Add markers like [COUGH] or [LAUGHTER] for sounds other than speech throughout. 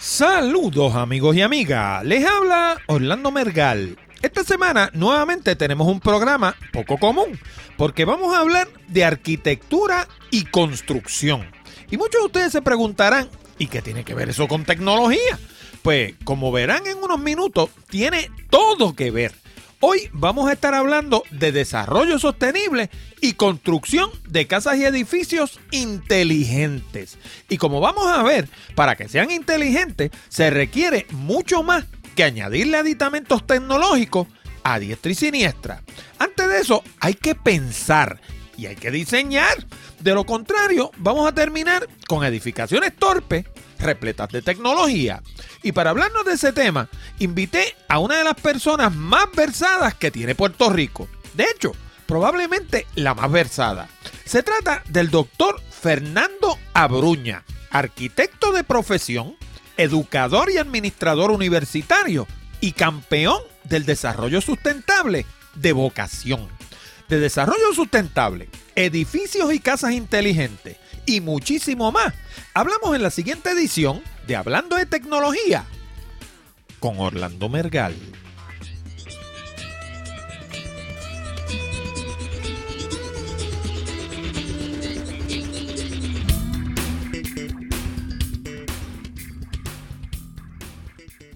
Saludos amigos y amigas, les habla Orlando Mergal. Esta semana nuevamente tenemos un programa poco común porque vamos a hablar de arquitectura y construcción. Y muchos de ustedes se preguntarán, ¿y qué tiene que ver eso con tecnología? Pues como verán en unos minutos, tiene todo que ver. Hoy vamos a estar hablando de desarrollo sostenible y construcción de casas y edificios inteligentes. Y como vamos a ver, para que sean inteligentes se requiere mucho más que añadirle aditamentos tecnológicos a diestra y siniestra. Antes de eso hay que pensar y hay que diseñar. De lo contrario, vamos a terminar con edificaciones torpes repletas de tecnología. Y para hablarnos de ese tema, invité a una de las personas más versadas que tiene Puerto Rico. De hecho, probablemente la más versada. Se trata del doctor Fernando Abruña, arquitecto de profesión, educador y administrador universitario y campeón del desarrollo sustentable de vocación. De desarrollo sustentable, edificios y casas inteligentes y muchísimo más. Hablamos en la siguiente edición de Hablando de Tecnología con Orlando Mergal.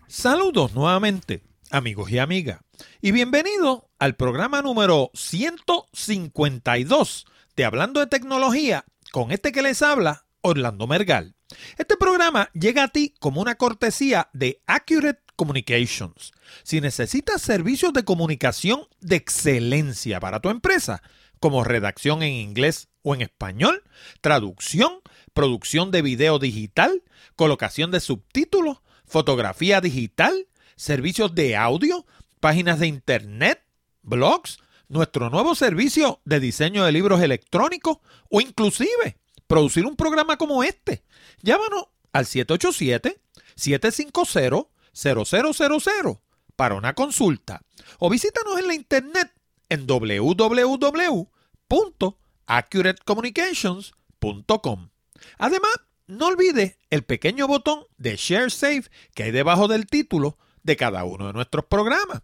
Saludos nuevamente, amigos y amigas, y bienvenido al programa número 152 de Hablando de Tecnología con este que les habla, Orlando Mergal. Este programa llega a ti como una cortesía de Accurate Communications. Si necesitas servicios de comunicación de excelencia para tu empresa, como redacción en inglés o en español, traducción, producción de video digital, colocación de subtítulos, fotografía digital, servicios de audio, páginas de internet, blogs, nuestro nuevo servicio de diseño de libros electrónicos o inclusive producir un programa como este. Llámanos al 787-750-0000 para una consulta o visítanos en la internet en www.accuratecommunications.com. Además, no olvide el pequeño botón de Share Save que hay debajo del título de cada uno de nuestros programas.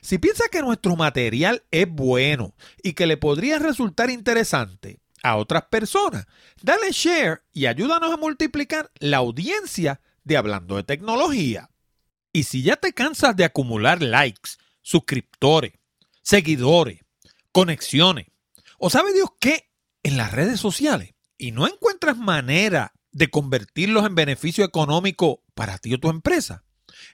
Si piensa que nuestro material es bueno y que le podría resultar interesante a otras personas, dale share y ayúdanos a multiplicar la audiencia de Hablando de Tecnología. Y si ya te cansas de acumular likes, suscriptores, seguidores, conexiones, o sabe Dios qué, en las redes sociales, y no encuentras manera de convertirlos en beneficio económico para ti o tu empresa,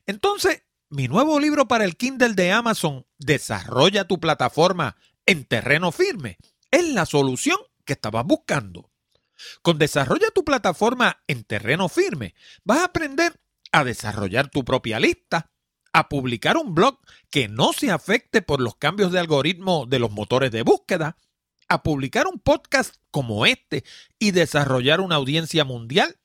entonces mi nuevo libro para el Kindle de Amazon, Desarrolla tu plataforma en terreno firme, es la solución que estabas buscando. Con Desarrolla tu plataforma en terreno firme, vas a aprender a desarrollar tu propia lista, a publicar un blog que no se afecte por los cambios de algoritmo de los motores de búsqueda, a publicar un podcast como este y desarrollar una audiencia mundial,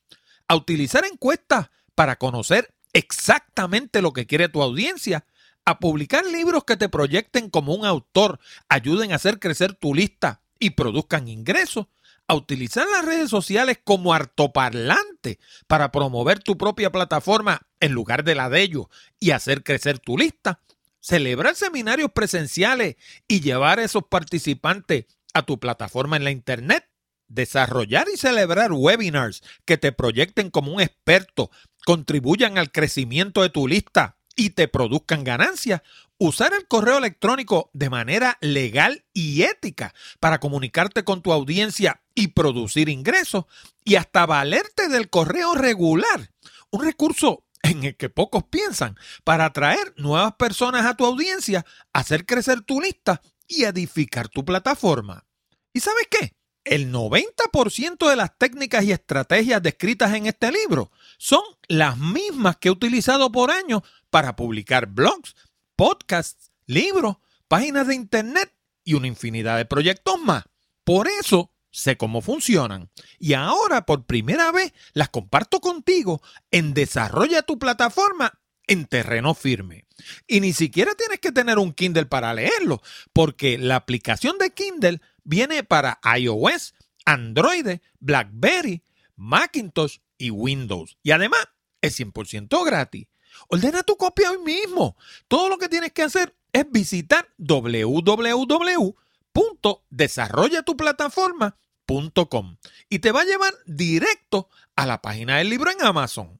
a utilizar encuestas para conocer exactamente lo que quiere tu audiencia, a publicar libros que te proyecten como un autor, ayuden a hacer crecer tu lista y produzcan ingresos, a utilizar las redes sociales como artoparlante para promover tu propia plataforma en lugar de la de ellos y hacer crecer tu lista, celebrar seminarios presenciales y llevar a esos participantes a tu plataforma en la internet, desarrollar y celebrar webinars que te proyecten como un experto contribuyan al crecimiento de tu lista y te produzcan ganancias, usar el correo electrónico de manera legal y ética para comunicarte con tu audiencia y producir ingresos y hasta valerte del correo regular, un recurso en el que pocos piensan para atraer nuevas personas a tu audiencia, hacer crecer tu lista y edificar tu plataforma. ¿Y sabes qué? El 90% de las técnicas y estrategias descritas en este libro son las mismas que he utilizado por años para publicar blogs, podcasts, libros, páginas de internet y una infinidad de proyectos más. Por eso sé cómo funcionan y ahora por primera vez las comparto contigo en Desarrolla tu plataforma en terreno firme. Y ni siquiera tienes que tener un Kindle para leerlo, porque la aplicación de Kindle viene para iOS, Android, BlackBerry, Macintosh y Windows. Y además es 100% gratis. Ordena tu copia hoy mismo. Todo lo que tienes que hacer es visitar www.desarrollatuplataforma.com y te va a llevar directo a la página del libro en Amazon.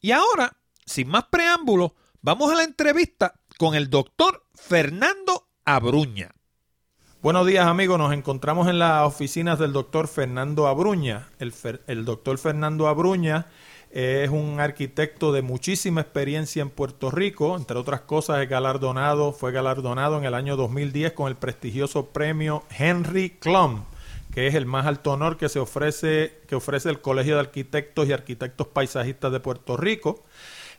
Y ahora, sin más preámbulos, vamos a la entrevista con el doctor Fernando Abruña. Buenos días amigos, nos encontramos en las oficinas del doctor Fernando Abruña. El, doctor Fernando Abruña es un arquitecto de muchísima experiencia en Puerto Rico, entre otras cosas es galardonado, fue galardonado en el año 2010 con el prestigioso premio Henry Klum, que es el más alto honor que se ofrece que ofrece el Colegio de Arquitectos y Arquitectos Paisajistas de Puerto Rico.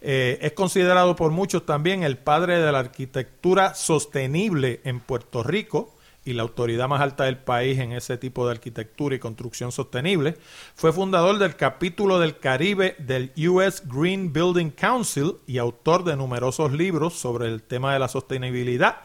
Eh, es considerado por muchos también el padre de la arquitectura sostenible en Puerto Rico y la autoridad más alta del país en ese tipo de arquitectura y construcción sostenible. Fue fundador del capítulo del Caribe del US Green Building Council y autor de numerosos libros sobre el tema de la sostenibilidad.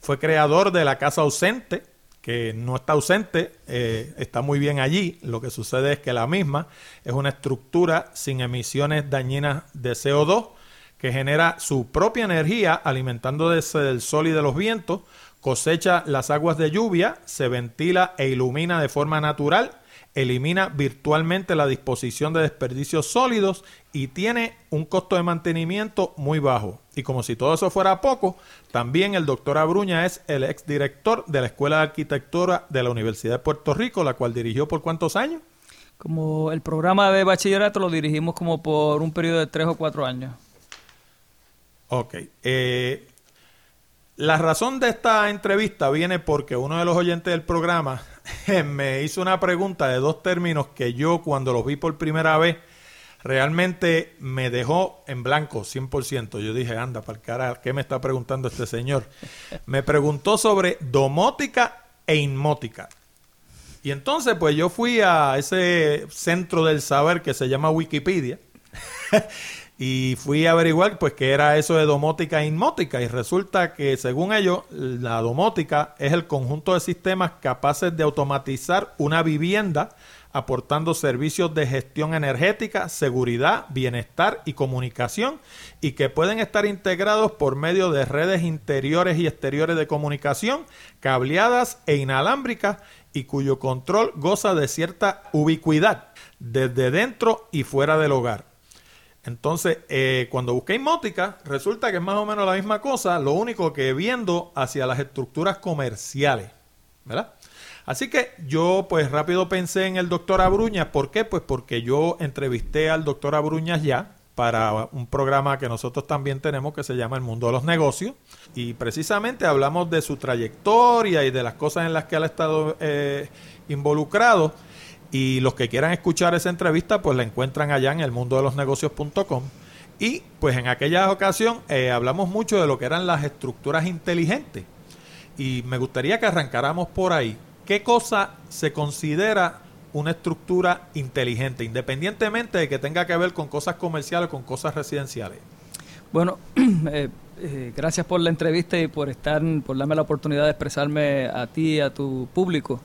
Fue creador de la Casa Ausente, que no está ausente, eh, está muy bien allí. Lo que sucede es que la misma es una estructura sin emisiones dañinas de CO2 que genera su propia energía alimentando desde el sol y de los vientos cosecha las aguas de lluvia, se ventila e ilumina de forma natural, elimina virtualmente la disposición de desperdicios sólidos y tiene un costo de mantenimiento muy bajo. Y como si todo eso fuera poco, también el doctor Abruña es el exdirector de la Escuela de Arquitectura de la Universidad de Puerto Rico, la cual dirigió por cuántos años? Como el programa de bachillerato lo dirigimos como por un periodo de tres o cuatro años. Ok. Eh, la razón de esta entrevista viene porque uno de los oyentes del programa [LAUGHS] me hizo una pregunta de dos términos que yo cuando los vi por primera vez realmente me dejó en blanco 100%. Yo dije, anda, para el cara, ¿qué me está preguntando este señor? Me preguntó sobre domótica e inmótica. Y entonces pues yo fui a ese centro del saber que se llama Wikipedia [LAUGHS] y fui a averiguar pues qué era eso de domótica e inmótica y resulta que según ellos la domótica es el conjunto de sistemas capaces de automatizar una vivienda aportando servicios de gestión energética, seguridad, bienestar y comunicación y que pueden estar integrados por medio de redes interiores y exteriores de comunicación, cableadas e inalámbricas y cuyo control goza de cierta ubicuidad desde dentro y fuera del hogar. Entonces, eh, cuando busqué inmótica, resulta que es más o menos la misma cosa, lo único que viendo hacia las estructuras comerciales, ¿verdad? Así que yo pues rápido pensé en el doctor Abruñas. ¿Por qué? Pues porque yo entrevisté al doctor Abruñas ya para un programa que nosotros también tenemos que se llama El Mundo de los Negocios. Y precisamente hablamos de su trayectoria y de las cosas en las que él ha estado eh, involucrado. Y los que quieran escuchar esa entrevista, pues la encuentran allá en el mundo de los negocios.com. Y pues en aquella ocasión eh, hablamos mucho de lo que eran las estructuras inteligentes. Y me gustaría que arrancáramos por ahí. ¿Qué cosa se considera una estructura inteligente, independientemente de que tenga que ver con cosas comerciales o con cosas residenciales? Bueno, [CLEARS THROAT] eh, eh, gracias por la entrevista y por estar, por darme la oportunidad de expresarme a ti y a tu público.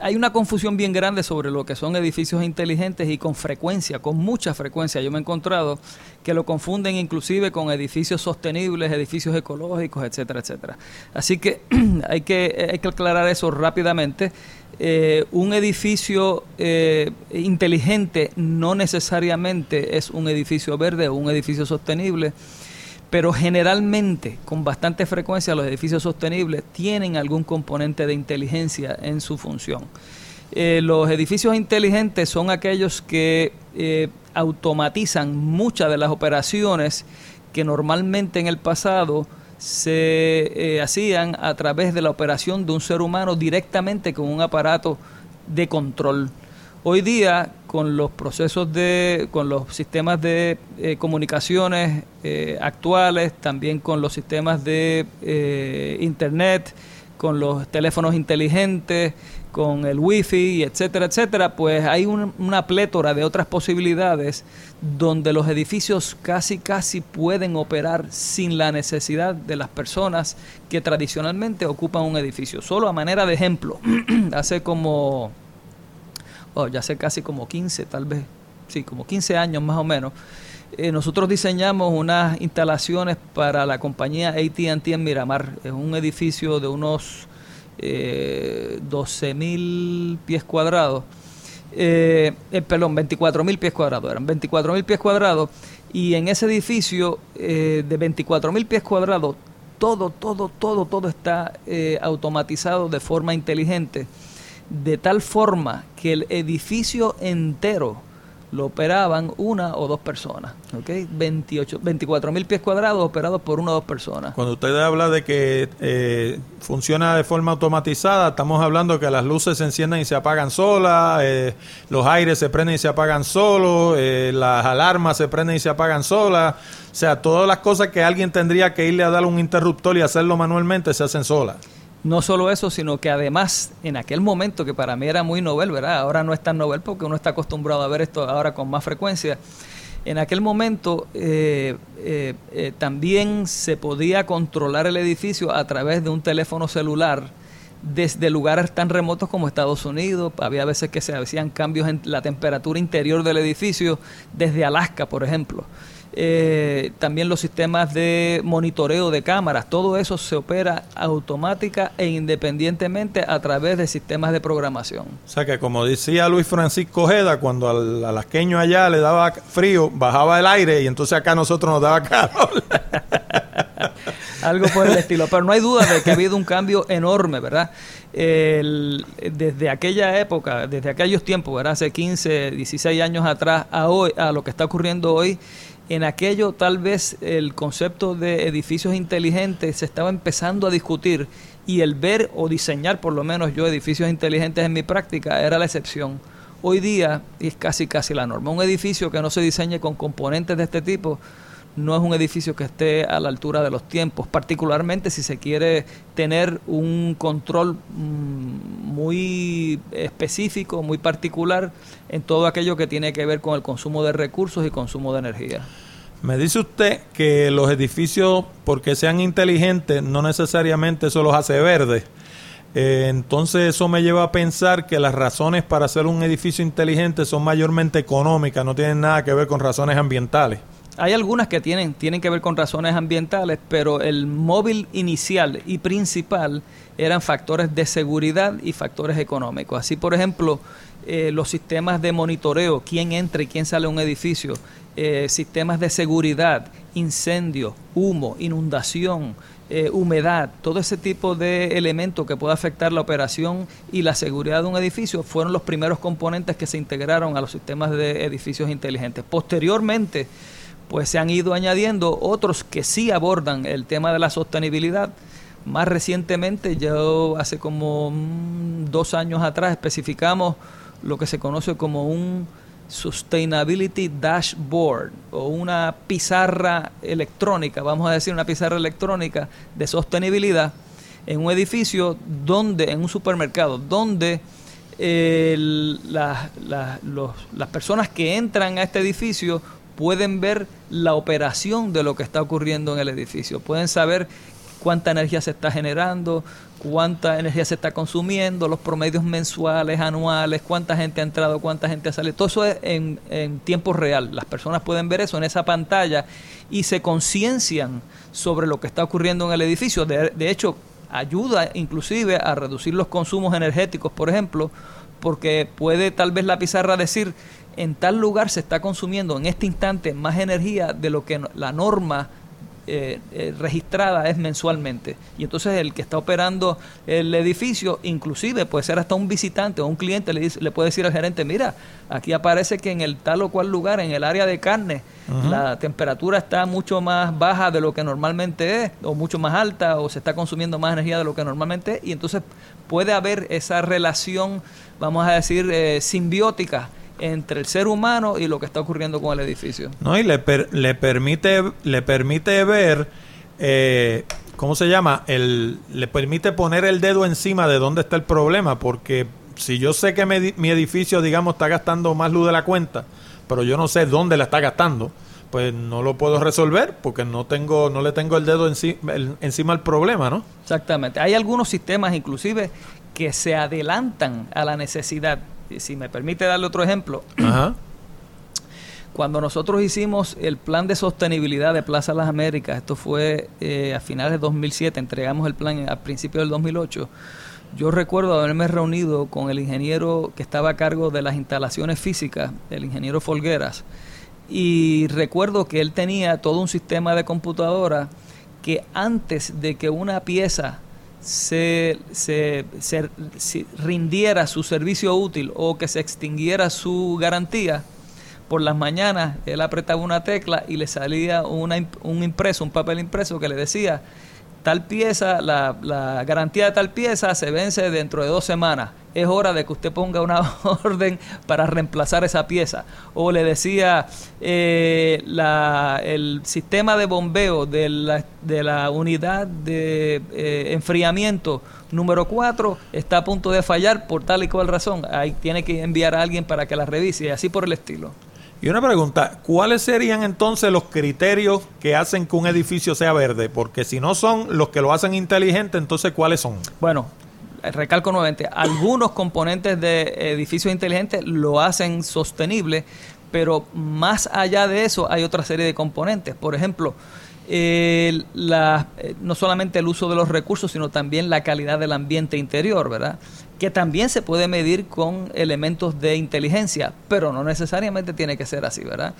Hay una confusión bien grande sobre lo que son edificios inteligentes y con frecuencia, con mucha frecuencia, yo me he encontrado que lo confunden inclusive con edificios sostenibles, edificios ecológicos, etcétera, etcétera. Así que [CLEARS THROAT] hay que, hay que aclarar eso rápidamente. Eh, un edificio eh, inteligente no necesariamente es un edificio verde o un edificio sostenible pero generalmente, con bastante frecuencia, los edificios sostenibles tienen algún componente de inteligencia en su función. Eh, los edificios inteligentes son aquellos que eh, automatizan muchas de las operaciones que normalmente en el pasado se eh, hacían a través de la operación de un ser humano directamente con un aparato de control. Hoy día, con los procesos de, con los sistemas de eh, comunicaciones eh, actuales, también con los sistemas de eh, internet, con los teléfonos inteligentes, con el wifi, etcétera, etcétera, pues hay una plétora de otras posibilidades donde los edificios casi casi pueden operar sin la necesidad de las personas que tradicionalmente ocupan un edificio. Solo a manera de ejemplo, [CLEARS THROAT] hace como oh, ya hace casi como 15, tal vez sí, como 15 años más o menos, eh, nosotros diseñamos unas instalaciones para la compañía ATT en Miramar. Es un edificio de unos eh, 12 mil pies cuadrados. Eh, eh perdón, 24 mil pies cuadrados. Eran 24 mil pies cuadrados. Y en ese edificio eh, de 24 mil pies cuadrados, todo, todo, todo, todo está automatizado de forma inteligente. De tal forma que el edificio entero lo operaban una o dos personas. ¿okay? 28, 24 mil pies cuadrados operados por una o dos personas. Cuando usted habla de que eh, funciona de forma automatizada, estamos hablando que las luces se encienden y se apagan solas, eh, los aires se prenden y se apagan solos, eh, las alarmas se prenden y se apagan solas. O sea, todas las cosas que alguien tendría que irle a dar un interruptor y hacerlo manualmente se hacen solas. No solo eso, sino que además en aquel momento que para mí era muy novel, ¿verdad? Ahora no es tan novel porque uno está acostumbrado a ver esto ahora con más frecuencia. En aquel momento eh, eh, eh, también se podía controlar el edificio a través de un teléfono celular desde lugares tan remotos como Estados Unidos. Había veces que se hacían cambios en la temperatura interior del edificio desde Alaska, por ejemplo. Eh, también los sistemas de monitoreo de cámaras, todo eso se opera automática e independientemente a través de sistemas de programación. O sea que como decía Luis Francisco Ojeda, cuando al alasqueño allá le daba frío, bajaba el aire y entonces acá a nosotros nos daba calor. [LAUGHS] Algo por el estilo, pero no hay duda de que ha habido un cambio enorme, ¿verdad? desde aquella época, desde aquellos tiempos, ¿verdad? Hace 15, 16 años atrás a hoy, a lo que está ocurriendo hoy, en aquello tal vez el concepto de edificios inteligentes se estaba empezando a discutir y el ver o diseñar por lo menos yo edificios inteligentes en mi práctica era la excepción. Hoy día es casi casi la norma. Un edificio que no se diseñe con componentes de este tipo no es un edificio que esté a la altura de los tiempos, particularmente si se quiere tener un control mm, muy específico, muy particular en todo aquello que tiene que ver con el consumo de recursos y consumo de energía. Me dice usted que los edificios, porque sean inteligentes, no necesariamente eso los hace verdes. Eh, entonces eso me lleva a pensar que las razones para hacer un edificio inteligente son mayormente económicas, no tienen nada que ver con razones ambientales. Hay algunas que tienen, tienen que ver con razones ambientales, pero el móvil inicial y principal eran factores de seguridad y factores económicos. Así, por ejemplo, eh, los sistemas de monitoreo, quién entra y quién sale a un edificio, eh, sistemas de seguridad, incendio, humo, inundación, eh, humedad, todo ese tipo de elementos que puede afectar la operación y la seguridad de un edificio fueron los primeros componentes que se integraron a los sistemas de edificios inteligentes. Posteriormente, pues se han ido añadiendo otros que sí abordan el tema de la sostenibilidad. Más recientemente, yo hace como mm, dos años atrás especificamos lo que se conoce como un Sustainability Dashboard o una pizarra electrónica, vamos a decir una pizarra electrónica de sostenibilidad en un edificio donde, en un supermercado, donde las personas que entran a este edificio pueden ver la operación de lo que está ocurriendo en el edificio, pueden saber cuánta energía se está generando, cuánta energía se está consumiendo, los promedios mensuales, anuales, cuánta gente ha entrado, cuánta gente ha salido. Todo eso es en, tiempo real. Las personas pueden ver eso en esa pantalla y se conciencian sobre lo que está ocurriendo en el edificio. De, de hecho, ayuda inclusive a reducir los consumos energéticos, por ejemplo, porque puede tal vez la pizarra decir en tal lugar se está consumiendo en este instante más energía de lo que la norma eh, eh, registrada es mensualmente. Y entonces el que está operando el edificio, inclusive puede ser hasta un visitante o un cliente, le, dice, le puede decir al gerente, mira, aquí aparece que en el tal o cual lugar, en el área de carne, la temperatura está mucho más baja de lo que normalmente es, o mucho más alta, o se está consumiendo más energía de lo que normalmente es, y entonces puede haber esa relación, vamos a decir, eh, simbiótica entre el ser humano y lo que está ocurriendo con el edificio. No, y le, le, permite, le permite ver, eh, ¿cómo se llama? El, le permite poner el dedo encima de dónde está el problema, porque si yo sé que mi, edificio, digamos, está gastando más luz de la cuenta, pero yo no sé dónde la está gastando, pues no lo puedo resolver porque no tengo no le tengo el dedo encima, encima del problema, ¿no? Exactamente. Hay algunos sistemas inclusive que se adelantan a la necesidad si me permite darle otro ejemplo, cuando nosotros hicimos el plan de sostenibilidad de Plaza Las Américas, esto fue eh, a finales de 2007, entregamos el plan a principios del 2008, yo recuerdo haberme reunido con el ingeniero que estaba a cargo de las instalaciones físicas, el ingeniero Folgueras, y recuerdo que él tenía todo un sistema de computadora que antes de que una pieza se, se, rindiera su servicio útil o que se extinguiera su garantía, por las mañanas él apretaba una tecla y le salía una, un impreso, un papel impreso que le decía tal pieza, la, la, garantía de tal pieza se vence dentro de dos semanas. Es hora de que usted ponga una [LAUGHS] orden para reemplazar esa pieza. O le decía, eh, la, el sistema de bombeo de la, de la unidad de eh, enfriamiento número 4 está a punto de fallar por tal y cual razón. Ahí tiene que enviar a alguien para que la revise y así por el estilo. Y una pregunta, ¿cuáles serían entonces los criterios que hacen que un edificio sea verde? Porque si no son los que lo hacen inteligente, entonces ¿cuáles son? Bueno, recalco nuevamente, algunos componentes de edificios inteligentes lo hacen sostenible, pero más allá de eso hay otra serie de componentes. Por ejemplo, eh, no solamente el uso de los recursos, sino también la calidad del ambiente interior, ¿verdad? Que también se puede medir con elementos de inteligencia, pero no necesariamente tiene que ser así, ¿verdad?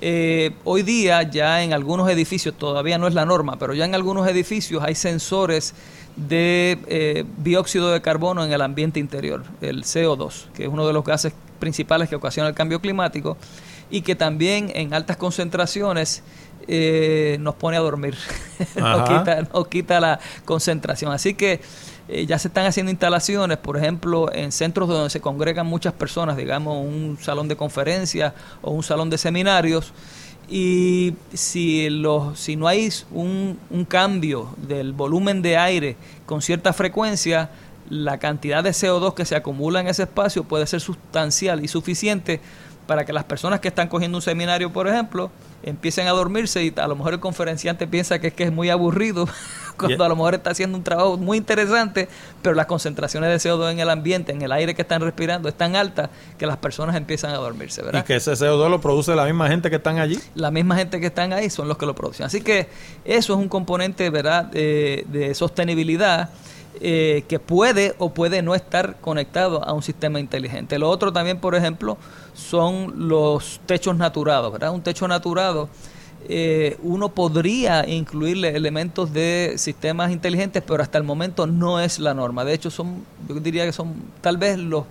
Eh, hoy día ya en algunos edificios, todavía no es la norma, pero ya en algunos edificios hay sensores de eh, dióxido de carbono en el ambiente interior, el CO2, que es uno de los gases principales que ocasiona el cambio climático y que también en altas concentraciones eh, nos pone a dormir, [LAUGHS] nos, quita, nos, quita, la concentración. Así que eh, ya se están haciendo instalaciones, por ejemplo, en centros donde se congregan muchas personas, digamos un salón de conferencias o un salón de seminarios, y si, los, si no hay un, un cambio del volumen de aire con cierta frecuencia, la cantidad de CO2 que se acumula en ese espacio puede ser sustancial y suficiente para que las personas que están cogiendo un seminario, por ejemplo, empiecen a dormirse y a lo mejor el conferenciante piensa que es que es muy aburrido [LAUGHS] cuando a lo mejor está haciendo un trabajo muy interesante, pero las concentraciones de CO2 en el ambiente, en el aire que están respirando, es tan alta que las personas empiezan a dormirse, ¿verdad? Y que ese CO2 lo produce la misma gente que están allí. La misma gente que están ahí son los que lo producen. Así que eso es un componente, ¿verdad?, de sostenibilidad eh, que puede o puede no estar conectado a un sistema inteligente. Lo otro también, por ejemplo, son los techos naturados, ¿verdad? Un techo naturado, eh, uno podría incluirle elementos de sistemas inteligentes, pero hasta el momento no es la norma. De hecho, son, yo diría que son tal vez los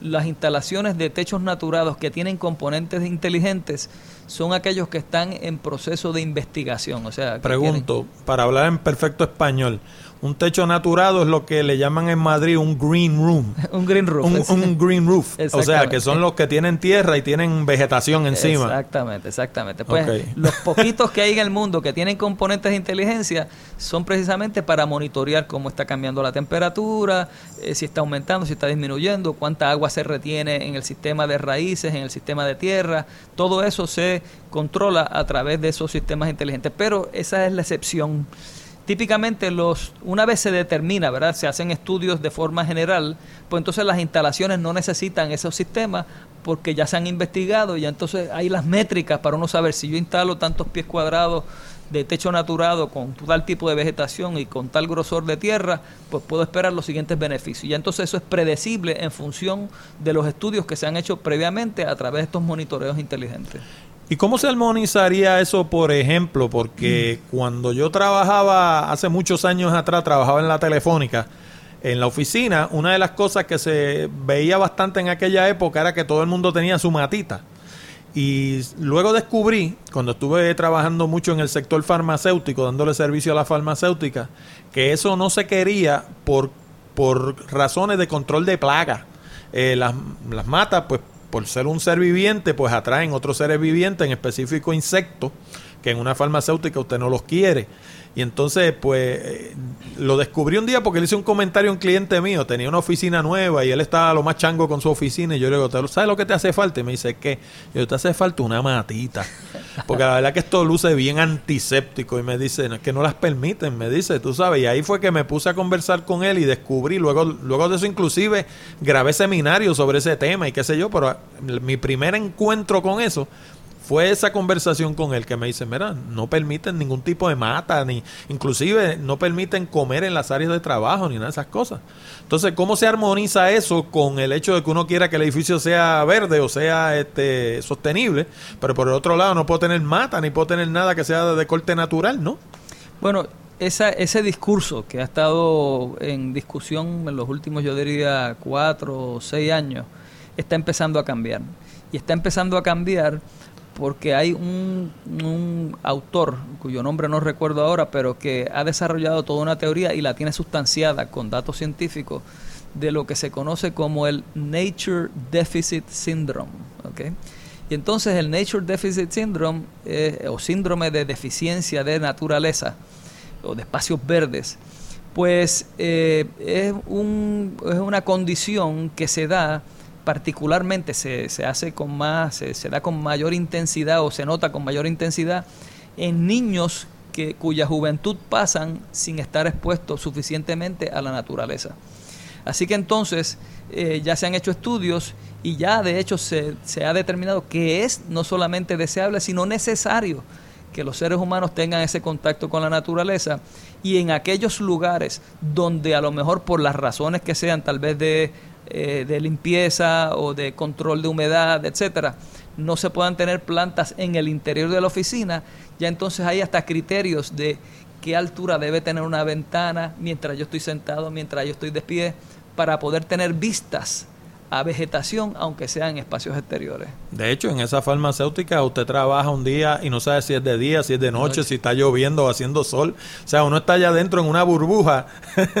las instalaciones de techos naturados que tienen componentes inteligentes son aquellos que están en proceso de investigación. O sea, pregunto, para hablar en perfecto español, un techo naturado es lo que le llaman en Madrid un green room. [LAUGHS] un green roof. Un, [LAUGHS] green roof. O sea, que son los que tienen tierra y tienen vegetación encima. Exactamente, exactamente. Pues [LAUGHS] los poquitos que hay en el mundo que tienen componentes de inteligencia son precisamente para monitorear cómo está cambiando la temperatura, eh, si está aumentando, si está disminuyendo, cuánta agua se retiene en el sistema de raíces, en el sistema de tierra. Todo eso se controla a través de esos sistemas inteligentes. Pero esa es la excepción típicamente los una vez se determina, ¿verdad? Se hacen estudios de forma general, pues entonces las instalaciones no necesitan esos sistemas porque ya se han investigado y entonces hay las métricas para uno saber si yo instalo tantos pies cuadrados de techo naturado con tal tipo de vegetación y con tal grosor de tierra, pues puedo esperar los siguientes beneficios. Y entonces eso es predecible en función de los estudios que se han hecho previamente a través de estos monitoreos inteligentes. ¿Y cómo se armonizaría eso, por ejemplo? Porque cuando yo trabajaba, hace muchos años atrás, trabajaba en la telefónica, en la oficina, una de las cosas que se veía bastante en aquella época era que todo el mundo tenía su matita. Y luego descubrí, cuando estuve trabajando mucho en el sector farmacéutico, dándole servicio a la farmacéutica, que eso no se quería por, por razones de control de plagas. Eh, las, las matas, pues por ser un ser viviente, pues atraen otros seres vivientes, en específico insectos, que en una farmacéutica usted no los quiere. Y entonces, pues, eh, lo descubrí un día porque le hice un comentario a un cliente mío, tenía una oficina nueva y él estaba lo más chango con su oficina y yo le digo, ¿sabes lo que te hace falta? Y me dice, ¿qué? Yo, te hace falta una matita. Porque la verdad que esto luce bien antiséptico y me dice, que no las permiten, me dice, tú sabes. Y ahí fue que me puse a conversar con él y descubrí, luego, luego de eso inclusive grabé seminarios sobre ese tema y qué sé yo, pero mi primer encuentro con eso fue esa conversación con él que me dice, mira, no permiten ningún tipo de mata, ni inclusive no permiten comer en las áreas de trabajo, ni nada de esas cosas. Entonces, ¿cómo se armoniza eso con el hecho de que uno quiera que el edificio sea verde o sea este, sostenible, pero por el otro lado no puedo tener mata, ni puedo tener nada que sea de corte natural, ¿no? Bueno, ese discurso que ha estado en discusión en los últimos, yo diría, cuatro o seis años, está empezando a cambiar. Y está empezando a cambiar porque hay un, autor, cuyo nombre no recuerdo ahora, pero que ha desarrollado toda una teoría y la tiene sustanciada con datos científicos de lo que se conoce como el Nature Deficit Syndrome. ¿okay? Y entonces el Nature Deficit Syndrome, eh, o síndrome de deficiencia de naturaleza, o de espacios verdes, pues eh, es una condición que se da particularmente se, se hace con más, se, da con mayor intensidad o se nota con mayor intensidad en niños que, cuya juventud pasan sin estar expuestos suficientemente a la naturaleza. Así que entonces eh, ya se han hecho estudios y ya de hecho se, se ha determinado que es no solamente deseable, sino necesario que los seres humanos tengan ese contacto con la naturaleza y en aquellos lugares donde a lo mejor por las razones que sean, tal vez de eh, de limpieza o de control de humedad, etcétera, no se puedan tener plantas en el interior de la oficina, ya entonces hay hasta criterios de qué altura debe tener una ventana mientras yo estoy sentado, mientras yo estoy de pie, para poder tener vistas a vegetación, aunque sea en espacios exteriores. De hecho, en esa farmacéutica usted trabaja un día y no sabe si es de día, si es de noche, si está lloviendo o haciendo sol. O sea, uno está allá adentro en una burbuja,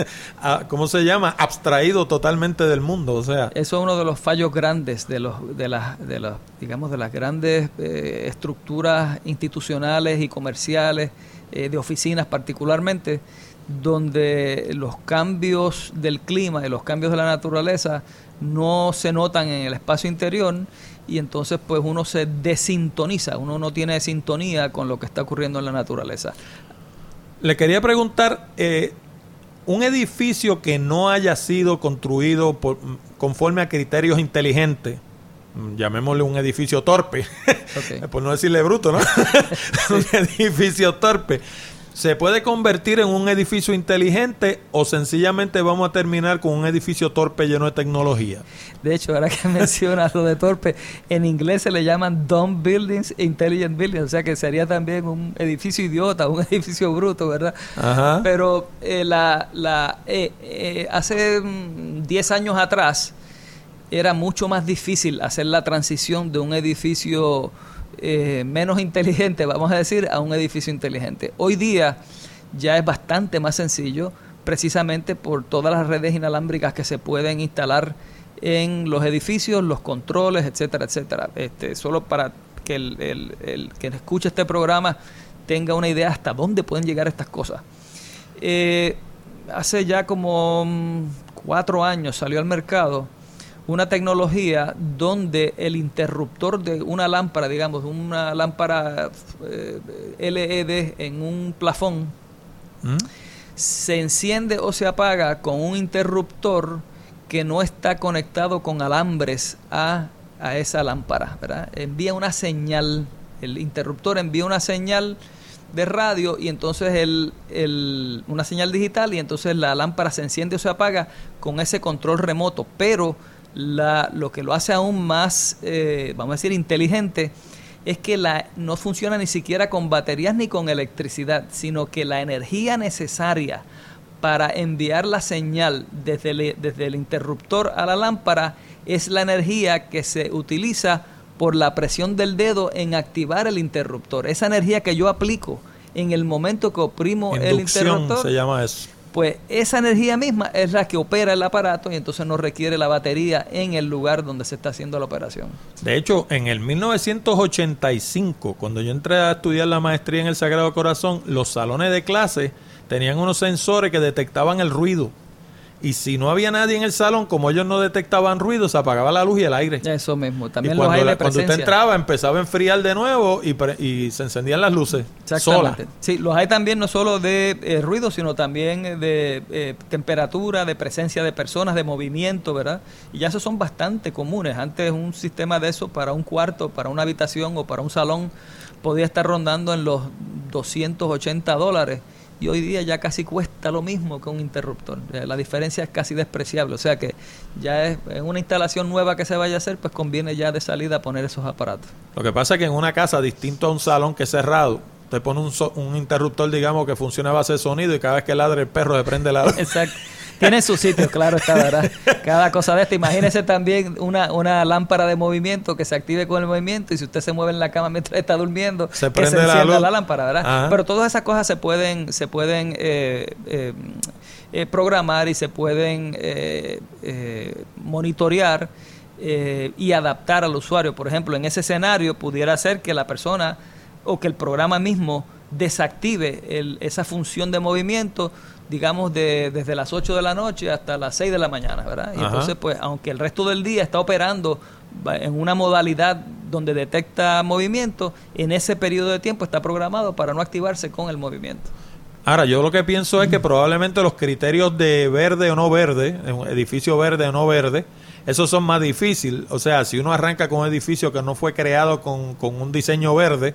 [LAUGHS] ¿cómo se llama? Abstraído totalmente del mundo. O sea, eso es uno de los fallos grandes de los, de las, de los, digamos, de las grandes eh, estructuras institucionales y comerciales eh, de oficinas, particularmente donde los cambios del clima y los cambios de la naturaleza no se notan en el espacio interior y entonces pues uno se desintoniza, uno no tiene sintonía con lo que está ocurriendo en la naturaleza. Le quería preguntar, eh, un edificio que no haya sido construido por, conforme a criterios inteligentes, llamémosle un edificio torpe, [LAUGHS] por no decirle bruto, ¿no? [LAUGHS] [LAUGHS] un edificio torpe ¿Se puede convertir en un edificio inteligente o sencillamente vamos a terminar con un edificio torpe lleno de tecnología? De hecho, ahora que [LAUGHS] mencionas lo de torpe, en inglés se le llaman dumb buildings, intelligent buildings, o sea que sería también un edificio idiota, un [LAUGHS] edificio bruto, ¿verdad? Ajá. Pero eh, la, la, eh, eh, hace 10 años atrás era mucho más difícil hacer la transición de un edificio eh, menos inteligente, vamos a decir, a un edificio inteligente. Hoy día ya es bastante más sencillo, precisamente por todas las redes inalámbricas que se pueden instalar en los edificios, los controles, etcétera, etcétera. Este, solo para que el, que escuche este programa tenga una idea hasta dónde pueden llegar estas cosas. Eh, hace ya como mm, cuatro años salió al mercado una tecnología donde el interruptor de una lámpara, digamos, una lámpara eh, LED en un plafón, ¿Mm? se enciende o se apaga con un interruptor que no está conectado con alambres a, a esa lámpara. ¿verdad? Envía una señal, el interruptor envía una señal de radio y entonces el, el, una señal digital y entonces la lámpara se enciende o se apaga con ese control remoto, pero la, lo que lo hace aún más, eh, vamos a decir, inteligente, es que la, no funciona ni siquiera con baterías ni con electricidad, sino que la energía necesaria para enviar la señal desde el, desde el interruptor a la lámpara es la energía que se utiliza por la presión del dedo en activar el interruptor. Esa energía que yo aplico en el momento que oprimo el interruptor. se llama eso pues esa energía misma es la que opera el aparato y entonces no requiere la batería en el lugar donde se está haciendo la operación. De hecho, en el 1985, cuando yo entré a estudiar la maestría en el Sagrado Corazón, los salones de clase tenían unos sensores que detectaban el ruido y si no había nadie en el salón, como ellos no detectaban ruido, se apagaba la luz y el aire. Eso mismo. También y los cuando, aires de cuando usted entraba, empezaba a enfriar de nuevo y, pre- y se encendían las luces. Exactamente. Sí, los hay también no solo de eh, ruido, sino también eh, de eh, temperatura, de presencia de personas, de movimiento, ¿verdad? Y ya esos son bastante comunes. Antes un sistema de eso para un cuarto, para una habitación o para un salón podía estar rondando en los 280 dólares y hoy día ya casi cuesta lo mismo que un interruptor. Eh, La diferencia es casi despreciable. O sea que ya es en una instalación nueva que se vaya a hacer, pues conviene ya de salida poner esos aparatos. Lo que pasa es que en una casa, distinto a un salón que es cerrado, te pone un, so- un interruptor, digamos, que funciona a base de sonido y cada vez que ladre el perro se prende la. [LAUGHS] Exacto. Tiene su sitio, claro está, ¿verdad? Cada cosa de esta. Imagínese también una, una lámpara de movimiento que se active con el movimiento y si usted se mueve en la cama mientras está durmiendo, Se que prende se la encienda luz. la lámpara, ¿verdad? Ajá. Pero todas esas cosas se pueden, se pueden eh, eh, eh, programar y se pueden eh, eh, monitorear eh, y adaptar al usuario. Por ejemplo, en ese escenario pudiera ser que la persona o que el programa mismo desactive el- esa función de movimiento, digamos, de, desde las 8 de la noche hasta las 6 de la mañana, ¿verdad? Y Ajá. entonces, pues, aunque el resto del día está operando en una modalidad donde detecta movimiento, en ese periodo de tiempo está programado para no activarse con el movimiento. Ahora, yo lo que pienso es que probablemente los criterios de verde o no verde, edificio verde o no verde, esos son más difíciles. O sea, si uno arranca con un edificio que no fue creado con, con un diseño verde,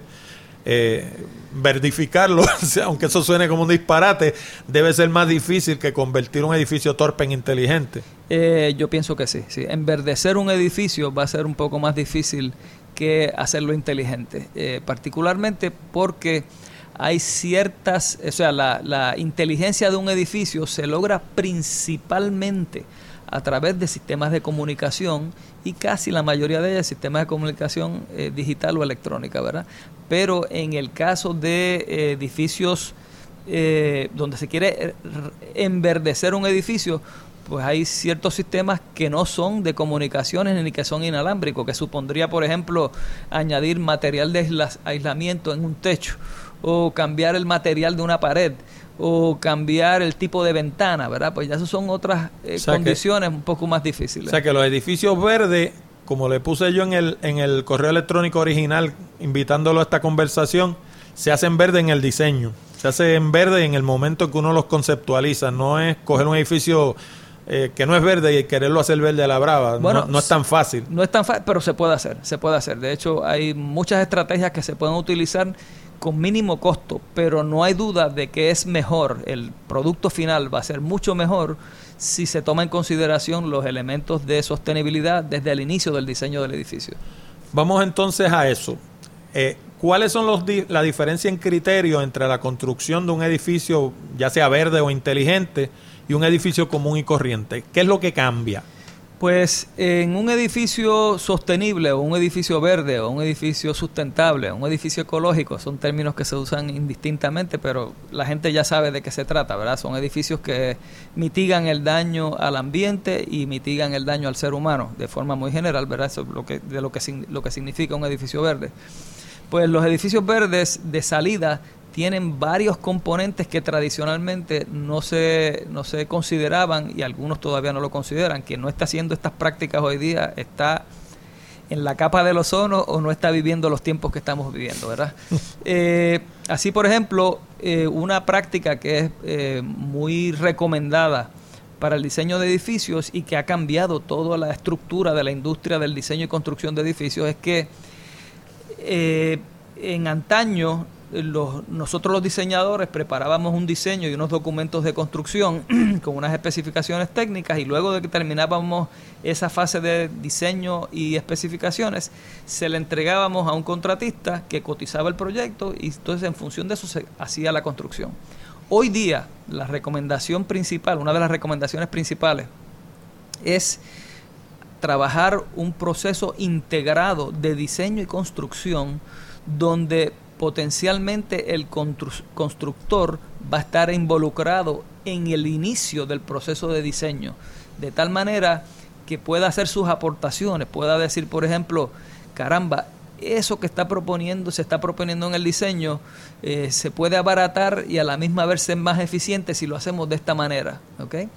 eh, verdificarlo, [LAUGHS] aunque eso suene como un disparate, debe ser más difícil que convertir un edificio torpe en inteligente. Eh, yo pienso que sí, sí. Enverdecer un edificio va a ser un poco más difícil que hacerlo inteligente, eh, particularmente porque hay ciertas, o sea, la inteligencia de un edificio se logra principalmente a través de sistemas de comunicación y casi la mayoría de ellas sistemas de comunicación eh, digital o electrónica, ¿verdad? Pero en el caso de eh, edificios eh, donde se quiere eh, enverdecer un edificio, pues hay ciertos sistemas que no son de comunicaciones ni que son inalámbricos, que supondría, por ejemplo, añadir material de aisla- aislamiento en un techo, o cambiar el material de una pared, o cambiar el tipo de ventana, ¿verdad? Pues ya eso son otras eh, O sea que- condiciones un poco más difíciles. O sea que los edificios verdes, como le puse yo en el, en el correo electrónico original, invitándolo a esta conversación, se hacen verde en el diseño. Se hace en verde en el momento que uno los conceptualiza. No es coger un edificio eh, que no es verde y quererlo hacer verde a la brava. Bueno, no, no es tan fácil. No es tan fácil, pero se puede hacer, se puede hacer. De hecho, hay muchas estrategias que se pueden utilizar con mínimo costo, pero no hay duda de que es mejor, el producto final va a ser mucho mejor si se toma en consideración los elementos de sostenibilidad desde el inicio del diseño del edificio. Vamos entonces a eso. Eh, ¿Cuáles son los di- la diferencia en criterio entre la construcción de un edificio, ya sea verde o inteligente, y un edificio común y corriente? ¿Qué es lo que cambia? Pues en un edificio sostenible o un edificio verde o un edificio sustentable un edificio ecológico son términos que se usan indistintamente, pero la gente ya sabe de qué se trata, ¿verdad? Son edificios que mitigan el daño al ambiente y mitigan el daño al ser humano de forma muy general, ¿verdad? Eso es lo que, de lo que, lo que significa un edificio verde. Pues los edificios verdes de salida tienen varios componentes que tradicionalmente no se, no se consideraban y algunos todavía no lo consideran. Quien no está haciendo estas prácticas hoy día está en la capa del ozono o no está viviendo los tiempos que estamos viviendo, ¿verdad? [LAUGHS] Eh, así, por ejemplo, eh, una práctica que es eh, muy recomendada para el diseño de edificios y que ha cambiado toda la estructura de la industria del diseño y construcción de edificios es que en antaño los- nosotros los diseñadores preparábamos un diseño y unos documentos de construcción [CLEARS THROAT] con unas especificaciones técnicas y luego de que terminábamos esa fase de diseño y especificaciones se le entregábamos a un contratista que cotizaba el proyecto y entonces en función de eso se hacía la construcción. Hoy día la recomendación principal, una de las recomendaciones principales es trabajar un proceso integrado de diseño y construcción donde potencialmente el constru- constructor va a estar involucrado en el inicio del proceso de diseño, de tal manera que pueda hacer sus aportaciones, pueda decir, por ejemplo, caramba, eso que está proponiendo, se está proponiendo en el diseño, eh, se puede abaratar y a la misma vez ser más eficiente si lo hacemos de esta manera. ¿okay?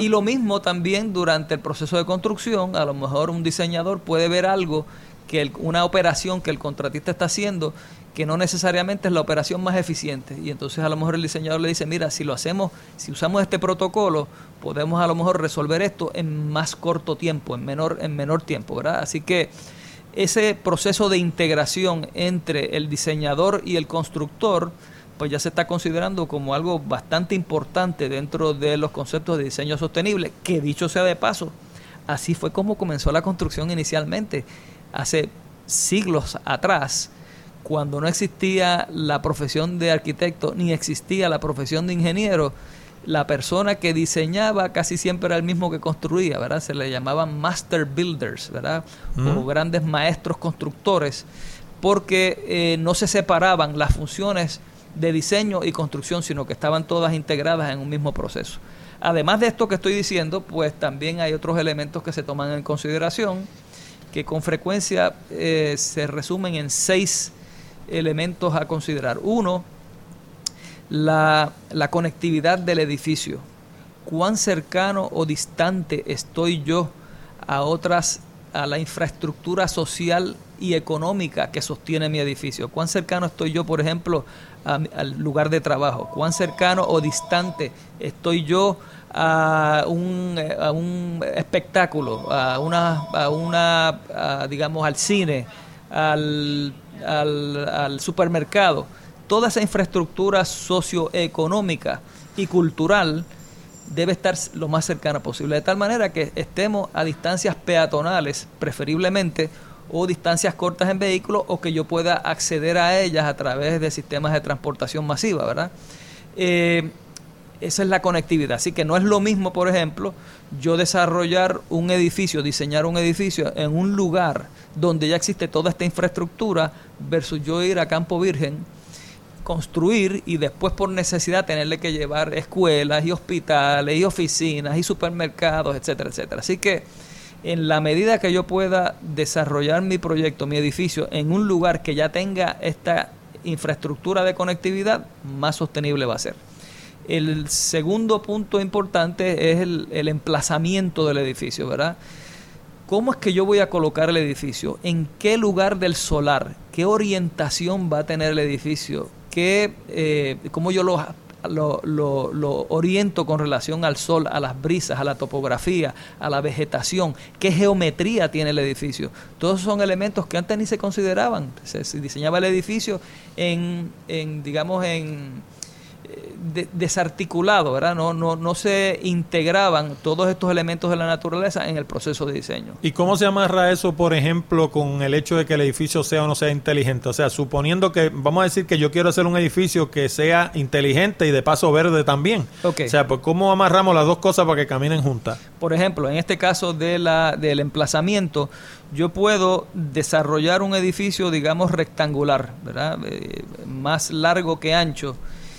Y lo mismo también durante el proceso de construcción, a lo mejor un diseñador puede ver algo que una operación que el contratista está haciendo que no necesariamente es la operación más eficiente. Y entonces a lo mejor el diseñador le dice, mira, si lo hacemos, si usamos este protocolo, podemos a lo mejor resolver esto en más corto tiempo, en menor, en menor tiempo, ¿verdad? Así que ese proceso de integración entre el diseñador y el constructor, pues ya se está considerando como algo bastante importante dentro de los conceptos de diseño sostenible, que dicho sea de paso, así fue como comenzó la construcción inicialmente, hace siglos atrás cuando no existía la profesión de arquitecto ni existía la profesión de ingeniero, la persona que diseñaba casi siempre era el mismo que construía, ¿verdad? Se le llamaban master builders, ¿verdad? O grandes maestros constructores, porque eh, no se separaban las funciones de diseño y construcción, sino que estaban todas integradas en un mismo proceso. Además de esto que estoy diciendo, pues también hay otros elementos que se toman en consideración, que con frecuencia eh, se resumen en seis elementos a considerar. Uno, la, conectividad del edificio. ¿Cuán cercano o distante estoy yo a otras, a la infraestructura social y económica que sostiene mi edificio? ¿Cuán cercano estoy yo, por ejemplo, al lugar de trabajo? ¿Cuán cercano o distante estoy yo a un, a un espectáculo, a una, a una digamos, al cine, al al, supermercado, toda esa infraestructura socioeconómica y cultural debe estar lo más cercana posible, de tal manera que estemos a distancias peatonales, preferiblemente, o distancias cortas en vehículos, o que yo pueda acceder a ellas a través de sistemas de transportación masiva, ¿verdad? Eh, esa es la conectividad. Así que no es lo mismo, por ejemplo, yo desarrollar un edificio, diseñar un edificio en un lugar donde ya existe toda esta infraestructura versus yo ir a Campo Virgen, construir y después por necesidad tenerle que llevar escuelas y hospitales y oficinas y supermercados, etcétera, etcétera. Así que en la medida que yo pueda desarrollar mi proyecto, mi edificio, en un lugar que ya tenga esta infraestructura de conectividad, más sostenible va a ser. El segundo punto importante es el, emplazamiento del edificio, ¿verdad? ¿Cómo es que yo voy a colocar el edificio? ¿En qué lugar del solar? ¿Qué orientación va a tener el edificio? ¿Qué, eh, ¿Cómo yo lo, lo, lo, oriento con relación al sol, a las brisas, a la topografía, a la vegetación? ¿Qué geometría tiene el edificio? Todos son elementos que antes ni se consideraban. Se, se diseñaba el edificio en, en digamos, en desarticulado, ¿verdad? No, no, no se integraban todos estos elementos de la naturaleza en el proceso de diseño. ¿Y cómo se amarra eso, por ejemplo, con el hecho de que el edificio sea o no sea inteligente? O sea, suponiendo que, vamos a decir que yo quiero hacer un edificio que sea inteligente y de paso verde también. O sea, pues ¿cómo amarramos las dos cosas para que caminen juntas? Por ejemplo, en este caso de la, del emplazamiento, yo puedo desarrollar un edificio, digamos, rectangular, ¿verdad? Eh, más largo que ancho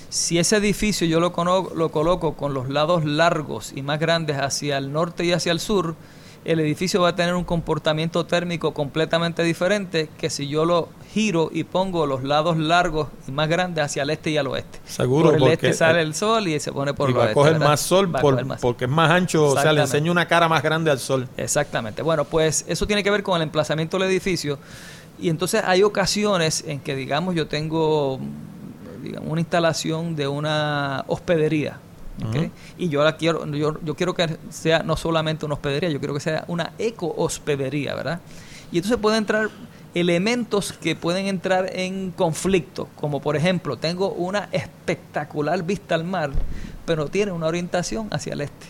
si ese edificio yo lo, lo coloco con los lados largos y más grandes hacia el norte y hacia el sur, el edificio va a tener un comportamiento térmico completamente diferente que si yo lo giro y pongo los lados largos y más grandes hacia el este y al oeste. Seguro, por el este sale el sol y se pone por y va a coger más sol porque es más ancho, o sea, le enseña una cara más grande al sol. Exactamente. Bueno, pues eso tiene que ver con el emplazamiento del edificio. Y entonces hay ocasiones en que, digamos, yo tengo digamos, una instalación de una hospedería. Y yo la quiero, yo, yo, quiero que sea no solamente una hospedería, yo quiero que sea una eco-hospedería, ¿verdad? Y entonces pueden entrar elementos que pueden entrar en conflicto, como por ejemplo, tengo una espectacular vista al mar, pero tiene una orientación hacia el este.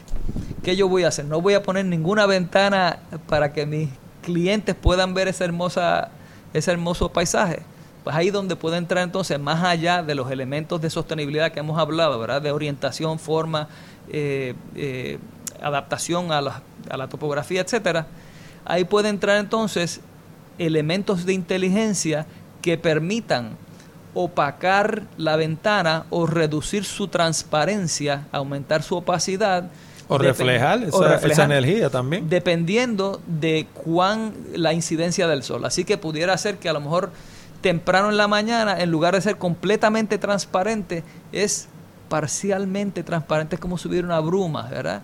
¿Qué yo voy a hacer? No voy a poner ninguna ventana para que mis clientes puedan ver esa hermosa, ese hermoso paisaje pues ahí donde puede entrar entonces más allá de los elementos de sostenibilidad que hemos hablado, ¿verdad? De orientación, forma, eh, eh, adaptación a la, a la topografía, etcétera. Ahí puede entrar entonces elementos de inteligencia que permitan opacar la ventana o reducir su transparencia, aumentar su opacidad O reflejar, esa, energía también. Dependiendo de cuán la incidencia del sol. Así que pudiera ser que a lo mejor temprano en la mañana, en lugar de ser completamente transparente, es parcialmente transparente, es como subir una bruma, ¿verdad?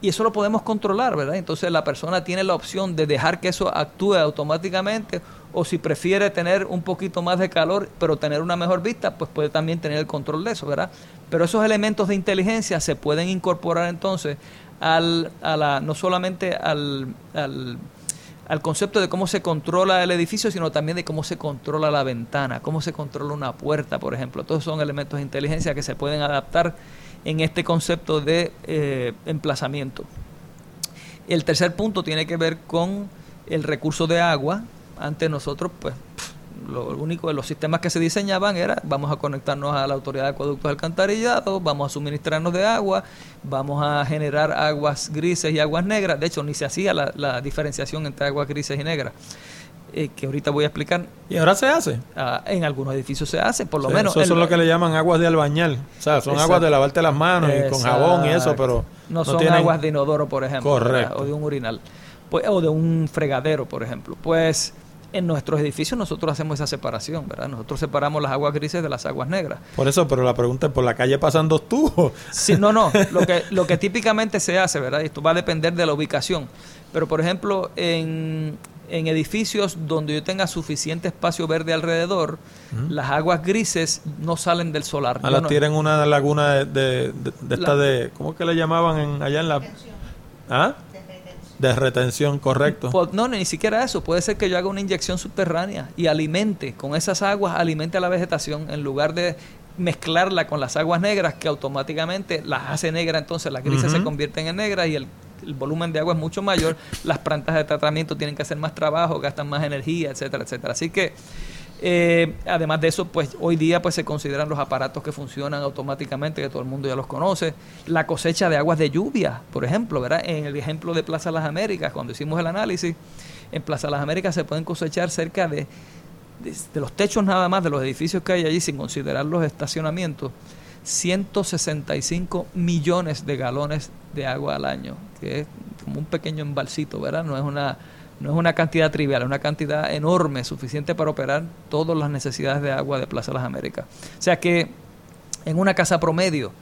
Y eso lo podemos controlar, ¿verdad? Entonces la persona tiene la opción de dejar que eso actúe automáticamente o si prefiere tener un poquito más de calor pero tener una mejor vista, pues puede también tener el control de eso, ¿verdad? Pero esos elementos de inteligencia se pueden incorporar entonces al, a la, no solamente al, al, al concepto de cómo se controla el edificio, sino también de cómo se controla la ventana, cómo se controla una puerta, por ejemplo. Todos son elementos de inteligencia que se pueden adaptar en este concepto de eh, emplazamiento. El tercer punto tiene que ver con el recurso de agua. Antes nosotros, pues, lo único de los sistemas que se diseñaban era vamos a conectarnos a la autoridad de acueductos alcantarillados, vamos a suministrarnos de agua, vamos a generar aguas grises y aguas negras. De hecho, ni se hacía la, diferenciación entre aguas grises y negras. Eh, que ahorita voy a explicar. ¿Y ahora se hace? Ah, en algunos edificios se hace, por lo menos. Eso es lo que le llaman aguas de albañal. O sea, son aguas de lavarte las manos y con jabón y eso, pero. No, son aguas de inodoro, por ejemplo. O de un urinal. Pues, o de un fregadero, por ejemplo. Pues en nuestros edificios nosotros hacemos esa separación, ¿verdad? Nosotros separamos las aguas grises de las aguas negras. Por eso, pero la pregunta es, ¿por la calle pasan dos tubos? Sí, no, no. [LAUGHS] Lo que, lo que típicamente se hace, ¿verdad? Esto va a depender de la ubicación. Pero, por ejemplo, en, en edificios donde yo tenga suficiente espacio verde alrededor, las aguas grises no salen del solar. A las tienen una laguna de, de, esta de, ¿cómo es que le llamaban en, allá en la... ¿Ah? De retención, correcto. Pues, no, ni siquiera eso. Puede ser que yo haga una inyección subterránea y alimente, con esas aguas, alimente a la vegetación en lugar de mezclarla con las aguas negras que automáticamente las hace negra, entonces las grises se convierten en negras y el, volumen de agua es mucho mayor, las plantas de tratamiento tienen que hacer más trabajo, gastan más energía, etcétera, etcétera. Así que eh, además de eso, pues hoy día pues se consideran los aparatos que funcionan automáticamente, que todo el mundo ya los conoce. La cosecha de aguas de lluvia, por ejemplo, ¿verdad? En el ejemplo de Plaza Las Américas, cuando hicimos el análisis, en Plaza Las Américas se pueden cosechar cerca de, de, los techos nada más de los edificios que hay allí, sin considerar los estacionamientos, 165 millones de galones de agua al año, que es como un pequeño embalsito, ¿verdad? No es una no es una cantidad trivial, es una cantidad enorme, suficiente para operar todas las necesidades de agua de Plaza Las Américas. O sea que en una casa promedio,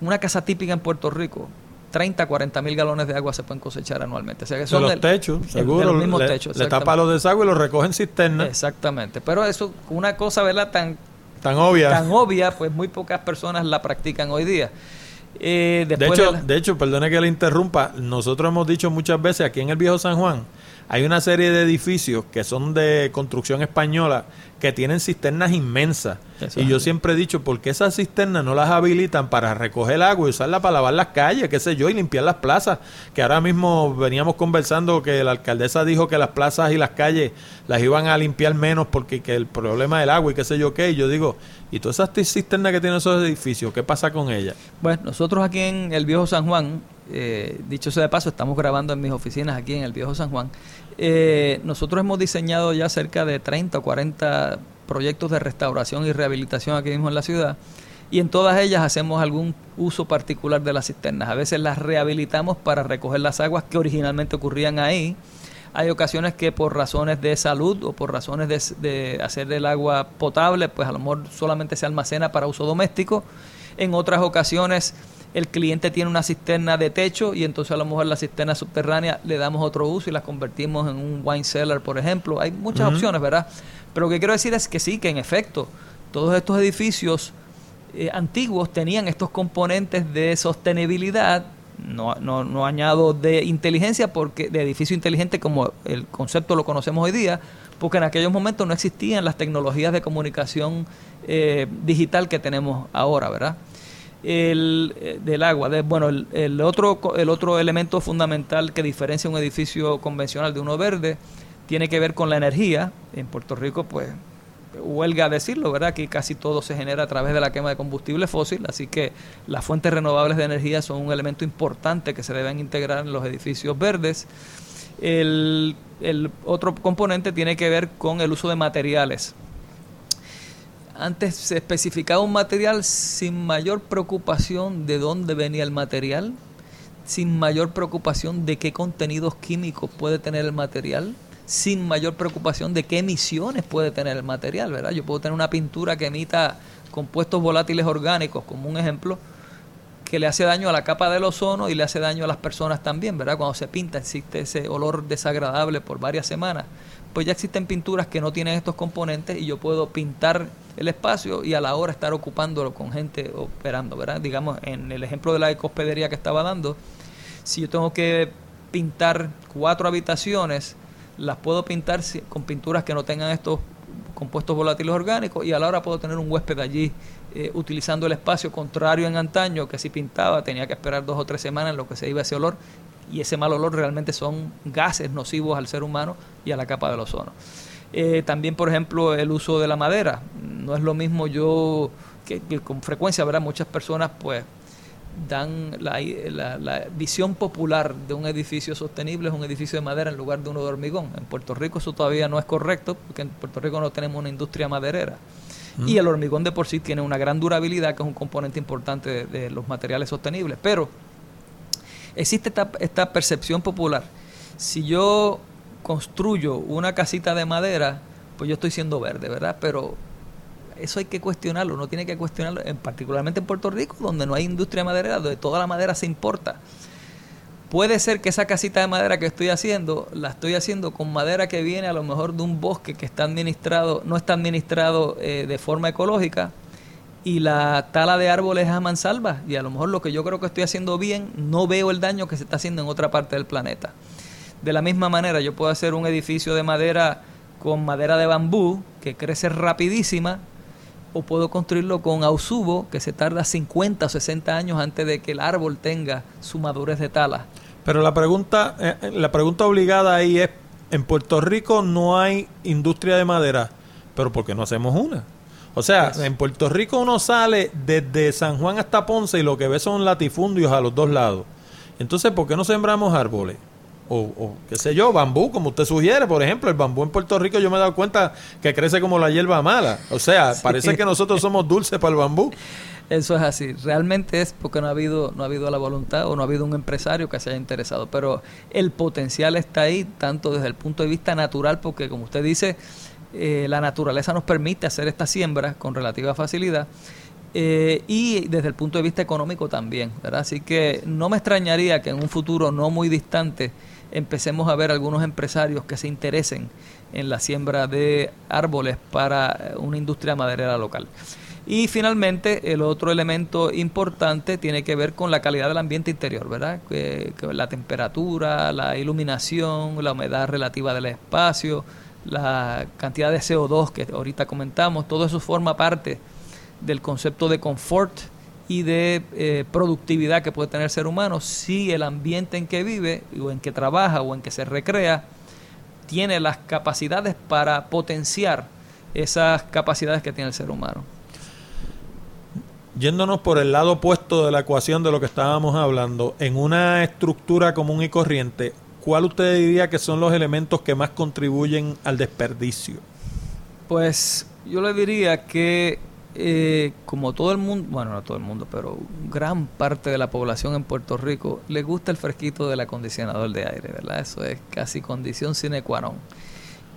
una casa típica en Puerto Rico, 30, 40 mil galones de agua se pueden cosechar anualmente. O sea que son de los techos, seguro. los mismos le, techos. Le tapa los desagües y los recogen cisternas. Exactamente. Pero eso, una cosa, ¿verdad? Tan, tan obvia. Tan obvia, pues muy pocas personas la practican hoy día. Eh, de, hecho, de hecho, perdone que le interrumpa, nosotros hemos dicho muchas veces aquí en el Viejo San Juan, hay una serie de edificios que son de construcción española que tienen cisternas inmensas. y yo siempre he dicho, ¿por qué esas cisternas no las habilitan para recoger agua y usarla para lavar las calles, qué sé yo, y limpiar las plazas? Que ahora mismo veníamos conversando que la alcaldesa dijo que las plazas y las calles las iban a limpiar menos porque que el problema del agua y qué sé yo qué. Y yo digo, ¿y todas esas cisternas que tienen esos edificios, qué pasa con ellas? Bueno, nosotros aquí en el Viejo San Juan, eh, dicho sea de paso, estamos grabando en mis oficinas aquí en el Viejo San Juan. Eh, nosotros hemos diseñado ya cerca de 30 o 40 proyectos de restauración y rehabilitación aquí mismo en la ciudad y en todas ellas hacemos algún uso particular de las cisternas. A veces las rehabilitamos para recoger las aguas que originalmente ocurrían ahí. Hay ocasiones que por razones de salud o por razones de, de hacer el agua potable, pues a lo mejor solamente se almacena para uso doméstico. En otras ocasiones el cliente tiene una cisterna de techo y entonces a lo mejor la cisterna subterránea le damos otro uso y la convertimos en un wine cellar, por ejemplo. Hay muchas opciones, ¿verdad? Pero lo que quiero decir es que sí, que en efecto, todos estos edificios eh, antiguos tenían estos componentes de sostenibilidad, no, no, no, añado de inteligencia, porque de edificio inteligente como el concepto lo conocemos hoy día, porque en aquellos momentos no existían las tecnologías de comunicación eh, digital que tenemos ahora, ¿verdad? El, eh, del agua. De, bueno, el, otro, el otro elemento fundamental que diferencia un edificio convencional de uno verde tiene que ver con la energía. En Puerto Rico, pues, huelga decirlo, ¿verdad? Que casi todo se genera a través de la quema de combustible fósil, así que las fuentes renovables de energía son un elemento importante que se deben integrar en los edificios verdes. El, el otro componente tiene que ver con el uso de materiales antes se especificaba un material sin mayor preocupación de dónde venía el material, sin mayor preocupación de qué contenidos químicos puede tener el material, sin mayor preocupación de qué emisiones puede tener el material, ¿verdad? Yo puedo tener una pintura que emita compuestos volátiles orgánicos, como un ejemplo, que le hace daño a la capa del ozono y le hace daño a las personas también, ¿verdad? Cuando se pinta existe ese olor desagradable por varias semanas. Pues ya existen pinturas que no tienen estos componentes y yo puedo pintar el espacio y a la hora estar ocupándolo con gente operando, ¿verdad? Digamos, en el ejemplo de la ecospedería que estaba dando, si yo tengo que pintar cuatro habitaciones, las puedo pintar con pinturas que no tengan estos compuestos volátiles orgánicos y a la hora puedo tener un huésped allí eh, utilizando el espacio contrario en antaño que si pintaba tenía que esperar dos o tres semanas en lo que se iba ese olor y ese mal olor realmente son gases nocivos al ser humano y a la capa del ozono. Eh, también, por ejemplo, el uso de la madera. No es lo mismo yo que, con frecuencia, ¿verdad? Muchas personas pues dan la, la, visión popular de un edificio sostenible es un edificio de madera en lugar de uno de hormigón. En Puerto Rico eso todavía no es correcto porque en Puerto Rico no tenemos una industria maderera. Mm. Y el hormigón de por sí tiene una gran durabilidad que es un componente importante de, los materiales sostenibles. Pero existe esta, esta percepción popular. Si yo construyo una casita de madera, pues yo estoy siendo verde, ¿verdad? Pero eso hay que cuestionarlo, uno tiene que cuestionarlo, en, particularmente en Puerto Rico, donde no hay industria maderera, donde toda la madera se importa. Puede ser que esa casita de madera que estoy haciendo, la estoy haciendo con madera que viene a lo mejor de un bosque que está administrado, no está administrado eh, de forma ecológica, y la tala de árboles es a mansalva, y a lo mejor lo que yo creo que estoy haciendo bien, no veo el daño que se está haciendo en otra parte del planeta. De la misma manera, yo puedo hacer un edificio de madera con madera de bambú, que crece rapidísima, o puedo construirlo con ausubo, que se tarda 50 o 60 años antes de que el árbol tenga su madurez de tala. Pero la pregunta, eh, eh, la pregunta obligada ahí es, en Puerto Rico no hay industria de madera, pero ¿por qué no hacemos una? O sea, en Puerto Rico uno sale desde San Juan hasta Ponce y lo que ve son latifundios a los dos lados. Entonces, ¿por qué no sembramos árboles? o, qué sé yo, bambú, como usted sugiere, por ejemplo, el bambú en Puerto Rico yo me he dado cuenta que crece como la hierba mala. O sea, [LAUGHS] parece que nosotros somos dulces para el bambú. Eso es así. Realmente es porque no ha habido no ha habido la voluntad o no ha habido un empresario que se haya interesado, pero el potencial está ahí tanto desde el punto de vista natural porque como usted dice, eh, la naturaleza nos permite hacer esta siembra con relativa facilidad. Eh, y desde el punto de vista económico también. Así que no me extrañaría que en un futuro no muy distante empecemos a ver algunos empresarios que se interesen en la siembra de árboles para una industria maderera local. Y finalmente, el otro elemento importante tiene que ver con la calidad del ambiente interior, ¿verdad? Que, la temperatura, la iluminación, la humedad relativa del espacio, la cantidad de CO2 que ahorita comentamos, todo eso forma parte del concepto de confort y de eh, productividad que puede tener el ser humano si el ambiente en que vive o en que trabaja o en que se recrea tiene las capacidades para potenciar esas capacidades que tiene el ser humano. Yéndonos por el lado opuesto de la ecuación de lo que estábamos hablando, en una estructura común y corriente, ¿cuál usted diría que son los elementos que más contribuyen al desperdicio? Pues yo le diría que eh, como todo el mundo, bueno, no todo el mundo, pero gran parte de la población en Puerto Rico le gusta el fresquito del acondicionador de aire, ¿verdad? Eso es casi condición sine qua non.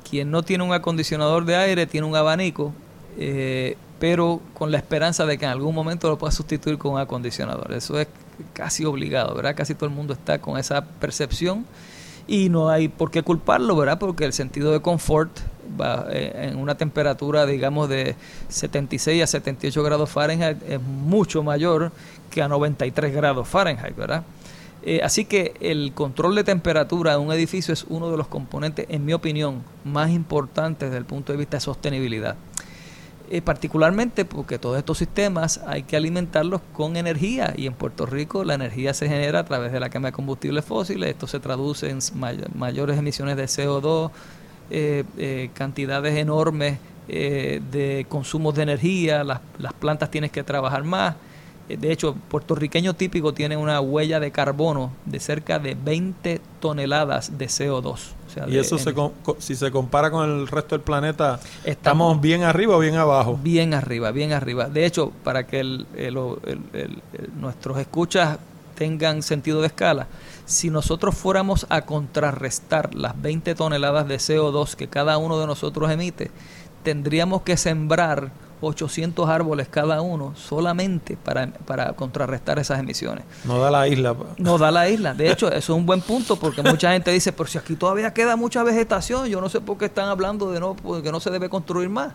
Quien no tiene un acondicionador de aire tiene un abanico, eh, pero con la esperanza de que en algún momento lo pueda sustituir con un acondicionador. Eso es casi obligado, ¿verdad? Casi todo el mundo está con esa percepción y no hay por qué culparlo, ¿verdad? Porque el sentido de confort va, eh, en una temperatura, digamos, de 76 a 78 grados Fahrenheit es mucho mayor que a 93 grados Fahrenheit, ¿verdad? Eh, así que el control de temperatura de un edificio es uno de los componentes, en mi opinión, más importantes desde el punto de vista de sostenibilidad. Eh, particularmente porque todos estos sistemas hay que alimentarlos con energía y en Puerto Rico la energía se genera a través de la quema de combustibles fósiles, esto se traduce en mayores emisiones de CO2, eh, eh, cantidades enormes de consumos de energía, las, las plantas tienen que trabajar más, de hecho, puertorriqueño típico tiene una huella de carbono de cerca de 20 toneladas de CO2 y eso se, si se compara con el resto del planeta, estamos, bien arriba o bien abajo. Bien arriba, bien arriba. De hecho, para que el, nuestros escuchas tengan sentido de escala, si nosotros fuéramos a contrarrestar las 20 toneladas de CO2 que cada uno de nosotros emite, tendríamos que sembrar 800 árboles cada uno solamente para, para contrarrestar esas emisiones. No da la isla. No da la isla. De hecho, eso es un buen punto porque mucha gente dice, pero si aquí todavía queda mucha vegetación, yo no sé por qué están hablando de no, que no se debe construir más.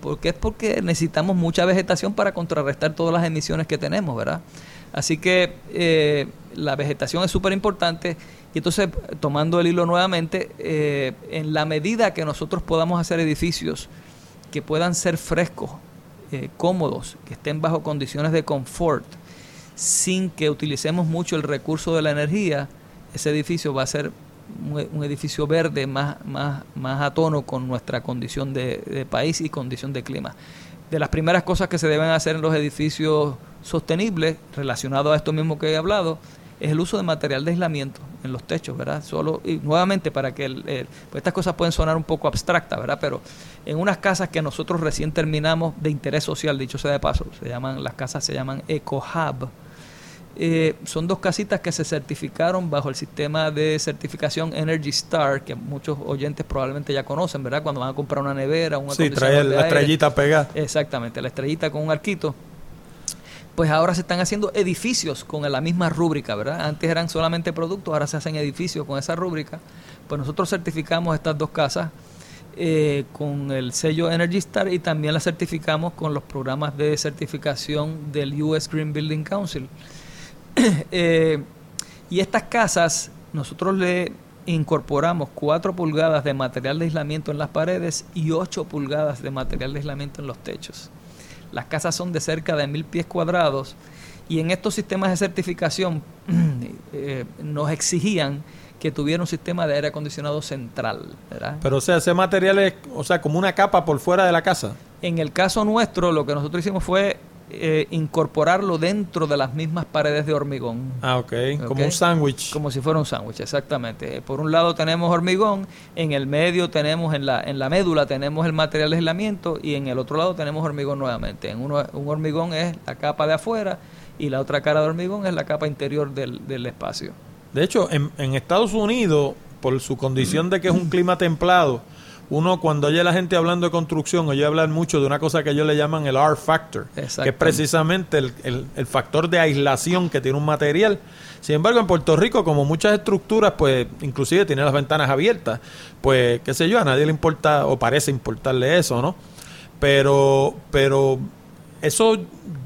Porque es porque necesitamos mucha vegetación para contrarrestar todas las emisiones que tenemos, ¿verdad? Así que eh, la vegetación es súper importante. Y entonces, tomando el hilo nuevamente, eh, en la medida que nosotros podamos hacer edificios que puedan ser frescos, eh, cómodos, que estén bajo condiciones de confort, sin que utilicemos mucho el recurso de la energía, ese edificio va a ser un edificio verde más, más, más a tono con nuestra condición de, de país y condición de clima. De las primeras cosas que se deben hacer en los edificios sostenibles, relacionado a esto mismo que he hablado, es el uso de material de aislamiento en los techos, ¿verdad? Solo, y nuevamente para que el, pues estas cosas pueden sonar un poco abstractas, ¿verdad? Pero en unas casas que nosotros recién terminamos de interés social, dicho sea de paso, se llaman, las casas se llaman EcoHub. Eh, son dos casitas que se certificaron bajo el sistema de certificación Energy Star, que muchos oyentes probablemente ya conocen, ¿verdad? Cuando van a comprar una nevera, un Sí, trae la estrellita pegada. Exactamente, la estrellita con un arquito pues ahora se están haciendo edificios con la misma rúbrica, ¿verdad? Antes eran solamente productos, ahora se hacen edificios con esa rúbrica. Pues nosotros certificamos estas dos casas eh, con el sello Energy Star y también las certificamos con los programas de certificación del US Green Building Council. [CLEARS THROAT] Eh, y estas casas, nosotros le incorporamos 4 pulgadas de material de aislamiento en las paredes y 8 pulgadas de material de aislamiento en los techos. Las casas son de cerca de mil pies cuadrados y en estos sistemas de certificación [CLEARS THROAT] eh, nos exigían que tuviera un sistema de aire acondicionado central. Pero o sea, ese material es, o sea, como una capa por fuera de la casa. En el caso nuestro, lo que nosotros hicimos fue eh, incorporarlo dentro de las mismas paredes de hormigón. Ah, ok. Como un sándwich. Como si fuera un sándwich, exactamente. Por un lado tenemos hormigón, en el medio tenemos, en la, en la médula tenemos el material de aislamiento y en el otro lado tenemos hormigón nuevamente. En uno, un hormigón es la capa de afuera y la otra cara de hormigón es la capa interior del, del espacio. De hecho, en, en Estados Unidos, por su condición de que es un clima templado, uno cuando oye a la gente hablando de construcción, oye hablar mucho de una cosa que ellos le llaman el R factor, que es precisamente el, factor de aislación que tiene un material. Sin embargo, en Puerto Rico, como muchas estructuras, pues inclusive tiene las ventanas abiertas, pues qué sé yo, a nadie le importa o parece importarle eso, ¿no? Pero, pero eso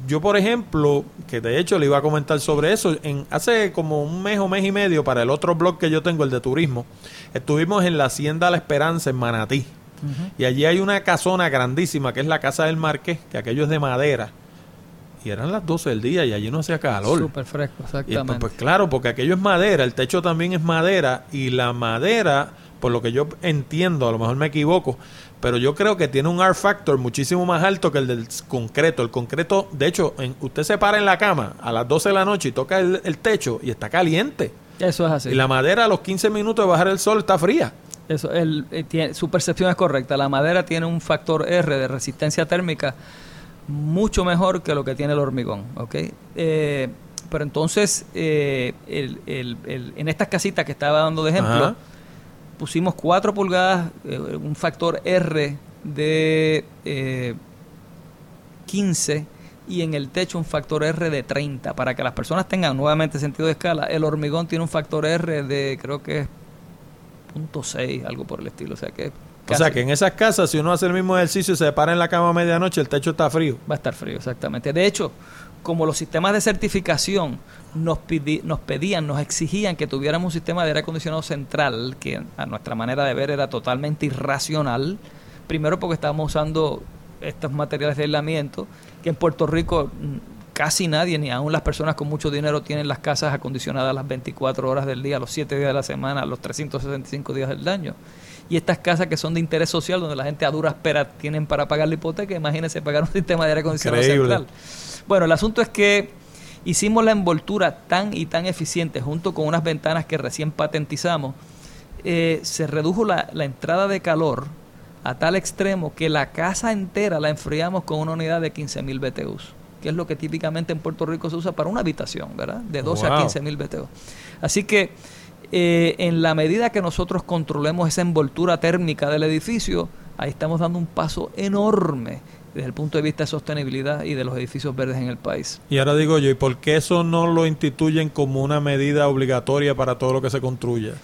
yo, por ejemplo, que de hecho le iba a comentar sobre eso, en hace como un mes o mes y medio para el otro blog que yo tengo, el de turismo, estuvimos en la Hacienda La Esperanza en Manatí. Y allí hay una casona grandísima que es la Casa del Marqués, que aquello es de madera. Y eran las 12 del día y allí no hacía calor. Súper fresco, pues, exactamente. pues, pues claro, porque aquello es madera, el techo también es madera y la madera, por lo que yo entiendo, a lo mejor me equivoco, pero yo creo que tiene un R factor muchísimo más alto que el del concreto. El concreto, de hecho, usted se para en la cama a las 12 de la noche y toca el, techo y está caliente. Eso es así. Y la madera a los 15 minutos de bajar el sol está fría. Eso, el, eh, tiene, su percepción es correcta. La madera tiene un factor R de resistencia térmica mucho mejor que lo que tiene el hormigón. ¿okay? Eh, pero entonces, eh, en estas casitas que estaba dando de ejemplo, pusimos 4 pulgadas, eh, un factor R de 15 eh, y en el techo un factor R de 30 para que las personas tengan nuevamente sentido de escala. El hormigón tiene un factor R de creo que es .6, algo por el estilo, o sea que O sea que en esas casas si uno hace el mismo ejercicio y se para en la cama a medianoche, el techo está frío. Va a estar frío, exactamente. De hecho, como los sistemas de certificación nos, nos pedían, nos exigían que tuviéramos un sistema de aire acondicionado central, que a nuestra manera de ver era totalmente irracional, primero porque estábamos usando estos materiales de aislamiento, que en Puerto Rico mm, casi nadie, ni aún las personas con mucho dinero, tienen las casas acondicionadas las 24 horas del día, los 7 días de la semana, los 365 días del año. Y estas casas que son de interés social, donde la gente a duras peras tienen para pagar la hipoteca, imagínense pagar un [LAUGHS] sistema de aire acondicionado central. Bueno, el asunto es que hicimos la envoltura tan y tan eficiente junto con unas ventanas que recién patentizamos, eh, se redujo la, entrada de calor a tal extremo que la casa entera la enfriamos con una unidad de 15.000 BTUs, que es lo que típicamente en Puerto Rico se usa para una habitación, ¿verdad? De 12 a 15 mil BTU. Así que eh, en la medida que nosotros controlemos esa envoltura térmica del edificio, ahí estamos dando un paso enorme desde el punto de vista de sostenibilidad y de los edificios verdes en el país. Y ahora digo yo, ¿y por qué eso no lo instituyen como una medida obligatoria para todo lo que se construya?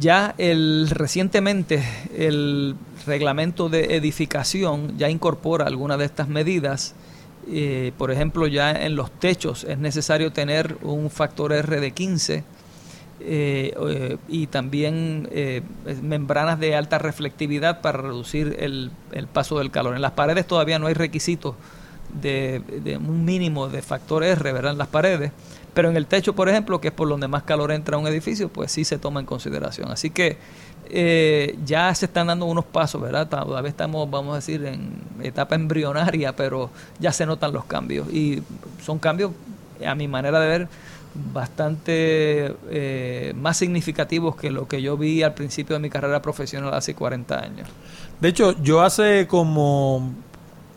Ya el, recientemente el reglamento de edificación ya incorpora algunas de estas medidas. Eh, por ejemplo, ya en los techos es necesario tener un factor R de 15 eh, eh, y también eh, membranas de alta reflectividad para reducir el, paso del calor. En las paredes todavía no hay requisitos de, un mínimo de factor R ¿verdad? en las paredes, pero en el techo, por ejemplo, que es por donde más calor entra a un edificio, pues sí se toma en consideración. Así que ya se están dando unos pasos, ¿verdad? Todavía estamos, vamos a decir, en etapa embrionaria, pero ya se notan los cambios y son cambios, a mi manera de ver, bastante eh, más significativos que lo que yo vi al principio de mi carrera profesional hace 40 años. De hecho, yo hace como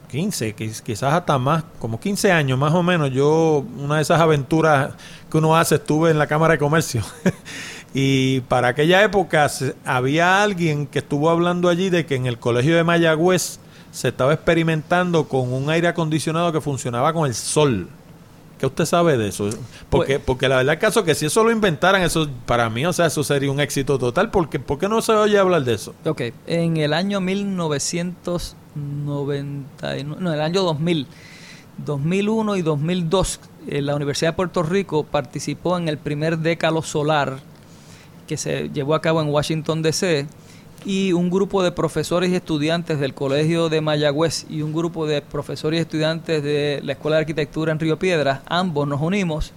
15, quizás hasta más, como 15 años más o menos, yo una de esas aventuras que uno hace, estuve en la Cámara de Comercio. [LAUGHS] y para aquella época había alguien que estuvo hablando allí de que en el colegio de Mayagüez se estaba experimentando con un aire acondicionado que funcionaba con el sol. ¿Qué usted sabe de eso? Porque, pues- porque la verdad es caso que si eso lo inventaran, eso para mí, o sea, eso sería un éxito total. porque ¿Por qué no se oye hablar de eso? Ok, en el año 1990, no, en el año 2000, 2001 y 2002, eh, la Universidad de Puerto Rico participó en el primer décalo solar que se llevó a cabo en Washington, D.C., y un grupo de profesores y estudiantes del Colegio de Mayagüez y un grupo de profesores y estudiantes de la Escuela de Arquitectura en Río Piedras, ambos nos unimos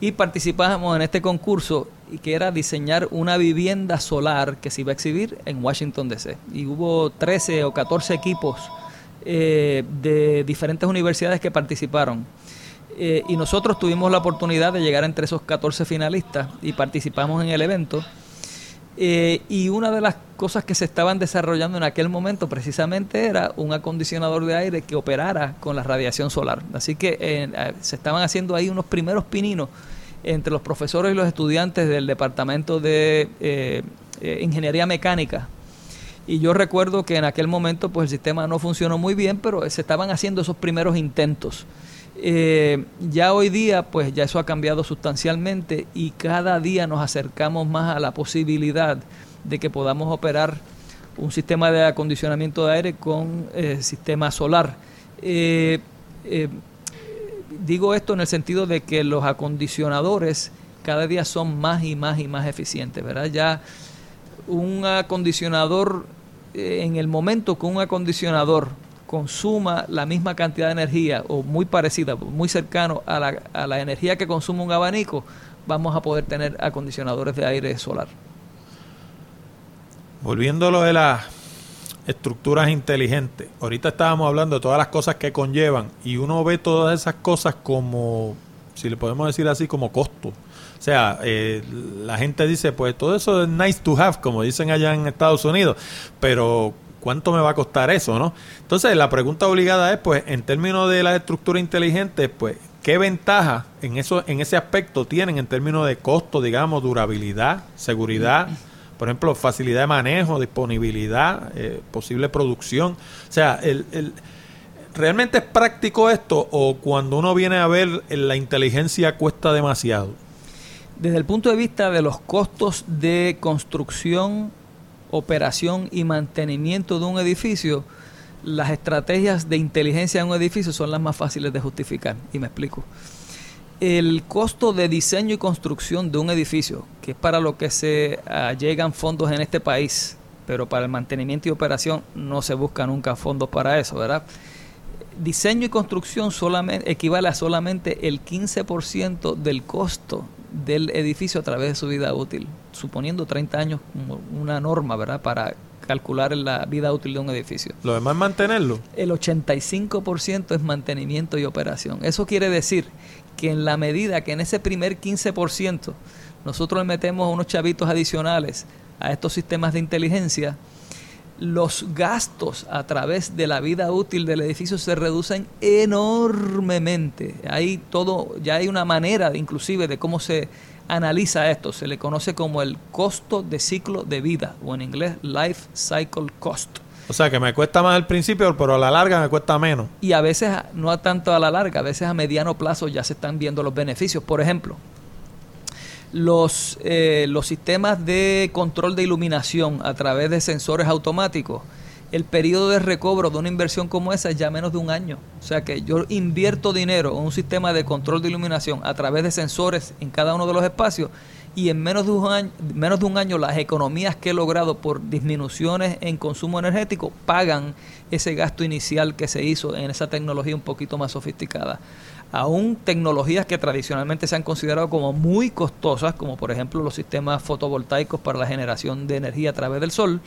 y participamos en este concurso que era diseñar una vivienda solar que se iba a exhibir en Washington DC. Y hubo 13 o 14 equipos eh, de diferentes universidades que participaron. Eh, y nosotros tuvimos la oportunidad de llegar entre esos 14 finalistas y participamos en el evento eh, y una de las cosas que se estaban desarrollando en aquel momento precisamente era un acondicionador de aire que operara con la radiación solar. Así que eh, se estaban haciendo ahí unos primeros pininos entre los profesores y los estudiantes del departamento de eh, ingeniería mecánica. Y yo recuerdo que en aquel momento pues el sistema no funcionó muy bien, pero se estaban haciendo esos primeros intentos. Eh, ya hoy día, pues ya eso ha cambiado sustancialmente y cada día nos acercamos más a la posibilidad de que podamos operar un sistema de acondicionamiento de aire con eh, sistema solar. Eh, digo esto en el sentido de que los acondicionadores cada día son más y más y más eficientes, ¿verdad? Ya un acondicionador, en el momento que un acondicionador consuma la misma cantidad de energía o muy parecida, muy cercano a la, a la energía que consume un abanico, vamos a poder tener acondicionadores de aire solar. Volviendo a lo de las estructuras inteligentes, ahorita estábamos hablando de todas las cosas que conllevan y uno ve todas esas cosas como, si le podemos decir así, como costo. O sea, eh, la gente dice, pues todo eso es nice to have, como dicen allá en Estados Unidos, pero ¿cuánto me va a costar eso, no? Entonces, la pregunta obligada es, pues, en términos de la estructura inteligente, pues, ¿qué ventaja en eso, en ese aspecto tienen en términos de costo, digamos, durabilidad, seguridad? Por ejemplo, facilidad de manejo, disponibilidad, eh, posible producción. O sea, ¿realmente es práctico esto o cuando uno viene a ver la inteligencia cuesta demasiado? Desde el punto de vista de los costos de construcción operación y mantenimiento de un edificio, las estrategias de inteligencia de un edificio son las más fáciles de justificar. Y me explico. El costo de diseño y construcción de un edificio, que es para lo que se uh, llegan fondos en este país, pero para el mantenimiento y operación no se busca nunca fondos para eso, ¿verdad? Diseño y construcción solamente equivale a solamente el 15% del costo del edificio a través de su vida útil, suponiendo 30 años como una norma, ¿verdad? Para calcular la vida útil de un edificio. ¿Lo demás es mantenerlo? El 85% es mantenimiento y operación. Eso quiere decir que en la medida que en ese primer 15% nosotros le metemos unos chavitos adicionales a estos sistemas de inteligencia, los gastos a través de la vida útil del edificio se reducen enormemente. Hay todo, ya hay una manera inclusive de cómo se analiza esto. Se le conoce como el costo de ciclo de vida, o en inglés life cycle cost. O sea que me cuesta más al principio, pero a la larga me cuesta menos. Y a veces, no tanto a la larga, a veces a mediano plazo ya se están viendo los beneficios. Por ejemplo, los, eh, los sistemas de control de iluminación a través de sensores automáticos, el periodo de recobro de una inversión como esa es ya menos de un año. O sea que yo invierto dinero en un sistema de control de iluminación a través de sensores en cada uno de los espacios y en menos de un año, menos de un año las economías que he logrado por disminuciones en consumo energético pagan ese gasto inicial que se hizo en esa tecnología un poquito más sofisticada aún tecnologías que tradicionalmente se han considerado como muy costosas, como por ejemplo los sistemas fotovoltaicos para la generación de energía a través del sol.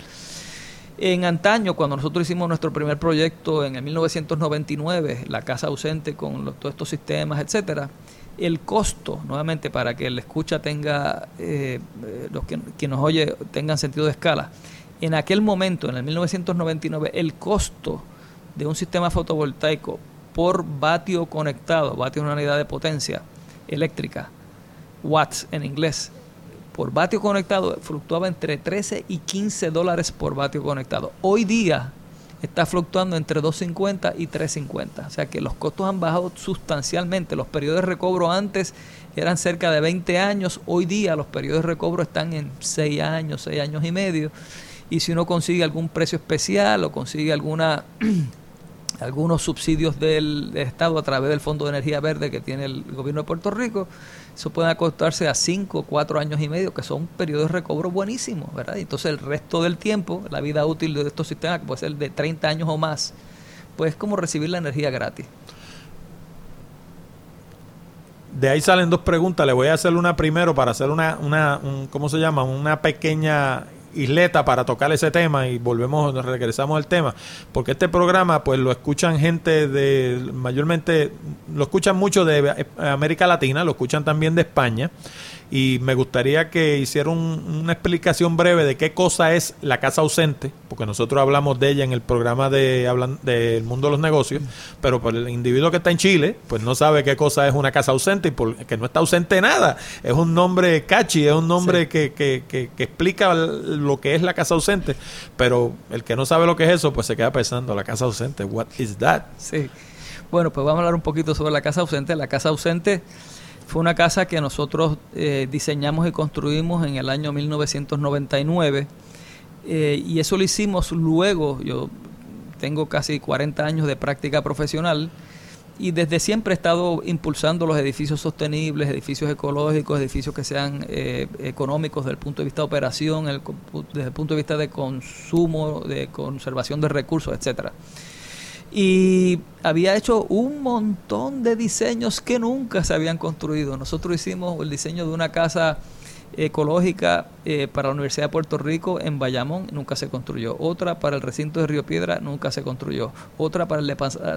En antaño, cuando nosotros hicimos nuestro primer proyecto en el 1999, la casa ausente con todos estos sistemas, etcétera, el costo, nuevamente para que el escucha tenga, eh, los que, que nos oye tengan sentido de escala, en aquel momento, en el 1999, el costo de un sistema fotovoltaico por vatio conectado, vatio es una unidad de potencia eléctrica, watts en inglés, por vatio conectado fluctuaba entre 13 y 15 dólares por vatio conectado. Hoy día está fluctuando entre 2.50 y 3.50. O sea que los costos han bajado sustancialmente. Los periodos de recobro antes eran cerca de 20 años. Hoy día los periodos de recobro están en 6 años, 6 años y medio. Y si uno consigue algún precio especial o consigue alguna algunos subsidios del Estado a través del Fondo de Energía Verde que tiene el gobierno de Puerto Rico, eso puede acostarse a 5, 4 años y medio, que son periodos de recobro buenísimos, ¿verdad? Entonces el resto del tiempo, la vida útil de estos sistemas, que puede ser de 30 años o más, pues es como recibir la energía gratis. De ahí salen dos preguntas. Le voy a hacer una primero para hacer una, una ¿cómo se llama? Una pequeña isleta para tocar ese tema y volvemos, nos regresamos al tema, porque este programa pues lo escuchan gente de, mayormente, lo escuchan mucho de América Latina, lo escuchan también de España y me gustaría que hiciera una explicación breve de qué cosa es la casa ausente, porque nosotros hablamos de ella en el programa de hablan del mundo de los negocios, pero por el individuo que está en Chile, pues no sabe qué cosa es una casa ausente y porque no está ausente nada. Es un nombre catchy, es un nombre que, que, que, que, explica lo que es la casa ausente, pero el que no sabe lo que es eso, pues se queda pensando, la casa ausente, what is that? Sí. Bueno, pues vamos a hablar un poquito sobre la casa ausente. La casa ausente fue una casa que nosotros eh, diseñamos y construimos en el año 1999 eh, y eso lo hicimos luego, yo tengo casi 40 años de práctica profesional y desde siempre he estado impulsando los edificios sostenibles, edificios ecológicos, edificios que sean eh, económicos desde el punto de vista de operación, desde el punto de vista de consumo, de conservación de recursos, etcétera y había hecho un montón de diseños que nunca se habían construido. Nosotros hicimos el diseño de una casa ecológica eh, para la Universidad de Puerto Rico en Bayamón nunca se construyó. Otra para el recinto de Río Piedra nunca se construyó. Otra para el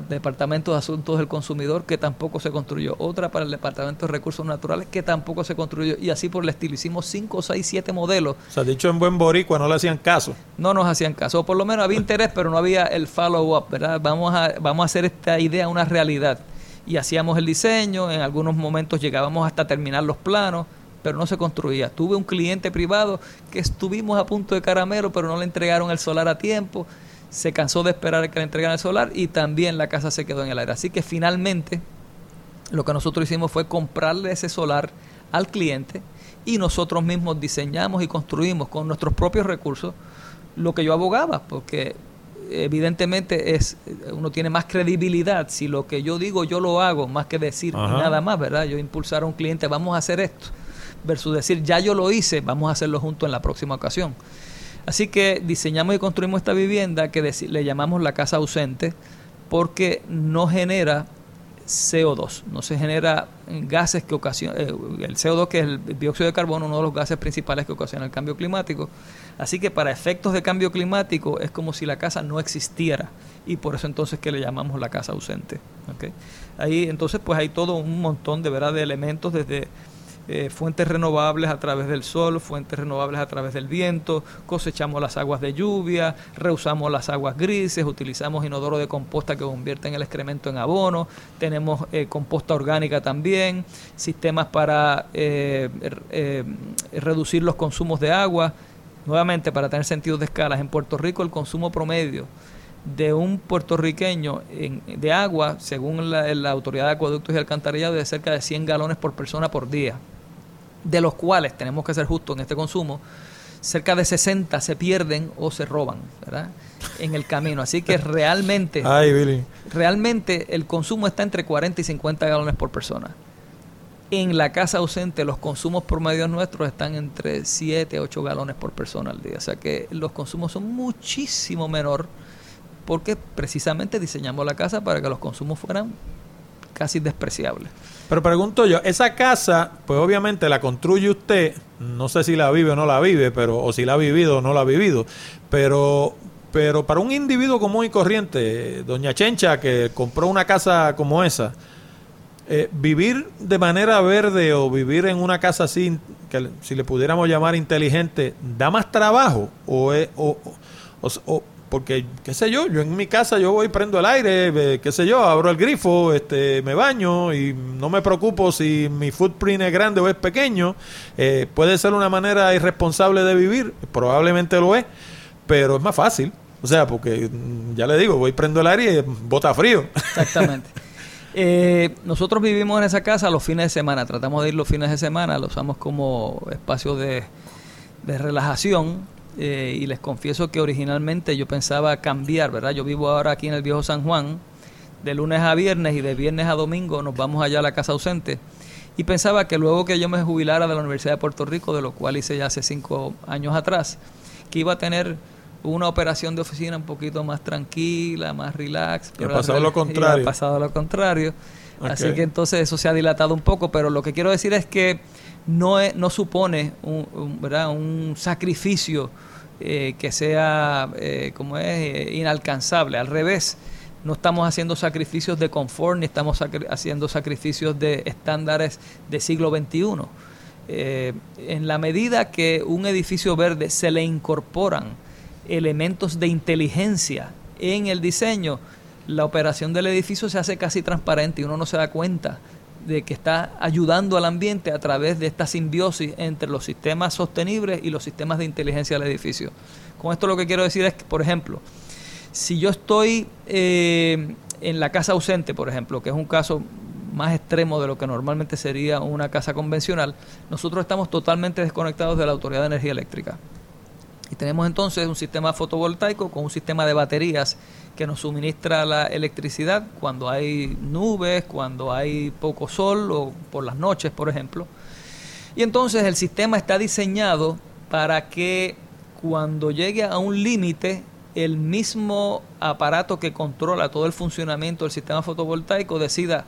Departamento de Asuntos del Consumidor que tampoco se construyó. Otra para el Departamento de Recursos Naturales que tampoco se construyó. Y así por el estilo. Hicimos 5, 6, 7 modelos. O sea, dicho en buen boricua, no le hacían caso. No nos hacían caso. O por lo menos había interés, pero no había el follow-up, ¿verdad? Vamos a, vamos a hacer esta idea una realidad. Y hacíamos el diseño, en algunos momentos llegábamos hasta terminar los planos pero no se construía. Tuve un cliente privado que estuvimos a punto de caramelo, pero no le entregaron el solar a tiempo. Se cansó de esperar que le entregaran el solar y también la casa se quedó en el aire. Así que finalmente lo que nosotros hicimos fue comprarle ese solar al cliente y nosotros mismos diseñamos y construimos con nuestros propios recursos lo que yo abogaba, porque evidentemente es uno tiene más credibilidad si lo que yo digo yo lo hago más que decir nada más, ¿verdad? Yo impulsar a un cliente, vamos a hacer esto versus decir, ya yo lo hice, vamos a hacerlo juntos en la próxima ocasión. Así que diseñamos y construimos esta vivienda que le llamamos la casa ausente porque no genera CO2, no se genera gases que ocasionan, eh, el CO2 que es el dióxido de carbono, uno de los gases principales que ocasiona el cambio climático. Así que para efectos de cambio climático es como si la casa no existiera y por eso entonces que le llamamos la casa ausente. Ahí entonces pues hay todo un montón de, ¿verdad? de elementos desde eh, fuentes renovables a través del sol, fuentes renovables a través del viento, cosechamos las aguas de lluvia, reusamos las aguas grises, utilizamos inodoro de composta que convierten el excremento en abono, tenemos eh, composta orgánica también, sistemas para eh, reducir los consumos de agua. Nuevamente, para tener sentido de escalas, en Puerto Rico el consumo promedio de un puertorriqueño de agua, según la, la, Autoridad de Acueductos y Alcantarillado, de cerca de 100 galones por persona por día de los cuales tenemos que ser justos en este consumo, cerca de 60 se pierden o se roban, ¿verdad? En el camino. Así que realmente, [LAUGHS] realmente el consumo está entre 40 y 50 galones por persona. En la casa ausente los consumos promedios nuestros están entre 7 a 8 galones por persona al día. O sea que los consumos son muchísimo menor porque precisamente diseñamos la casa para que los consumos fueran casi despreciables. Pero pregunto yo, esa casa, pues obviamente la construye usted, no sé si la vive o no la vive, pero o si la ha vivido o no la ha vivido, pero pero para un individuo común y corriente, doña Chencha que compró una casa como esa, eh, vivir de manera verde o vivir en una casa así, que si le pudiéramos llamar inteligente, da más trabajo o, o, o porque, qué sé yo, yo en mi casa yo voy, prendo el aire, qué sé yo, abro el grifo, este, me baño y no me preocupo si mi footprint es grande o es pequeño. Eh, puede ser una manera irresponsable de vivir, probablemente lo es, pero es más fácil. O sea, porque mm, ya le digo, voy, prendo el aire y bota frío. Exactamente. [LAUGHS] Eh, nosotros vivimos en esa casa los fines de semana, tratamos de ir los fines de semana, lo usamos como espacio de, de relajación eh, y les confieso que originalmente yo pensaba cambiar, ¿verdad? Yo vivo ahora aquí en el viejo San Juan, de lunes a viernes y de viernes a domingo nos vamos allá a la casa ausente. Y pensaba que luego que yo me jubilara de la Universidad de Puerto Rico, de lo cual hice ya hace cinco años atrás, que iba a tener una operación de oficina un poquito más tranquila, más relax. Pero ha pasado lo contrario. ha pasado lo contrario. Así que entonces eso se ha dilatado un poco, pero lo que quiero decir es que no, no supone un, ¿verdad? un sacrificio eh, que sea eh, como es eh, inalcanzable. Al revés, no estamos haciendo sacrificios de confort ni estamos haciendo sacrificios de estándares de siglo XXI. en la medida que un edificio verde se le incorporan elementos de inteligencia en el diseño, la operación del edificio se hace casi transparente y uno no se da cuenta de que está ayudando al ambiente a través de esta simbiosis entre los sistemas sostenibles y los sistemas de inteligencia del edificio. Con esto lo que quiero decir es que, por ejemplo, si yo estoy eh, en la casa ausente, por ejemplo, que es un caso más extremo de lo que normalmente sería una casa convencional, nosotros estamos totalmente desconectados de la Autoridad de Energía Eléctrica. Y tenemos entonces un sistema fotovoltaico con un sistema de baterías que nos suministra la electricidad cuando hay nubes, cuando hay poco sol o por las noches, por ejemplo. Y entonces el sistema está diseñado para que cuando llegue a un límite, el mismo aparato que controla todo el funcionamiento del sistema fotovoltaico decida,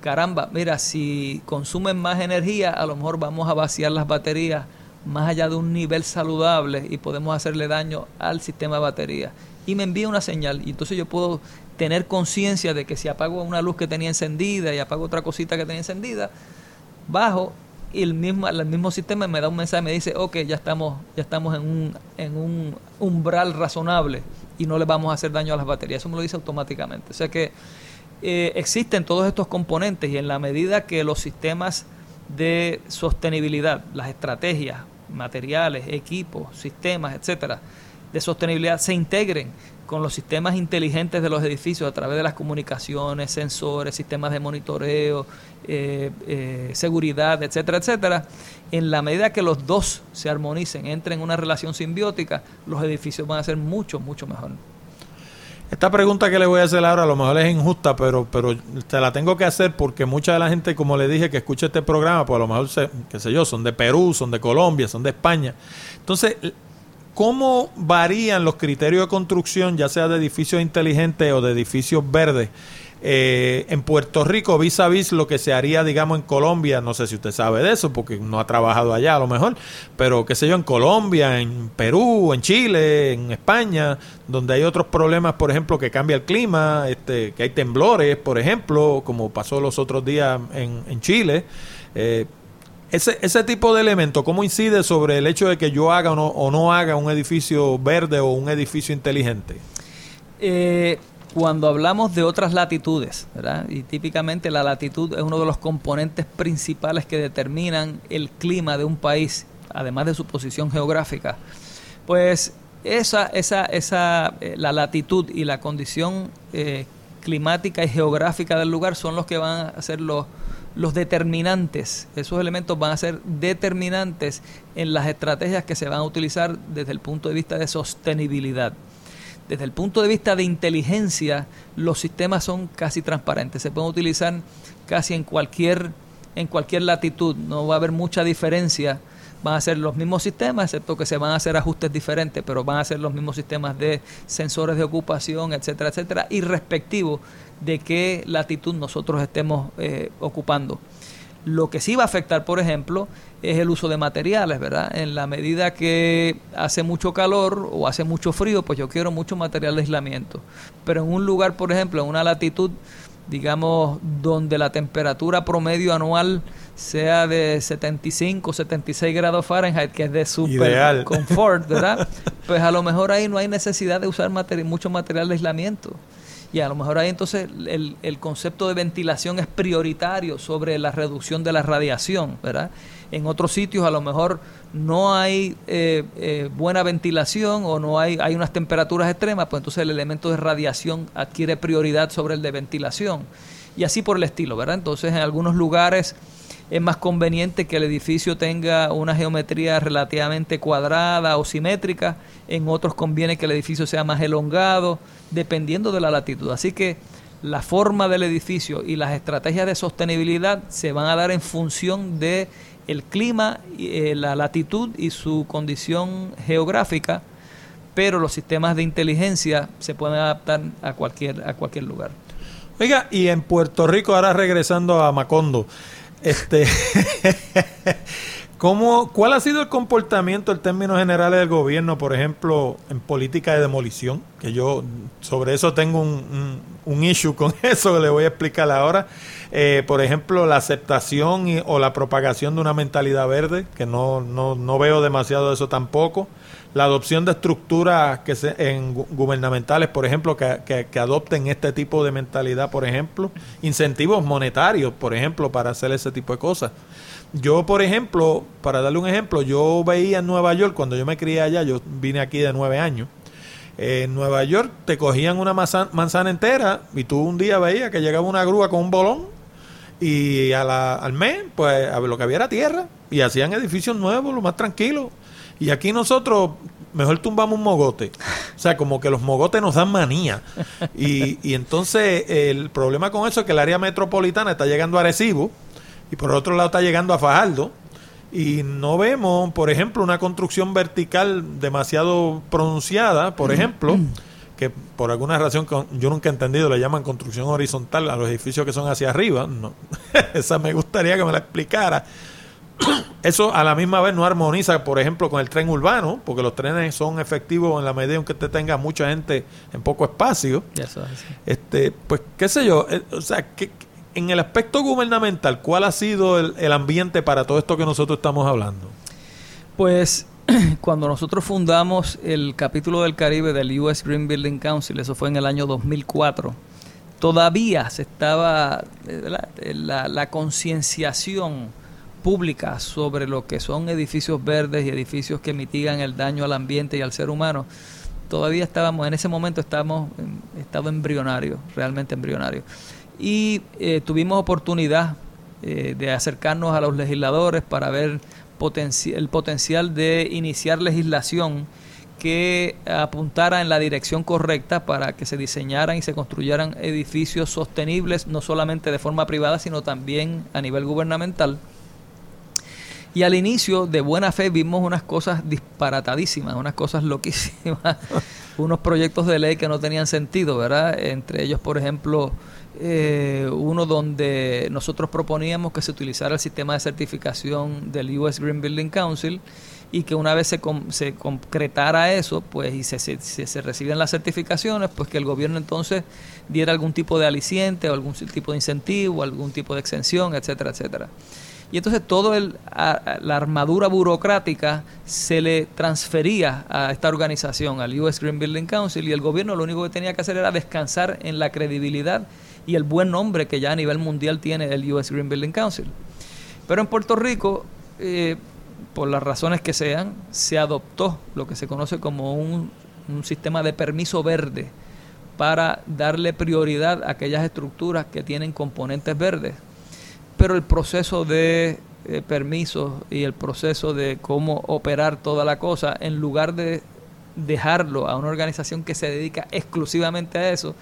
caramba, mira, si consumen más energía, a lo mejor vamos a vaciar las baterías más allá de un nivel saludable y podemos hacerle daño al sistema de batería. Y me envía una señal y entonces yo puedo tener conciencia de que si apago una luz que tenía encendida y apago otra cosita que tenía encendida, bajo y el mismo, el mismo sistema me da un mensaje, me dice, ok, ya estamos, ya estamos en un, en un umbral razonable y no le vamos a hacer daño a las baterías. Eso me lo dice automáticamente. O sea que eh, existen todos estos componentes y en la medida que los sistemas de sostenibilidad, las estrategias, materiales, equipos, sistemas, etcétera, de sostenibilidad se integren con los sistemas inteligentes de los edificios a través de las comunicaciones, sensores, sistemas de monitoreo, eh, eh, seguridad, etcétera, etcétera. En la medida que los dos se armonicen, entren en una relación simbiótica, los edificios van a ser mucho, mucho mejor. Esta pregunta que le voy a hacer ahora a lo mejor es injusta, pero, pero te la tengo que hacer porque mucha de la gente, como le dije, que escucha este programa, pues a lo mejor, se, qué sé yo, son de Perú, son de Colombia, son de España. Entonces, ¿cómo varían los criterios de construcción, ya sea de edificios inteligentes o de edificios verdes? Eh, en Puerto Rico vis a vis lo que se haría, digamos, en Colombia, no sé si usted sabe de eso, porque no ha trabajado allá a lo mejor, pero qué sé yo, en Colombia, en Perú, en Chile, en España, donde hay otros problemas, por ejemplo, que cambia el clima, este, que hay temblores, por ejemplo, como pasó los otros días en, Chile. Eh, ese, ese tipo de elemento, ¿cómo incide sobre el hecho de que yo haga o no, o no haga un edificio verde o un edificio inteligente? Eh, cuando hablamos de otras latitudes, y típicamente la latitud es uno de los componentes principales que determinan el clima de un país, además de su posición geográfica, pues esa, esa, esa, eh, la latitud y la condición eh, climática y geográfica del lugar son los que van a ser los, los determinantes. Esos elementos van a ser determinantes en las estrategias que se van a utilizar desde el punto de vista de sostenibilidad. Desde el punto de vista de inteligencia, los sistemas son casi transparentes. Se pueden utilizar casi en cualquier, en cualquier latitud. No va a haber mucha diferencia. Van a ser los mismos sistemas, excepto que se van a hacer ajustes diferentes, pero van a ser los mismos sistemas de sensores de ocupación, etcétera, etcétera, y respectivo de qué latitud nosotros estemos eh, ocupando. Lo que sí va a afectar, por ejemplo, es el uso de materiales, ¿verdad? En la medida que hace mucho calor o hace mucho frío, pues yo quiero mucho material de aislamiento. Pero en un lugar, por ejemplo, en una latitud, digamos, donde la temperatura promedio anual sea de 75, 76 grados Fahrenheit, que es de super confort, ¿verdad? Pues a lo mejor ahí no hay necesidad de usar mucho material de aislamiento. Y a lo mejor ahí entonces el, el, concepto de ventilación es prioritario sobre la reducción de la radiación, ¿verdad? En otros sitios a lo mejor no hay eh, eh, buena ventilación o no hay, hay unas temperaturas extremas, pues entonces el elemento de radiación adquiere prioridad sobre el de ventilación. Y así por el estilo, ¿verdad? Entonces en algunos lugares es más conveniente que el edificio tenga una geometría relativamente cuadrada o simétrica, en otros conviene que el edificio sea más elongado, dependiendo de la latitud. Así que la forma del edificio y las estrategias de sostenibilidad se van a dar en función de el clima, eh, la latitud y su condición geográfica, pero los sistemas de inteligencia se pueden adaptar a cualquier, a cualquier lugar. Oiga, y en Puerto Rico, ahora regresando a Macondo, este, [LAUGHS] ¿cómo, ¿cuál ha sido el comportamiento en términos generales del gobierno, por ejemplo, en política de demolición? Que yo sobre eso tengo un, issue con [LAUGHS] eso que le voy a explicar ahora. Eh, por ejemplo, la aceptación o la propagación de una mentalidad verde, que no, no, no veo demasiado de eso tampoco la adopción de estructuras que se, en gubernamentales, por ejemplo, que, que, adopten este tipo de mentalidad, por ejemplo, incentivos monetarios, por ejemplo, para hacer ese tipo de cosas. Yo, por ejemplo, para darle un ejemplo, yo veía en Nueva York, cuando yo me crié allá, yo vine aquí de nueve años, en Nueva York te cogían una manzana, entera y tú un día veías que llegaba una grúa con un bolón y a la, al mes, pues lo que había era tierra y hacían edificios nuevos, lo más tranquilo y aquí nosotros mejor tumbamos un mogote. O sea, como que los mogotes nos dan manía. Y, y entonces el problema con eso es que el área metropolitana está llegando a Arecibo y por otro lado está llegando a Fajardo. Y no vemos, por ejemplo, una construcción vertical demasiado pronunciada, por ejemplo, que por alguna razón yo nunca he entendido, le llaman construcción horizontal a los edificios que son hacia arriba. No. [LAUGHS] Esa me gustaría que me la explicara eso a la misma vez no armoniza, por ejemplo, con el tren urbano, porque los trenes son efectivos en la medida en que usted tenga mucha gente en poco espacio. este, pues, qué sé yo, eh, o sea, que, en el aspecto gubernamental, ¿cuál ha sido el, ambiente para todo esto que nosotros estamos hablando? Pues [CLEARS THROAT] cuando nosotros fundamos el capítulo del Caribe del US Green Building Council, eso fue en el año 2004, todavía se estaba eh, la, la concienciación pública sobre lo que son edificios verdes y edificios que mitigan el daño al ambiente y al ser humano, todavía estábamos, en ese momento estábamos en estado embrionario, realmente embrionario. Y eh, tuvimos oportunidad eh, de acercarnos a los legisladores para ver el potencial de iniciar legislación que apuntara en la dirección correcta para que se diseñaran y se construyeran edificios sostenibles, no solamente de forma privada, sino también a nivel gubernamental y al inicio, de buena fe, vimos unas cosas disparatadísimas, unas cosas loquísimas, [LAUGHS] unos proyectos de ley que no tenían sentido, ¿verdad? Entre ellos, por ejemplo, eh, uno donde nosotros proponíamos que se utilizara el sistema de certificación del US Green Building Council y que una vez se, concretara eso, pues y se, se, se, las certificaciones, pues que el gobierno entonces diera algún tipo de aliciente o algún tipo de incentivo, algún tipo de exención, etcétera, etcétera. Y entonces toda la armadura burocrática se le transfería a esta organización, al US Green Building Council, y el gobierno lo único que tenía que hacer era descansar en la credibilidad y el buen nombre que ya a nivel mundial tiene el US Green Building Council. Pero en Puerto Rico, eh, por las razones que sean, se adoptó lo que se conoce como un, un sistema de permiso verde para darle prioridad a aquellas estructuras que tienen componentes verdes pero el proceso de eh, permisos y el proceso de cómo operar toda la cosa, en lugar de dejarlo a una organización que se dedica exclusivamente a eso,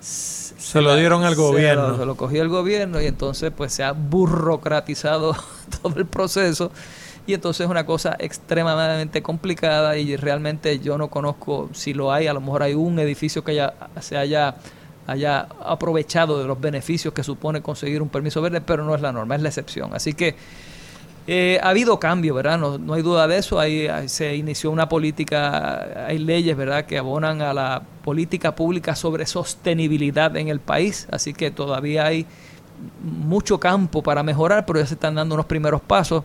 se, lo dieron al gobierno. se lo cogió el gobierno y entonces pues se ha burocratizado [LAUGHS] todo el proceso y entonces es una cosa extremadamente complicada y realmente yo no conozco si lo hay, a lo mejor hay un edificio que ya se haya haya aprovechado de los beneficios que supone conseguir un permiso verde, pero no es la norma, es la excepción. Así que eh, ha habido cambio, ¿verdad? No, no hay duda de eso. Ahí, se inició una política, hay leyes, ¿verdad?, que abonan a la política pública sobre sostenibilidad en el país. Así que todavía hay mucho campo para mejorar, pero ya se están dando unos primeros pasos.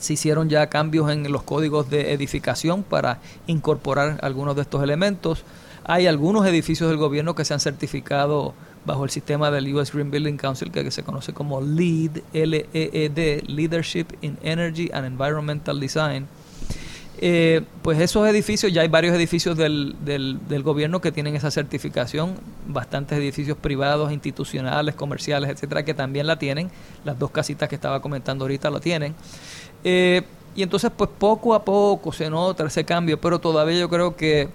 Se hicieron ya cambios en los códigos de edificación para incorporar algunos de estos elementos. Hay algunos edificios del gobierno que se han certificado bajo el sistema del US Green Building Council que se conoce como LEED, L-E-E-D, Leadership in Energy and Environmental Design. Eh, pues esos edificios, ya hay varios edificios del, del, del, gobierno que tienen esa certificación, bastantes edificios privados, institucionales, comerciales, etcétera, que también la tienen. Las dos casitas que estaba comentando ahorita la tienen. Eh, y entonces, pues poco a poco se nota ese cambio, pero todavía yo creo que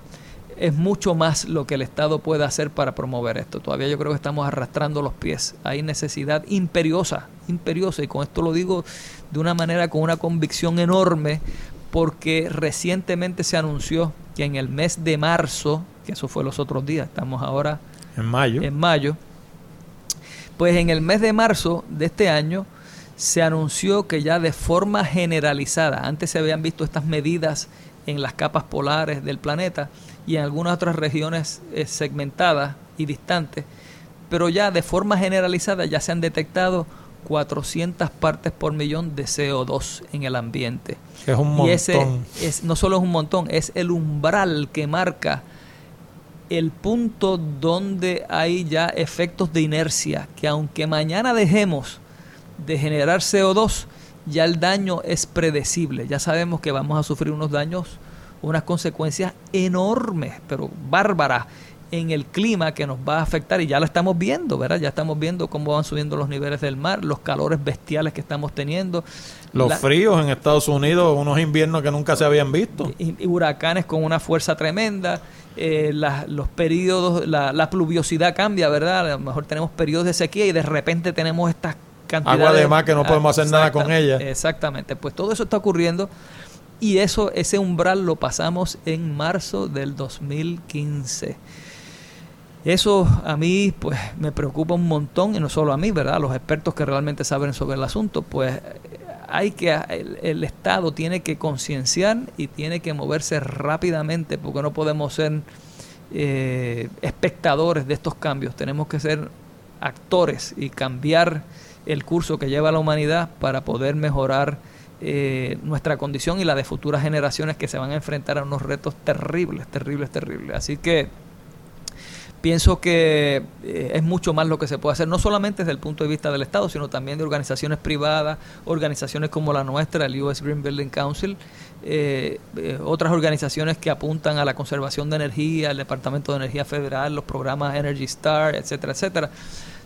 es mucho más lo que el Estado puede hacer para promover esto. Todavía yo creo que estamos arrastrando los pies. Hay necesidad imperiosa, imperiosa, y con esto lo digo de una manera con una convicción enorme, porque recientemente se anunció que en el mes de marzo, que eso fue los otros días, estamos ahora en mayo. En mayo. Pues en el mes de marzo de este año se anunció que ya de forma generalizada, antes se habían visto estas medidas en las capas polares del planeta, y en algunas otras regiones eh, segmentadas y distantes, pero ya de forma generalizada ya se han detectado 400 partes por millón de CO2 en el ambiente. Es un montón. Y ese es, no solo es un montón, es el umbral que marca el punto donde hay ya efectos de inercia, que aunque mañana dejemos de generar CO2, ya el daño es predecible. Ya sabemos que vamos a sufrir unos daños unas consecuencias enormes, pero bárbaras en el clima que nos va a afectar y ya lo estamos viendo, ¿verdad? Ya estamos viendo cómo van subiendo los niveles del mar, los calores bestiales que estamos teniendo. Los fríos en Estados Unidos, unos inviernos que nunca se habían visto. Y, huracanes con una fuerza tremenda, eh, los periodos, la, la, pluviosidad cambia, ¿verdad? A lo mejor tenemos periodos de sequía y de repente tenemos estas Agua de mar que no podemos hacer nada con ella. Exactamente, pues todo eso está ocurriendo y eso, ese umbral lo pasamos en marzo del 2015. Eso a mí pues me preocupa un montón y no solo a mí, ¿verdad? Los expertos que realmente saben sobre el asunto, pues hay que el, Estado tiene que concienciar y tiene que moverse rápidamente porque no podemos ser eh, espectadores de estos cambios, tenemos que ser actores y cambiar el curso que lleva la humanidad para poder mejorar eh, nuestra condición y la de futuras generaciones que se van a enfrentar a unos retos terribles, terribles, terribles. Así que pienso que eh, es mucho más lo que se puede hacer, no solamente desde el punto de vista del Estado, sino también de organizaciones privadas, organizaciones como la nuestra, el US Green Building Council, eh, otras organizaciones que apuntan a la conservación de energía, el Departamento de Energía Federal, los programas Energy Star, etcétera, etcétera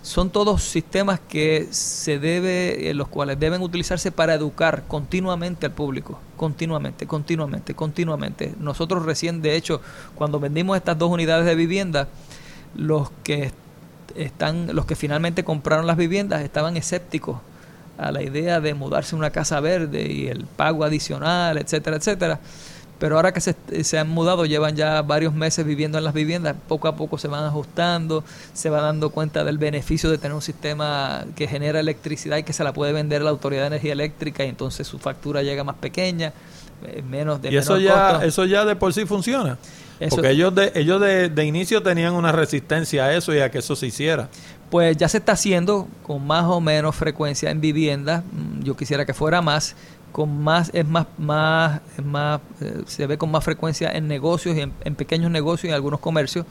son todos sistemas que se debe, los cuales deben utilizarse para educar continuamente al público, continuamente, continuamente, continuamente. Nosotros recién, de hecho, cuando vendimos estas dos unidades de vivienda, los que están, los que finalmente compraron las viviendas estaban escépticos a la idea de mudarse a una casa verde y el pago adicional, etcétera, etcétera pero ahora que se, se, han mudado, llevan ya varios meses viviendo en las viviendas, poco a poco se van ajustando, se van dando cuenta del beneficio de tener un sistema que genera electricidad y que se la puede vender a la Autoridad de Energía Eléctrica y entonces su factura llega más pequeña, eh, menos de Y eso ya, eso ya de por sí funciona. Porque ellos de, ellos de, de inicio tenían una resistencia a eso y a que eso se hiciera. pues ya se está haciendo con más o menos frecuencia en viviendas. Mm, yo quisiera que fuera más, con más es más más más eh, se ve con más frecuencia en negocios y en, pequeños negocios y en algunos comercios,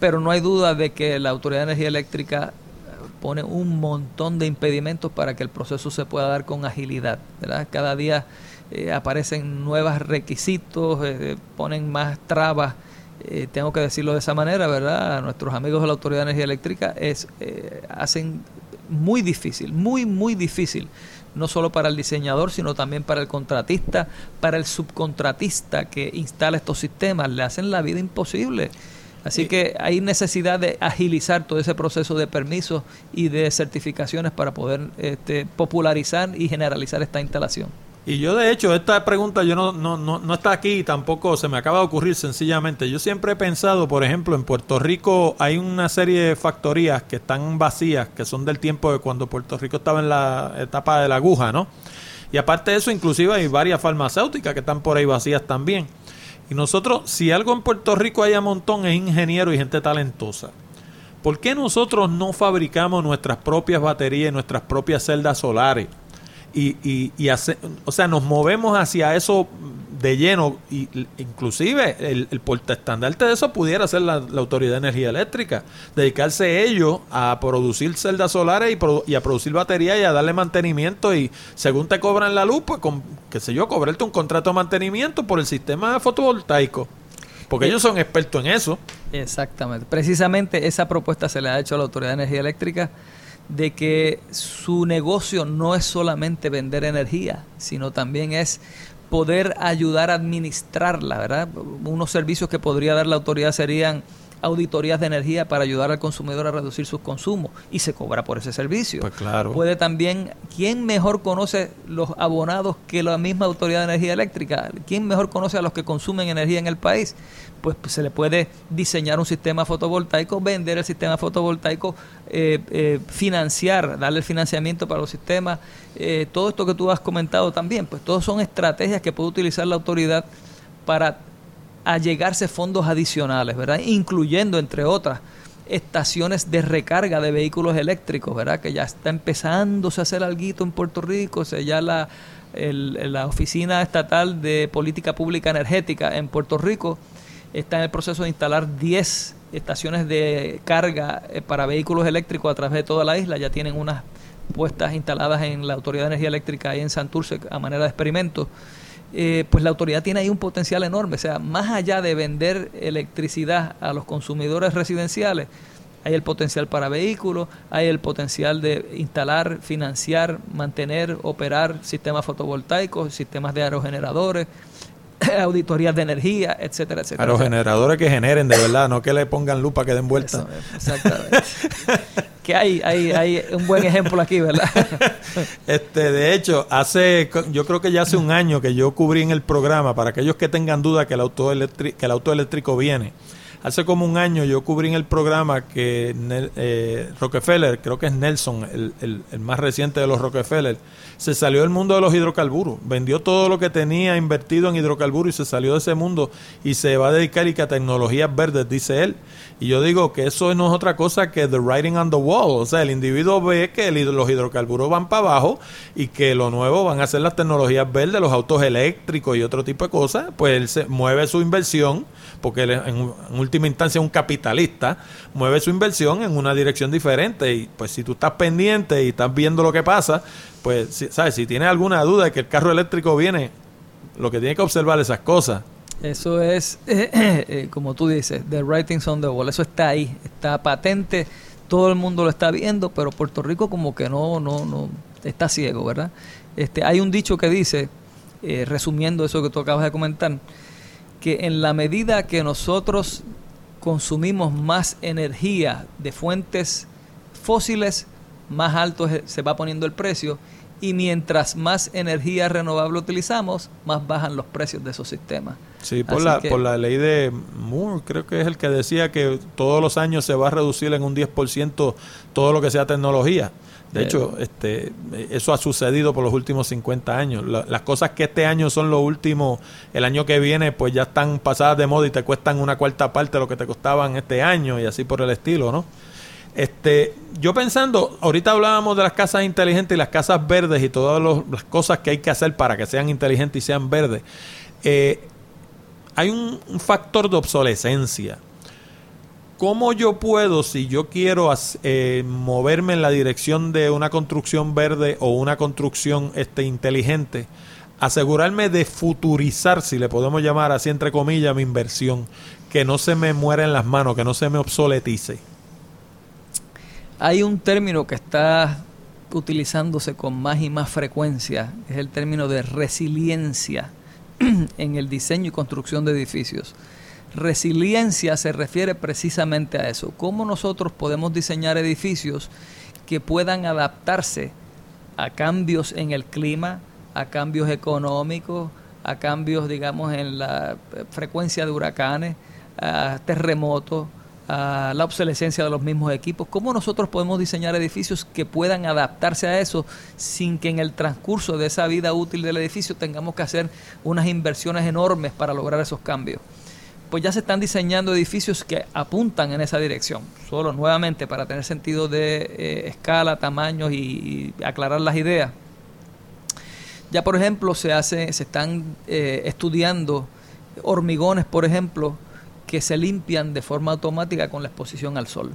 pero no hay duda de que la Autoridad de Energía Eléctrica eh, pone un montón de impedimentos para que el proceso se pueda dar con agilidad, ¿verdad? Cada día eh, aparecen nuevos requisitos, ponen más trabas tengo que decirlo de esa manera, ¿verdad? Nuestros amigos de la Autoridad de Energía Eléctrica es, hacen muy difícil, muy, muy difícil, no solo para el diseñador, sino también para el contratista, para el subcontratista que instala estos sistemas, le hacen la vida imposible. Así que hay necesidad de agilizar todo ese proceso de permisos y de certificaciones para poder este, popularizar y generalizar esta instalación. Y yo de hecho, esta pregunta yo no, no, no, no está aquí, tampoco se me acaba de ocurrir sencillamente. Yo siempre he pensado, por ejemplo, en Puerto Rico hay una serie de factorías que están vacías, que son del tiempo de cuando Puerto Rico estaba en la etapa de la aguja, ¿no? Y aparte de eso, inclusive hay varias farmacéuticas que están por ahí vacías también. Y nosotros, si algo en Puerto Rico hay a montón, es ingenieros y gente talentosa. ¿Por qué nosotros no fabricamos nuestras propias baterías y nuestras propias celdas solares? Y, y, y hace, o sea, nos movemos hacia eso de lleno, y inclusive el, el portaestandarte de eso pudiera ser la, Autoridad de Energía Eléctrica, dedicarse ellos a producir celdas solares y, y, a producir baterías y a darle mantenimiento y según te cobran la luz, pues con, qué sé yo, cobrarte un contrato de mantenimiento por el sistema fotovoltaico. Porque ellos son expertos en eso. Exactamente. Precisamente esa propuesta se le ha hecho a la Autoridad de Energía Eléctrica de que su negocio no es solamente vender energía, sino también es poder ayudar a administrarla, ¿verdad? Unos servicios que podría dar la autoridad serían auditorías de energía para ayudar al consumidor a reducir sus consumos y se cobra por ese servicio. Pues claro. Puede también, ¿quién mejor conoce los abonados que la misma Autoridad de Energía Eléctrica? ¿Quién mejor conoce a los que consumen energía en el país? Pues, se le puede diseñar un sistema fotovoltaico, vender el sistema fotovoltaico, eh, eh, financiar, darle el financiamiento para los sistemas, eh, todo esto que tú has comentado también, pues todos son estrategias que puede utilizar la autoridad para allegarse fondos adicionales, ¿verdad? Incluyendo, entre otras, estaciones de recarga de vehículos eléctricos, ¿verdad? Que ya está empezándose a hacer algo en Puerto Rico, o ya la, la Oficina Estatal de Política Pública Energética en Puerto Rico está en el proceso de instalar 10 estaciones de carga eh, para vehículos eléctricos a través de toda la isla, ya tienen unas puestas instaladas en la Autoridad de Energía Eléctrica ahí en Santurce a manera de experimento. Eh, pues la autoridad tiene ahí un potencial enorme. O sea, más allá de vender electricidad a los consumidores residenciales, hay el potencial para vehículos, hay el potencial de instalar, financiar, mantener, operar sistemas fotovoltaicos, sistemas de aerogeneradores, [LAUGHS] auditorías de energía, etcétera, etcétera. Aerogeneradores que generen de verdad, no que le pongan lupa que den vuelta. exactamente. [LAUGHS] que hay, hay, hay un buen ejemplo aquí, ¿verdad? [LAUGHS] este, de hecho, hace, yo creo que ya hace un año que yo cubrí en el programa, para aquellos que tengan duda que el auto, que el auto eléctrico viene, hace como un año yo cubrí en el programa que eh, Rockefeller, creo que es Nelson, el, el, el, más reciente de los Rockefeller, se salió del mundo de los hidrocarburos, vendió todo lo que tenía invertido en hidrocarburos y se salió de ese mundo y se va a dedicar y que a tecnologías verdes, dice él. Y yo digo que eso no es otra cosa que the writing on the wall. O sea, el individuo ve que los hidrocarburos van para abajo y que lo nuevo van a ser las tecnologías verdes, los autos eléctricos y otro tipo de cosas. Pues él se mueve su inversión, porque él en, instancia un capitalista, mueve su inversión en una dirección diferente. Y pues si tú estás pendiente y estás viendo lo que pasa, pues, ¿sabes? Si tienes alguna duda de que el carro eléctrico viene, lo que tiene que observar esas cosas eso es, [CLEARS THROAT] eh, como tú dices, the writings on the wall. Eso está ahí, está patente, todo el mundo lo está viendo, pero Puerto Rico como que no, no, no, está ciego, ¿verdad? Este, hay un dicho que dice, eh, resumiendo eso que tú acabas de comentar, que en la medida que nosotros consumimos más energía de fuentes fósiles, más alto se va poniendo el precio y mientras más energía renovable utilizamos, más bajan los precios de esos sistemas. Sí, por la, por la ley de Moore, creo que es el que decía que todos los años se va a reducir en un 10% todo lo que sea tecnología. De hecho, este, eso ha sucedido por los últimos 50 años. las cosas que este año son lo último, el año que viene, pues ya están pasadas de moda y te cuestan una cuarta parte de lo que te costaban este año y así por el estilo, ¿no? Este, yo pensando, ahorita hablábamos de las casas inteligentes y las casas verdes y todas las cosas que hay que hacer para que sean inteligentes y sean verdes. Eh, hay un, factor de obsolescencia. ¿Cómo yo puedo, si yo quiero eh, moverme en la dirección de una construcción verde o una construcción este, inteligente, asegurarme de futurizar, si le podemos llamar así entre comillas, mi inversión, que no se me muera en las manos, que no se me obsoletice? Hay un término que está utilizándose con más y más frecuencia, es el término de resiliencia [CLEARS THROAT] en el diseño y construcción de edificios. Resiliencia se refiere precisamente a eso, cómo nosotros podemos diseñar edificios que puedan adaptarse a cambios en el clima, a cambios económicos, a cambios, digamos, en la frecuencia de huracanes, a terremotos, a la obsolescencia de los mismos equipos. ¿Cómo nosotros podemos diseñar edificios que puedan adaptarse a eso sin que en el transcurso de esa vida útil del edificio tengamos que hacer unas inversiones enormes para lograr esos cambios? Pues ya se están diseñando edificios que apuntan en esa dirección. Solo nuevamente para tener sentido de eh, escala, tamaños y, aclarar las ideas. Ya por ejemplo se hace, se están eh, estudiando hormigones, por ejemplo, que se limpian de forma automática con la exposición al sol.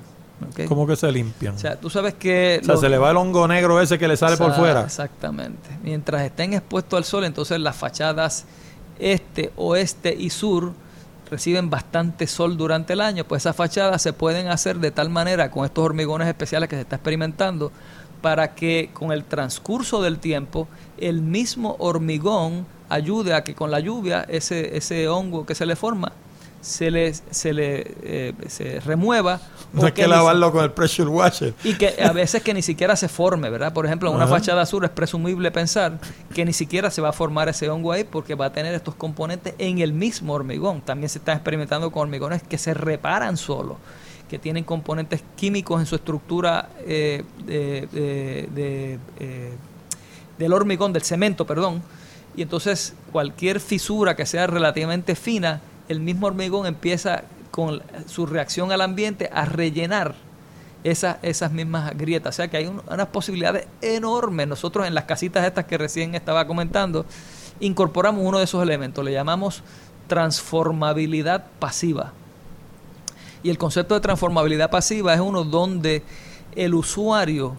¿Cómo que se limpian? O sea, tú sabes que... O sea, se le va el hongo negro ese que le sale por fuera. Exactamente. Mientras estén expuestos al sol, entonces las fachadas este, oeste y sur reciben bastante sol durante el año, pues esas fachadas se pueden hacer de tal manera con estos hormigones especiales que se está experimentando para que con el transcurso del tiempo el mismo hormigón ayude a que con la lluvia ese, ese hongo que se le forma se le, se le eh, se remueva. No hay que, lavarlo con el pressure washer. Y que a veces que ni siquiera se forme, ¿verdad? Por ejemplo, en una fachada sur es presumible pensar que ni siquiera se va a formar ese hongo ahí porque va a tener estos componentes en el mismo hormigón. También se está experimentando con hormigones que se reparan solo que tienen componentes químicos en su estructura eh, de, eh, del hormigón, del cemento, perdón. Y entonces cualquier fisura que sea relativamente fina el mismo hormigón empieza con su reacción al ambiente a rellenar esas, esas mismas grietas. O sea que hay unas posibilidades enormes. Nosotros en las casitas estas que recién estaba comentando, incorporamos uno de esos elementos, le llamamos transformabilidad pasiva. Y el concepto de transformabilidad pasiva es uno donde el usuario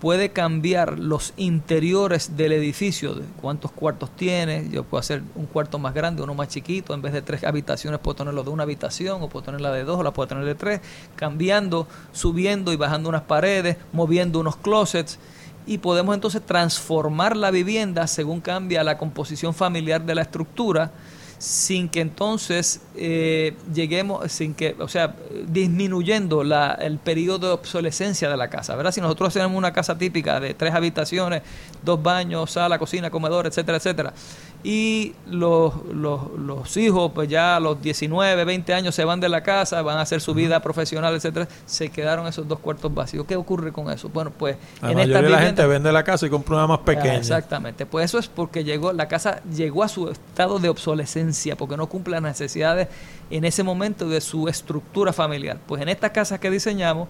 puede cambiar los interiores del edificio, cuántos cuartos tiene, yo puedo hacer un cuarto más grande, uno más chiquito, en vez de tres habitaciones puedo tenerlo de una habitación o puedo tenerla de dos o la puedo tener de tres, cambiando, subiendo y bajando unas paredes, moviendo unos closets y podemos entonces transformar la vivienda según cambia la composición familiar de la estructura sin que entonces eh, lleguemos, sin que, o sea, disminuyendo la, el periodo de obsolescencia de la casa, ¿verdad? Si nosotros tenemos una casa típica de tres habitaciones, dos baños, sala, cocina, comedor, etcétera, etcétera, y los, los, hijos, pues ya a los 19, 20 años se van de la casa, van a hacer su vida profesional, etcétera, se quedaron esos dos cuartos vacíos. ¿Qué ocurre con eso? Bueno, pues la en esta la gente vende la casa y compra una más pequeña. exactamente. Pues eso es porque llegó la casa llegó a su estado de obsolescencia porque no cumple las necesidades en ese momento de su estructura familiar. Pues en estas casas que diseñamos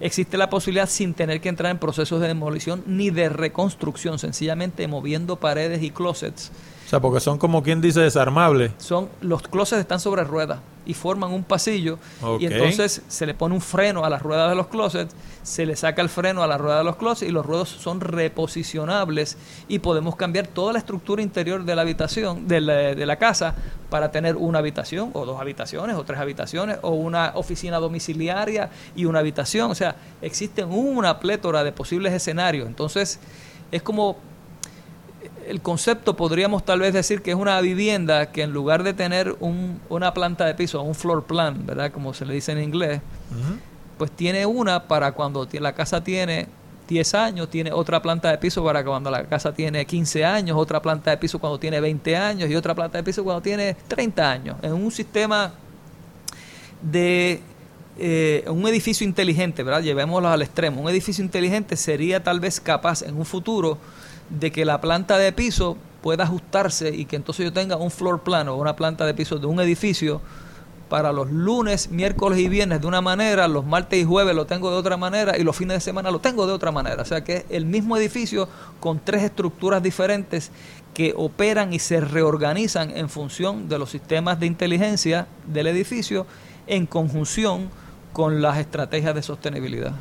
existe la posibilidad sin tener que entrar en procesos de demolición ni de reconstrucción, sencillamente moviendo paredes y closets sea, porque son como quien dice desarmables. Son, los closets están sobre ruedas y forman un pasillo y entonces se le pone un freno a las ruedas de los closets, se le saca el freno a la rueda de los closets y los ruedos son reposicionables y podemos cambiar toda la estructura interior de la habitación, de la, de la casa, para tener una habitación o dos habitaciones o tres habitaciones o una oficina domiciliaria y una habitación. O sea, existen una plétora de posibles escenarios. Entonces, es como el concepto podríamos tal vez decir que es una vivienda que en lugar de tener un, una planta de piso, un floor plan, ¿verdad? Como se le dice en inglés, pues tiene una para cuando la casa tiene 10 años, tiene otra planta de piso para cuando la casa tiene 15 años, otra planta de piso cuando tiene 20 años y otra planta de piso cuando tiene 30 años. En un sistema de eh, un edificio inteligente, ¿verdad? Llevémoslo al extremo. Un edificio inteligente sería tal vez capaz en un futuro de que la planta de piso pueda ajustarse y que entonces yo tenga un floor plan o una planta de piso de un edificio para los lunes, miércoles y viernes de una manera, los martes y jueves lo tengo de otra manera y los fines de semana lo tengo de otra manera. O sea que es el mismo edificio con tres estructuras diferentes que operan y se reorganizan en función de los sistemas de inteligencia del edificio en conjunción con las estrategias de sostenibilidad.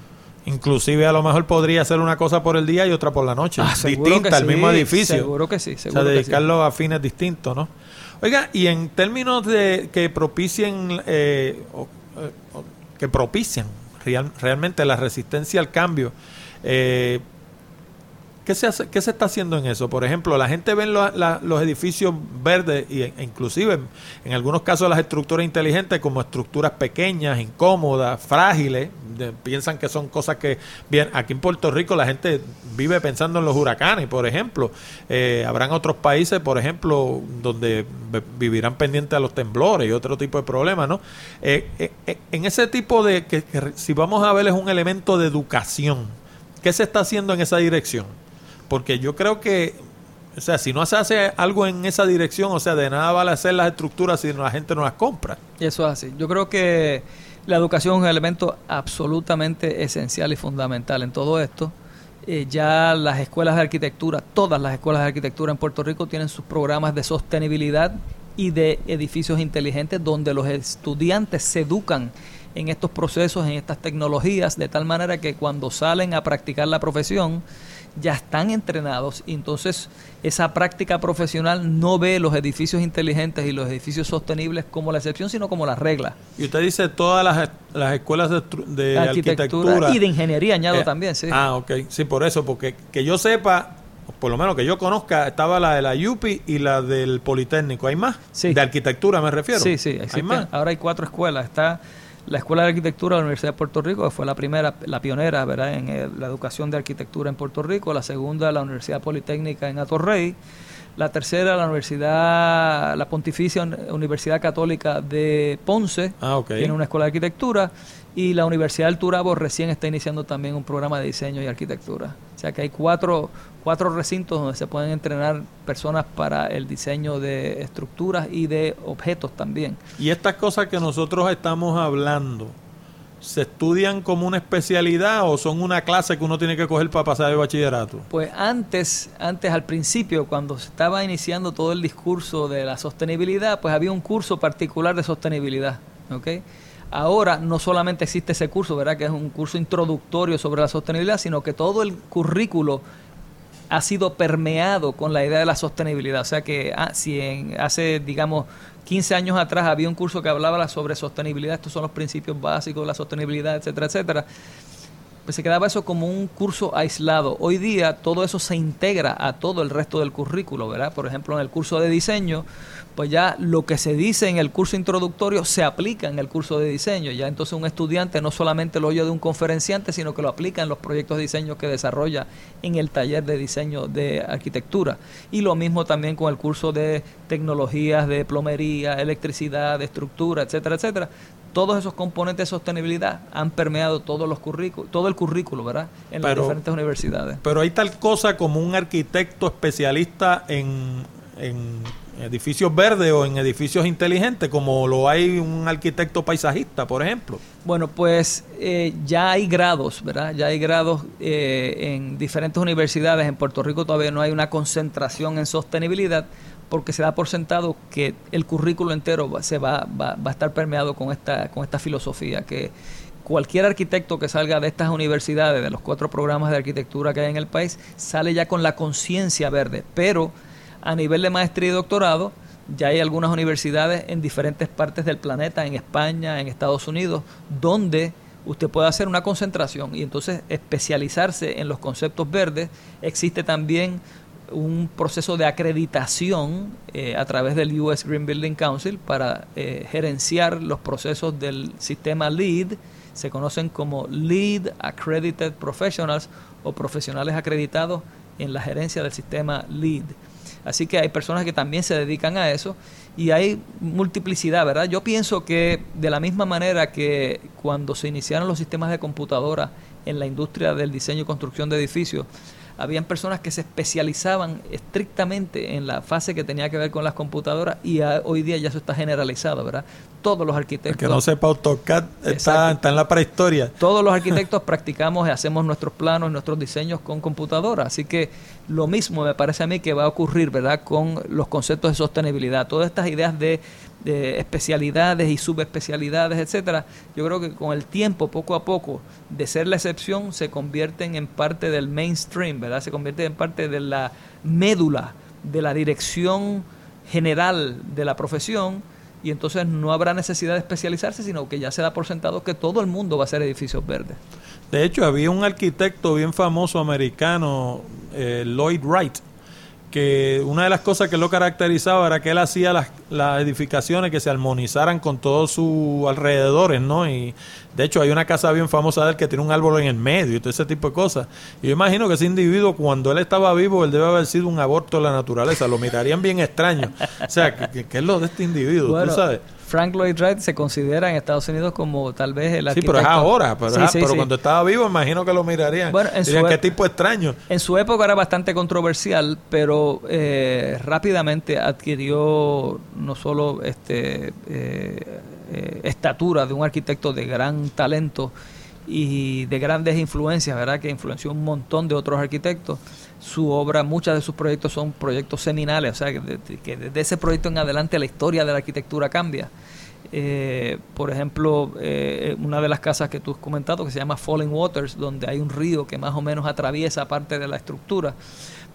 Inclusive a lo mejor podría ser una cosa por el día y otra por la noche, Ah, [LAUGHS] distinta al sí, mismo edificio. Seguro que sí, o sea, seguro que sí. dedicarlo a fines distintos, ¿no? Oiga, y en términos de que propicien, eh, o- eh, o- que propician real- realmente la resistencia al cambio, eh, ¿qué, se hace, ¿qué se está haciendo en eso? Por ejemplo, la gente ve la- la- los edificios verdes y, e inclusive en, algunos casos las estructuras inteligentes como estructuras pequeñas, incómodas, frágiles, piensan que son cosas que bien aquí en Puerto Rico la gente vive pensando en los huracanes, por ejemplo. Eh, habrán otros países, por ejemplo, donde vivirán pendientes a los temblores y otro tipo de problemas, ¿no? Eh, eh, eh, en ese tipo de que, que si vamos a ver es un elemento de educación. ¿Qué se está haciendo en esa dirección? Porque yo creo que, o sea, si no se hace algo en esa dirección, o sea, de nada vale hacer las estructuras si la gente no las compra. Eso es así. Yo creo que la educación es un elemento absolutamente esencial y fundamental en todo esto. Eh, ya las escuelas de arquitectura, todas las escuelas de arquitectura en Puerto Rico tienen sus programas de sostenibilidad y de edificios inteligentes donde los estudiantes se educan en estos procesos, en estas tecnologías, de tal manera que cuando salen a practicar la profesión, ya están entrenados y entonces esa práctica profesional no ve los edificios inteligentes y los edificios sostenibles como la excepción, sino como la regla. Y usted dice todas las, las escuelas de, de arquitectura, arquitectura. y de ingeniería, añado Eh, también, sí. Ah, ok. Sí, por eso, porque que yo sepa, por lo menos que yo conozca, estaba la de la UPI y la del Politécnico. ¿Hay más? Sí. De arquitectura me refiero. Sí, sí, ¿Hay más? Ahora hay cuatro escuelas. Está la Escuela de Arquitectura de la Universidad de Puerto Rico, que fue la primera, la pionera, ¿verdad?, en eh, la educación de arquitectura en Puerto Rico. La segunda, la Universidad Politécnica en Atorrey. La tercera, la Universidad, la Pontificia Uni- Universidad Católica de Ponce, Ah, tiene una escuela de arquitectura. Y la Universidad del Turabo recién está iniciando también un programa de diseño y arquitectura. O sea que hay cuatro, cuatro recintos donde se pueden entrenar personas para el diseño de estructuras y de objetos también. Y estas cosas que nosotros estamos hablando, ¿se estudian como una especialidad o son una clase que uno tiene que coger para pasar el bachillerato? Pues antes, antes al principio, cuando se estaba iniciando todo el discurso de la sostenibilidad, pues había un curso particular de sostenibilidad, ¿ok? Ahora no solamente existe ese curso, ¿verdad? Que es un curso introductorio sobre la sostenibilidad, sino que todo el currículo ha sido permeado con la idea de la sostenibilidad. O sea que ah, si en, hace, digamos, 15 años atrás había un curso que hablaba sobre sostenibilidad, estos son los principios básicos de la sostenibilidad, etcétera, etcétera, pues se quedaba eso como un curso aislado. Hoy día todo eso se integra a todo el resto del currículo, ¿verdad? Por ejemplo, en el curso de diseño, pues ya lo que se dice en el curso introductorio se aplica en el curso de diseño. Ya entonces un estudiante no solamente lo oye de un conferenciante, sino que lo aplica en los proyectos de diseño que desarrolla en el taller de diseño de arquitectura. Y lo mismo también con el curso de tecnologías de plomería, electricidad, de estructura, etcétera, etcétera todos esos componentes de sostenibilidad han permeado todos los currículos, todo el currículo, ¿verdad? En las diferentes universidades. Pero hay tal cosa como un arquitecto especialista en, en edificios verdes o en edificios inteligentes, como lo hay un arquitecto paisajista, por ejemplo. Bueno, pues eh, ya hay grados, ¿verdad? Ya hay grados eh, en diferentes universidades. En Puerto Rico todavía no hay una concentración en sostenibilidad porque se da por sentado que el currículo entero va, se va, va, va a estar permeado con esta, con esta filosofía, que cualquier arquitecto que salga de estas universidades, de los cuatro programas de arquitectura que hay en el país, sale ya con la conciencia verde, pero a nivel de maestría y doctorado, ya hay algunas universidades en diferentes partes del planeta, en España, en Estados Unidos, donde usted puede hacer una concentración y entonces especializarse en los conceptos verdes. Existe también un proceso de acreditación eh, a través del US Green Building Council para eh, gerenciar los procesos del sistema LEED. Se conocen como LEED Accredited Professionals o profesionales acreditados en la gerencia del sistema LEED. Así que hay personas que también se dedican a eso y hay multiplicidad, ¿verdad? Yo pienso que de la misma manera que cuando se iniciaron los sistemas de computadora en la industria del diseño y construcción de edificios, habían personas que se especializaban estrictamente en la fase que tenía que ver con las computadoras y hoy día ya eso está generalizado, ¿verdad? Todos los arquitectos... que no sepa AutoCAD está, está, en la prehistoria. Todos los arquitectos [LAUGHS] practicamos y hacemos nuestros planos, nuestros diseños con computadora, así que lo mismo me parece a mí que va a ocurrir, ¿verdad? Con los conceptos de sostenibilidad. Todas estas ideas de de especialidades y subespecialidades, etcétera, yo creo que con el tiempo, poco a poco, de ser la excepción, se convierten en parte del mainstream, ¿verdad? Se convierte en parte de la médula de la dirección general de la profesión y entonces no habrá necesidad de especializarse, sino que ya se da por sentado que todo el mundo va a ser edificios verdes. De hecho, había un arquitecto bien famoso americano, eh, Lloyd Wright, que una de las cosas que lo caracterizaba era que él hacía las, las edificaciones que se armonizaran con todos sus alrededores, ¿no? Y de hecho hay una casa bien famosa de él que tiene un árbol en el medio y todo ese tipo de cosas. Y yo imagino que ese individuo cuando él estaba vivo, él debe haber sido un aborto de la naturaleza, lo mirarían bien extraño. O sea, ¿qué, es lo de este individuo? ¿Tú sabes? Frank Lloyd Wright se considera en Estados Unidos como tal vez el arquitecto. Sí, pero es ahora. Pero, cuando estaba vivo, imagino que lo mirarían. Bueno, en su qué tipo extraño. En su época era bastante controversial, pero eh, rápidamente adquirió no solo este eh, eh, estatura de un arquitecto de gran talento y de grandes influencias, ¿verdad? Que influenció un montón de otros arquitectos su obra, muchos de sus proyectos son proyectos seminales, o sea, que, desde ese proyecto en adelante la historia de la arquitectura cambia. Eh, por ejemplo, eh, una de las casas que tú has comentado, que se llama Falling Waters, donde hay un río que más o menos atraviesa parte de la estructura,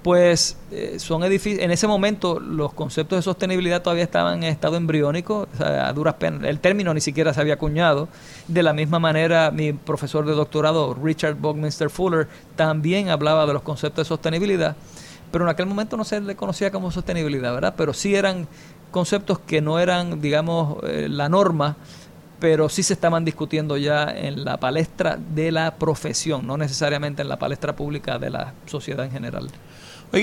pues eh, son edificios, en ese momento los conceptos de sostenibilidad todavía estaban en estado embriónico, a duras penas, el término ni siquiera se había acuñado. De la misma manera, mi profesor de doctorado, Richard Buckminster Fuller, también hablaba de los conceptos de sostenibilidad, pero en aquel momento no se le conocía como sostenibilidad, ¿verdad? Pero sí eran conceptos que no eran, digamos, eh, la norma, pero sí se estaban discutiendo ya en la palestra de la profesión, no necesariamente en la palestra pública de la sociedad en general.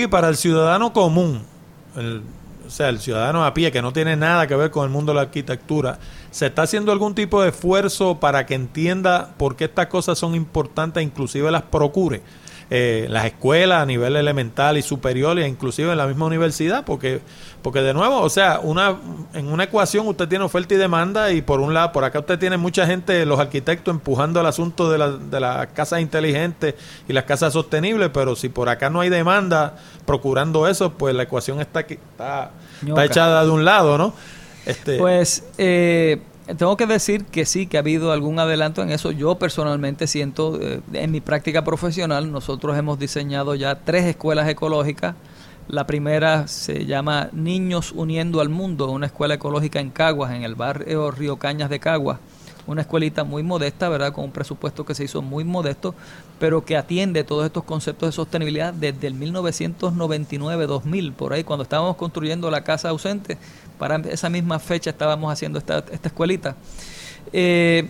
Para el ciudadano común, o sea, el ciudadano a pie que no tiene nada que ver con el mundo de la arquitectura, ¿se está haciendo algún tipo de esfuerzo para que entienda por qué estas cosas son importantes, inclusive las procure? Eh, las escuelas a nivel elemental y superior e inclusive en la misma universidad porque porque de nuevo o sea una en una ecuación usted tiene oferta y demanda y por un lado por acá usted tiene mucha gente los arquitectos empujando el asunto de, la, de las casas inteligentes y las casas sostenibles pero si por acá no hay demanda procurando eso pues la ecuación está está, está echada de un lado no este pues eh, tengo que decir que sí, que ha habido algún adelanto en eso. Yo personalmente siento, eh, en mi práctica profesional, nosotros hemos diseñado ya tres escuelas ecológicas. La primera se llama Niños Uniendo al Mundo, una escuela ecológica en Caguas, en el barrio Río Cañas de Caguas. Una escuelita muy modesta, ¿verdad? Con un presupuesto que se hizo muy modesto, pero que atiende todos estos conceptos de sostenibilidad desde el 1999-2000, por ahí, cuando estábamos construyendo la casa ausente para esa misma fecha estábamos haciendo esta, escuelita. Eh,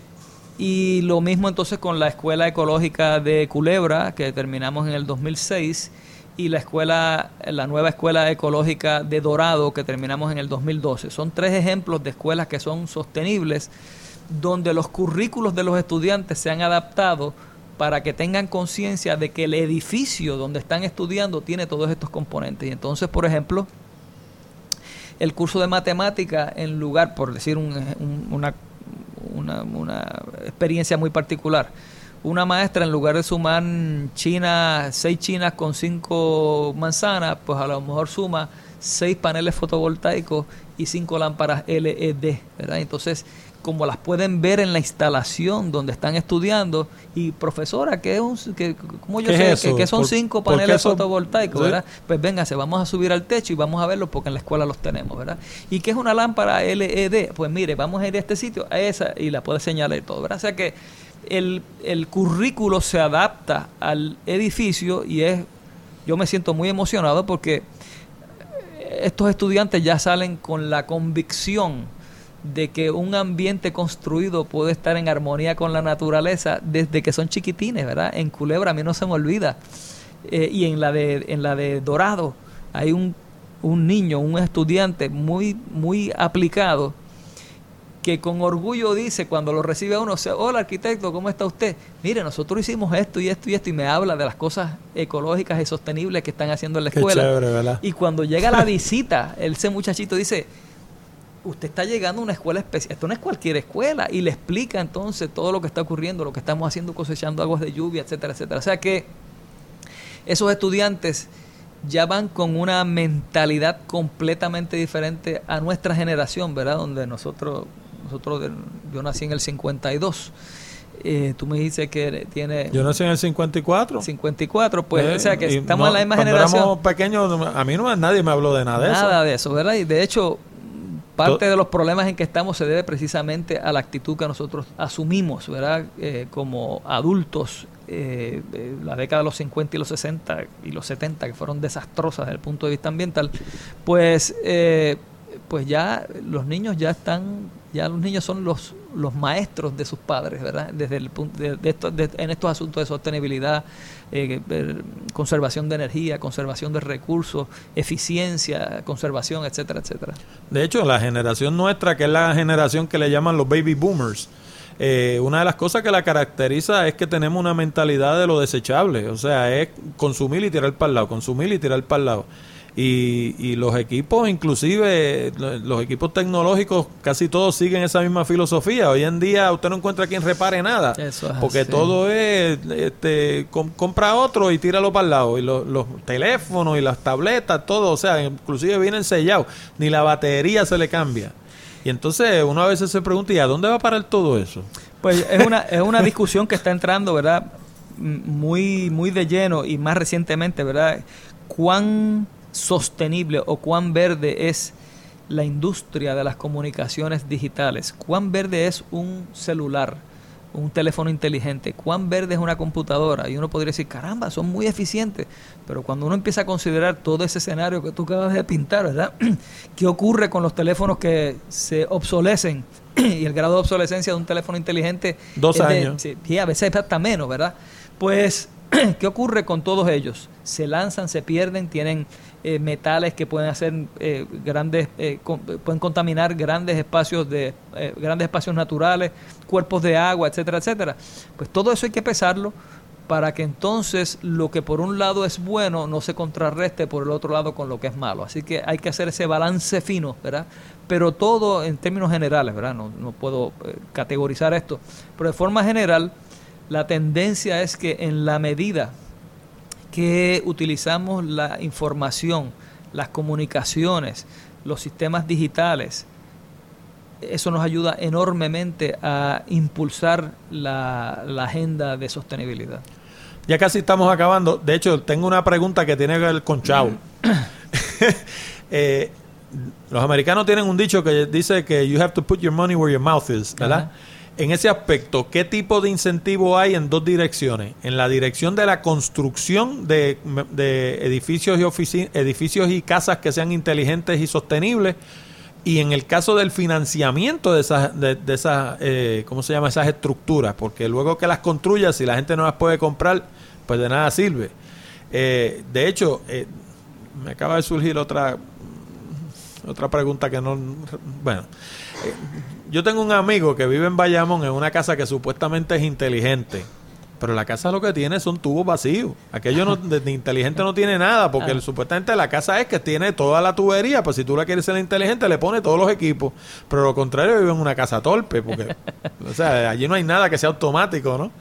y lo mismo entonces con la Escuela Ecológica de Culebra, que terminamos en el 2006, y la escuela, la nueva Escuela Ecológica de Dorado, que terminamos en el 2012. Son tres ejemplos de escuelas que son sostenibles, donde los currículos de los estudiantes se han adaptado para que tengan conciencia de que el edificio donde están estudiando tiene todos estos componentes. Y entonces, por ejemplo, el curso de matemática en lugar, por decir una, una, experiencia muy particular, una maestra en lugar de sumar China, seis chinas con cinco manzanas, pues a lo mejor suma seis paneles fotovoltaicos y cinco lámparas LED, ¿verdad? Entonces, como las pueden ver en la instalación donde están estudiando. Y profesora que es un que como yo sé que, son cinco paneles fotovoltaicos verdad pues véngase vamos a subir al techo y vamos a verlos porque en la escuela los tenemos verdad y qué es una lámpara LED pues mire vamos a ir a este sitio a esa y la puede señalar y todo verdad o sea que el, el currículo se adapta al edificio y es yo me siento muy emocionado porque estos estudiantes ya salen con la convicción de que un ambiente construido puede estar en armonía con la naturaleza desde que son chiquitines, ¿verdad? En Culebra a mí no se me olvida. Eh, y en la de en la de Dorado hay un, un niño, un estudiante muy muy aplicado que con orgullo dice cuando lo recibe a uno, hola arquitecto, ¿cómo está usted? Mire, nosotros hicimos esto y esto y esto y me habla de las cosas ecológicas y sostenibles que están haciendo en la escuela. Y cuando llega la visita, ese muchachito dice, usted está llegando a una escuela especial, esto no es cualquier escuela, y le explica entonces todo lo que está ocurriendo, lo que estamos haciendo cosechando aguas de lluvia, etcétera, etcétera. O sea que esos estudiantes ya van con una mentalidad completamente diferente a nuestra generación, ¿verdad? Donde nosotros nosotros, yo nací en el 52. Eh, tú me dices que tiene... Yo nací en el 54. 54, pues, o sea que estamos en la misma generación. Cuando éramos pequeños, a mí no nadie me habló de nada de eso. Nada de eso, ¿verdad? Y de hecho, parte de los problemas en que estamos se debe precisamente a la actitud que nosotros asumimos, ¿verdad? Eh, como adultos, eh, la década de los 50 y los 60 y los 70, que fueron desastrosas desde el punto de vista ambiental, pues, eh, pues ya los niños ya están ya los niños son los, los maestros de sus padres, ¿verdad? Desde el punto de, esto, en estos asuntos de sostenibilidad, eh, conservación de energía, conservación de recursos, eficiencia, conservación, etcétera, etcétera. De hecho, la generación nuestra, que es la generación que le llaman los baby boomers, eh, una de las cosas que la caracteriza es que tenemos una mentalidad de lo desechable, o sea, es consumir y tirar para el lado, consumir y tirar para el lado. Y, y, los equipos, inclusive los equipos tecnológicos, casi todos siguen esa misma filosofía. Hoy en día usted no encuentra quien repare nada, porque todo es, este, compra otro y tíralo para el lado. Y los, los teléfonos y las tabletas, todo, o sea, inclusive vienen sellados, ni la batería se le cambia. Y entonces uno a veces se pregunta, ¿y a dónde va a parar todo eso? Pues es una, [LAUGHS] es una discusión que está entrando, ¿verdad? Muy, muy de lleno y más recientemente, ¿verdad? ¿Cuán sostenible o cuán verde es la industria de las comunicaciones digitales, cuán verde es un celular, un teléfono inteligente, cuán verde es una computadora. Y uno podría decir, caramba, son muy eficientes. Pero cuando uno empieza a considerar todo ese escenario que tú acabas de pintar, ¿verdad? [CLEARS THROAT] ¿Qué ocurre con los teléfonos que se obsolecen? [CLEARS THROAT] y el grado de obsolescencia de un teléfono inteligente... Dos años. Sí, a veces hasta menos, ¿verdad? Pues, [CLEARS THROAT] ¿qué ocurre con todos ellos? Se lanzan, se pierden, tienen eh, metales que pueden hacer eh, grandes, eh, pueden contaminar grandes espacios de grandes espacios naturales, cuerpos de agua, etcétera, etcétera. Pues todo eso hay que pesarlo para que entonces lo que por un lado es bueno no se contrarreste por el otro lado con lo que es malo. Así que hay que hacer ese balance fino, ¿verdad? Pero todo en términos generales, ¿verdad? No, no puedo categorizar esto, pero de forma general la tendencia es que en la medida que utilizamos la información, las comunicaciones, los sistemas digitales. Eso nos ayuda enormemente a impulsar la, agenda de sostenibilidad. Ya casi estamos acabando. De hecho, tengo una pregunta que tiene que ver con Chao. [LAUGHS] Eh, los americanos tienen un dicho que dice que you have to put your money where your mouth is, ¿verdad? En ese aspecto, ¿qué tipo de incentivo hay en dos direcciones? En la dirección de la construcción de, edificios, y edificios y casas que sean inteligentes y sostenibles, y en el caso del financiamiento de esas, de, esas eh, ¿cómo se llama? Esas estructuras, porque luego que las construyas, si la gente no las puede comprar, pues de nada sirve. Eh, de hecho, eh, me acaba de surgir otra otra pregunta que no, bueno, yo tengo un amigo que vive en Bayamón en una casa que supuestamente es inteligente. Pero la casa lo que tiene son tubos vacíos. Aquello no, de, inteligente no tiene nada, porque ah. supuestamente la casa es que tiene toda la tubería. Pues si tú la quieres ser inteligente, le pone todos los equipos. Pero lo contrario, vive en una casa torpe, porque, o sea, allí no hay nada que sea automático, ¿no?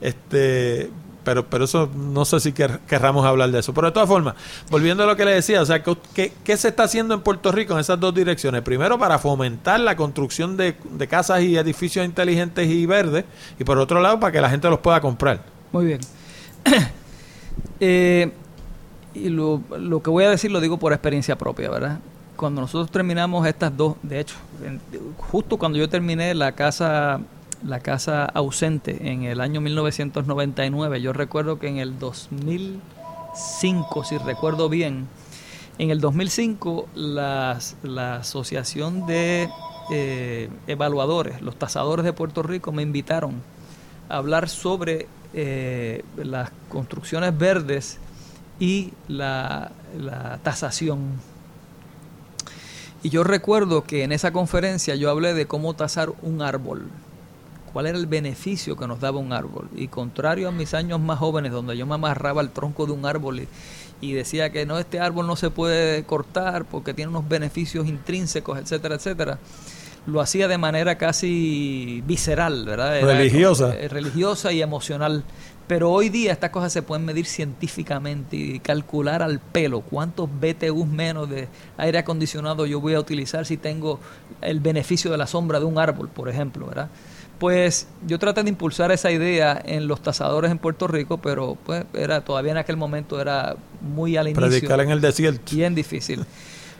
Este, pero, pero eso no sé si querramos hablar de eso. Pero de todas formas, volviendo a lo que le decía, o sea, ¿qué, ¿qué, se está haciendo en Puerto Rico en esas dos direcciones? Primero, para fomentar la construcción de, casas y edificios inteligentes y verdes, y por otro lado, para que la gente los pueda comprar. Muy bien. [COUGHS] Eh, y lo, lo que voy a decir lo digo por experiencia propia, ¿verdad? Cuando nosotros terminamos estas dos, de hecho, justo cuando yo terminé la casa la casa ausente en el año 1999. Yo recuerdo que en el 2005, si recuerdo bien, en el 2005 la Asociación de eh, Evaluadores, los tasadores de Puerto Rico, me invitaron a hablar sobre eh, las construcciones verdes y la, la tasación Y yo recuerdo que en esa conferencia yo hablé de cómo tasar un árbol. ¿Cuál era el beneficio que nos daba un árbol? Y contrario a mis años más jóvenes, donde yo me amarraba al tronco de un árbol y, y decía que no, este árbol no se puede cortar porque tiene unos beneficios intrínsecos, etcétera, etcétera lo hacía de manera casi visceral, ¿verdad? religiosa. Eh, religiosa y emocional. Pero hoy día estas cosas se pueden medir científicamente y calcular al pelo cuántos BTUs menos de aire acondicionado yo voy a utilizar si tengo el beneficio de la sombra de un árbol, por ejemplo, ¿verdad? Pues yo traté de impulsar esa idea en los tasadores en Puerto Rico, pero pues era todavía en aquel momento era muy al inicio. Predicar en el desierto. Bien difícil.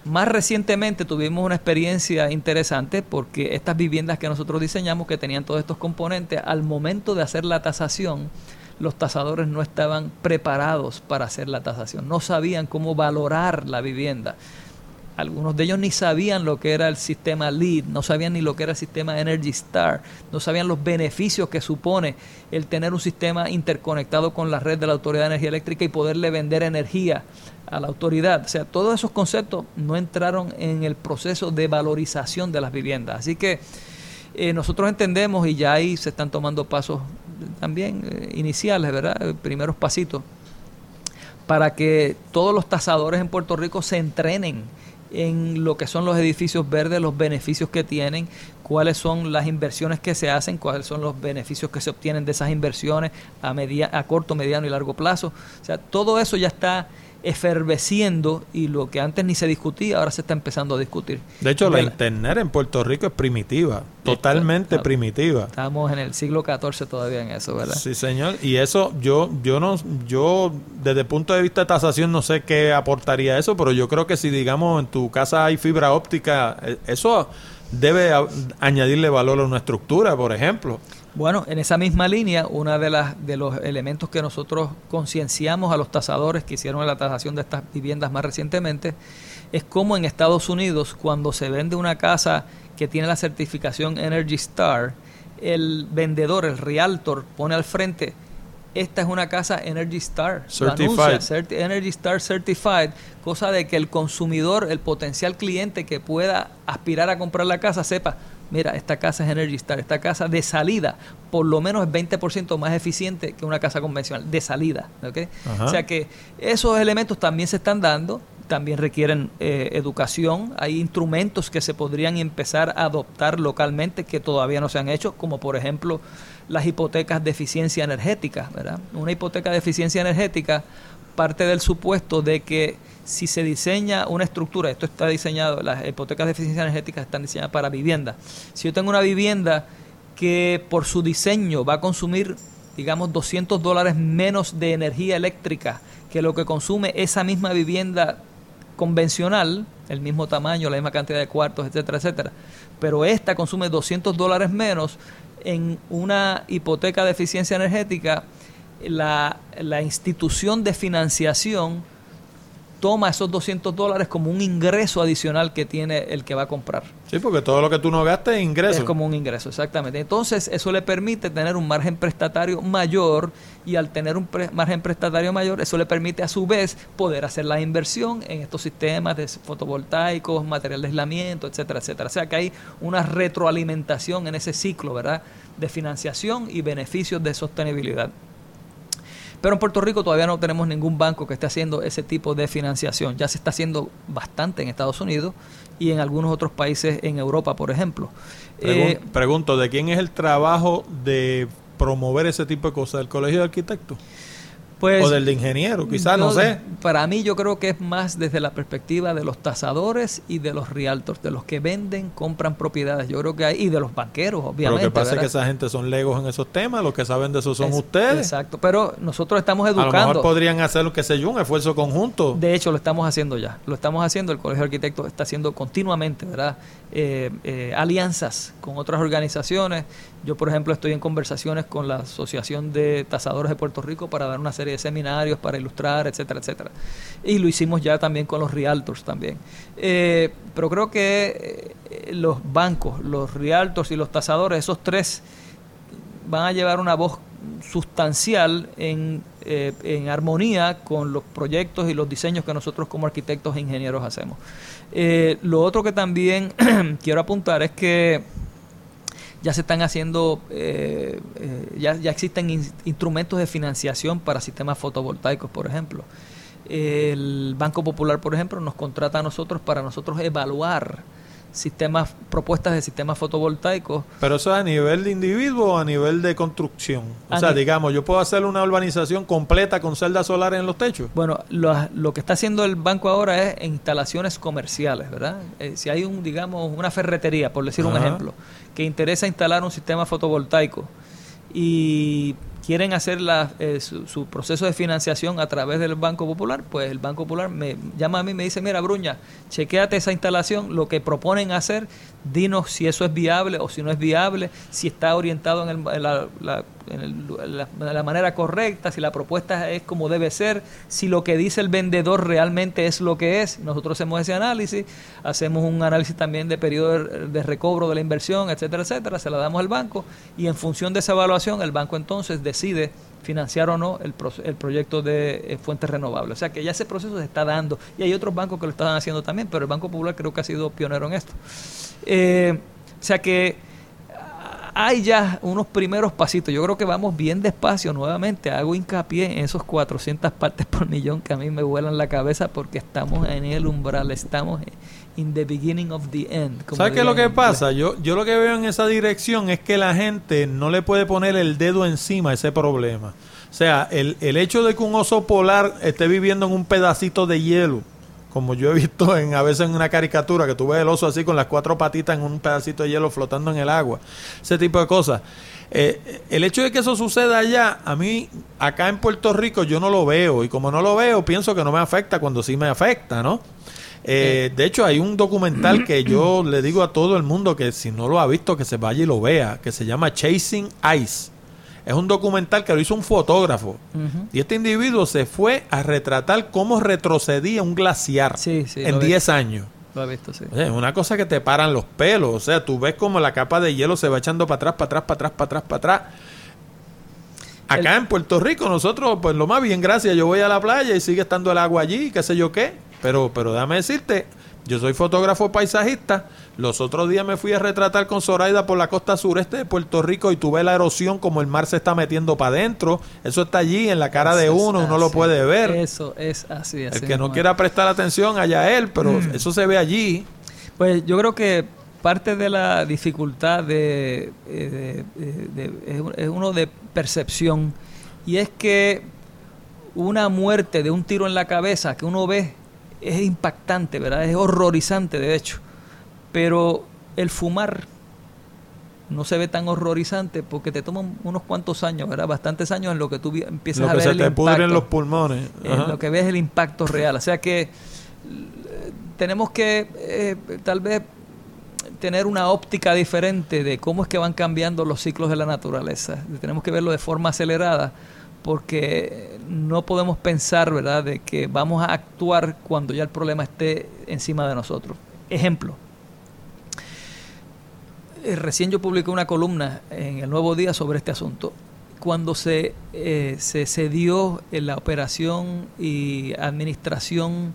Más recientemente tuvimos una experiencia interesante porque estas viviendas que nosotros diseñamos, que tenían todos estos componentes, al momento de hacer la tasación, los tasadores no estaban preparados para hacer la tasación, no sabían cómo valorar la vivienda. Algunos de ellos ni sabían lo que era el sistema LEED, no sabían ni lo que era el sistema Energy Star, no sabían los beneficios que supone el tener un sistema interconectado con la red de la Autoridad de Energía Eléctrica y poderle vender energía a la autoridad. O sea, todos esos conceptos no entraron en el proceso de valorización de las viviendas. Así que eh, nosotros entendemos y ya ahí se están tomando pasos también eh, iniciales, ¿verdad? Primeros pasitos para que todos los tasadores en Puerto Rico se entrenen en lo que son los edificios verdes, los beneficios que tienen, cuáles son las inversiones que se hacen, cuáles son los beneficios que se obtienen de esas inversiones a, media, a corto, mediano y largo plazo. O sea, todo eso ya está eferveciendo y lo que antes ni se discutía, ahora se está empezando a discutir. De hecho, la, Internet en Puerto Rico es primitiva, totalmente primitiva. Estamos en el siglo XIV todavía en eso, ¿verdad? Sí, señor. Y eso, yo, yo no, yo desde el punto de vista de tasación no sé qué aportaría eso, pero yo creo que si digamos en tu casa hay fibra óptica, eh, eso debe añadirle valor a una estructura, por ejemplo. Bueno, en esa misma línea, uno de, las, de los elementos que nosotros concienciamos a los tasadores que hicieron la tasación de estas viviendas más recientemente es cómo en Estados Unidos, cuando se vende una casa que tiene la certificación Energy Star, el vendedor, el realtor, pone al frente, esta es una casa Energy Star, Certified. Energy Star Certified, cosa de que el consumidor, el potencial cliente que pueda aspirar a comprar la casa, sepa, mira, esta casa es Energy Star, esta casa de salida por lo menos es 20% más eficiente que una casa convencional, de salida. O sea que esos elementos también se están dando, también requieren eh, educación, hay instrumentos que se podrían empezar a adoptar localmente que todavía no se han hecho, como por ejemplo las hipotecas de eficiencia energética. ¿verdad? Una hipoteca de eficiencia energética parte del supuesto de que si se diseña una estructura, esto está diseñado, las hipotecas de eficiencia energética están diseñadas para vivienda. Si yo tengo una vivienda que por su diseño va a consumir, digamos, 200 dólares menos de energía eléctrica que lo que consume esa misma vivienda convencional, el mismo tamaño, la misma cantidad de cuartos, etcétera, etcétera, pero esta consume 200 dólares menos en una hipoteca de eficiencia energética, la, la institución de financiación toma esos 200 dólares como un ingreso adicional que tiene el que va a comprar. Sí, porque todo lo que tú no gastes es ingreso. Es como un ingreso, exactamente. Entonces, eso le permite tener un margen prestatario mayor y al tener un margen prestatario mayor, eso le permite a su vez poder hacer la inversión en estos sistemas de fotovoltaicos, material de aislamiento, etcétera, etcétera. O sea que hay una retroalimentación en ese ciclo, ¿verdad? De financiación y beneficios de sostenibilidad. Pero en Puerto Rico todavía no tenemos ningún banco que esté haciendo ese tipo de financiación. Ya se está haciendo bastante en Estados Unidos y en algunos otros países en Europa, por ejemplo. Eh, pregunto, ¿de quién es el trabajo de promover ese tipo de cosas? ¿Del Colegio de Arquitectos? Pues, o del de ingeniero, quizás, no sé. Para mí yo creo que es más desde la perspectiva de los tasadores y de los realtors, de los que venden, compran propiedades. Yo creo que hay, y de los banqueros, obviamente. lo que pasa es que esa gente son legos en esos temas, los que saben de eso son ustedes. Exacto, pero nosotros estamos educando. A lo mejor podrían hacer, lo que sé yo, un esfuerzo conjunto. De hecho, lo estamos haciendo ya. Lo estamos haciendo, el Colegio de Arquitectos está haciendo continuamente, ¿verdad? Eh, eh, alianzas con otras organizaciones. Yo, por ejemplo, estoy en conversaciones con la Asociación de Tasadores de Puerto Rico para dar una serie de seminarios, para ilustrar, etcétera, etcétera. Y lo hicimos ya también con los realtors también. Eh, pero creo que los bancos, los realtors y los tasadores, esos tres van a llevar una voz sustancial en en armonía con los proyectos y los diseños que nosotros como arquitectos e ingenieros hacemos. Eh, lo otro que también [CLEARS THROAT] quiero apuntar es que ya se están haciendo, eh, ya, ya, existen instrumentos de financiación para sistemas fotovoltaicos, por ejemplo. El Banco Popular, por ejemplo, nos contrata a nosotros para nosotros evaluar sistemas, propuestas de sistemas fotovoltaicos. Pero eso es a nivel de individuo o a nivel de construcción. O sea, digamos, yo puedo hacer una urbanización completa con celdas solares en los techos. Bueno, lo, lo que está haciendo el banco ahora es instalaciones comerciales, ¿verdad? Eh, si hay un, digamos, una ferretería, por decir un ejemplo, que interesa instalar un sistema fotovoltaico y quieren hacer eh, su, proceso de financiación a través del Banco Popular, pues el Banco Popular me llama a mí y me dice, mira Bruña, chequeate esa instalación, lo que proponen hacer, dinos si eso es viable o si no es viable, si está orientado en, la, la, manera correcta, si la propuesta es como debe ser, si lo que dice el vendedor realmente es lo que es. Nosotros hacemos ese análisis, hacemos un análisis también de periodo de recobro de la inversión, etcétera, etcétera, se la damos al banco y en función de esa evaluación el banco entonces decide financiar o no el, el proyecto de eh, fuentes renovables. O sea que ya ese proceso se está dando y hay otros bancos que lo están haciendo también, pero el Banco Popular creo que ha sido pionero en esto. Eh, o sea que hay ya unos primeros pasitos. Yo creo que vamos bien despacio nuevamente. Hago hincapié en esos 400 partes [LAUGHS] por millón que a mí me vuelan la cabeza porque estamos en el umbral, estamos in the beginning of the end. ¿Sabes qué es lo que pasa? Yo, yo lo que veo en esa dirección es que la gente no le puede poner el dedo encima a ese problema. O sea, el, el hecho de que un oso polar esté viviendo en un pedacito de hielo como yo he visto en a veces en una caricatura que tú ves el oso así con las cuatro patitas en un pedacito de hielo flotando en el agua, ese tipo de cosas. Eh, el hecho de que eso suceda allá, a mí acá en Puerto Rico yo no lo veo y como no lo veo pienso que no me afecta cuando sí me afecta, ¿no? Eh, de hecho hay un documental que yo [CLEARS THROAT] le digo a todo el mundo que si no lo ha visto que se vaya y lo vea, que se llama Chasing Ice es un documental que lo hizo un fotógrafo. Y este individuo se fue a retratar cómo retrocedía un glaciar en 10 años. Lo he visto, sí. Es una cosa que te paran los pelos. O sea, tú ves como la capa de hielo se va echando para atrás, para atrás, para atrás, para atrás, para atrás. Acá en Puerto Rico, nosotros, pues lo más bien, gracias. Yo voy a la playa y sigue estando el agua allí, qué sé yo qué. Pero, pero déjame decirte, yo soy fotógrafo paisajista. Los otros días me fui a retratar con Zoraida por la costa sureste de Puerto Rico y tuve la erosión como el mar se está metiendo para adentro. Eso está allí en la cara de uno, uno lo puede ver. Eso es así. el que no quiera prestar atención allá él, pero mm. eso se ve allí. Pues yo creo que parte de la dificultad de, eh, es uno de percepción y es que una muerte de un tiro en la cabeza que uno ve es impactante, ¿verdad? Es horrorizante, de hecho. Pero el fumar no se ve tan horrorizante porque te toman unos cuantos años, ¿verdad? Bastantes años en lo que tú empiezas a ver se te pudren los pulmones. En lo que ves el impacto real. O sea que eh, tenemos que eh, tal vez tener una óptica diferente de cómo es que van cambiando los ciclos de la naturaleza. Tenemos que verlo de forma acelerada porque no podemos pensar, ¿verdad?, de que vamos a actuar cuando ya el problema esté encima de nosotros. Ejemplo. Eh, recién yo publiqué una columna en el Nuevo Día sobre este asunto. Cuando se, eh, se cedió en la operación y administración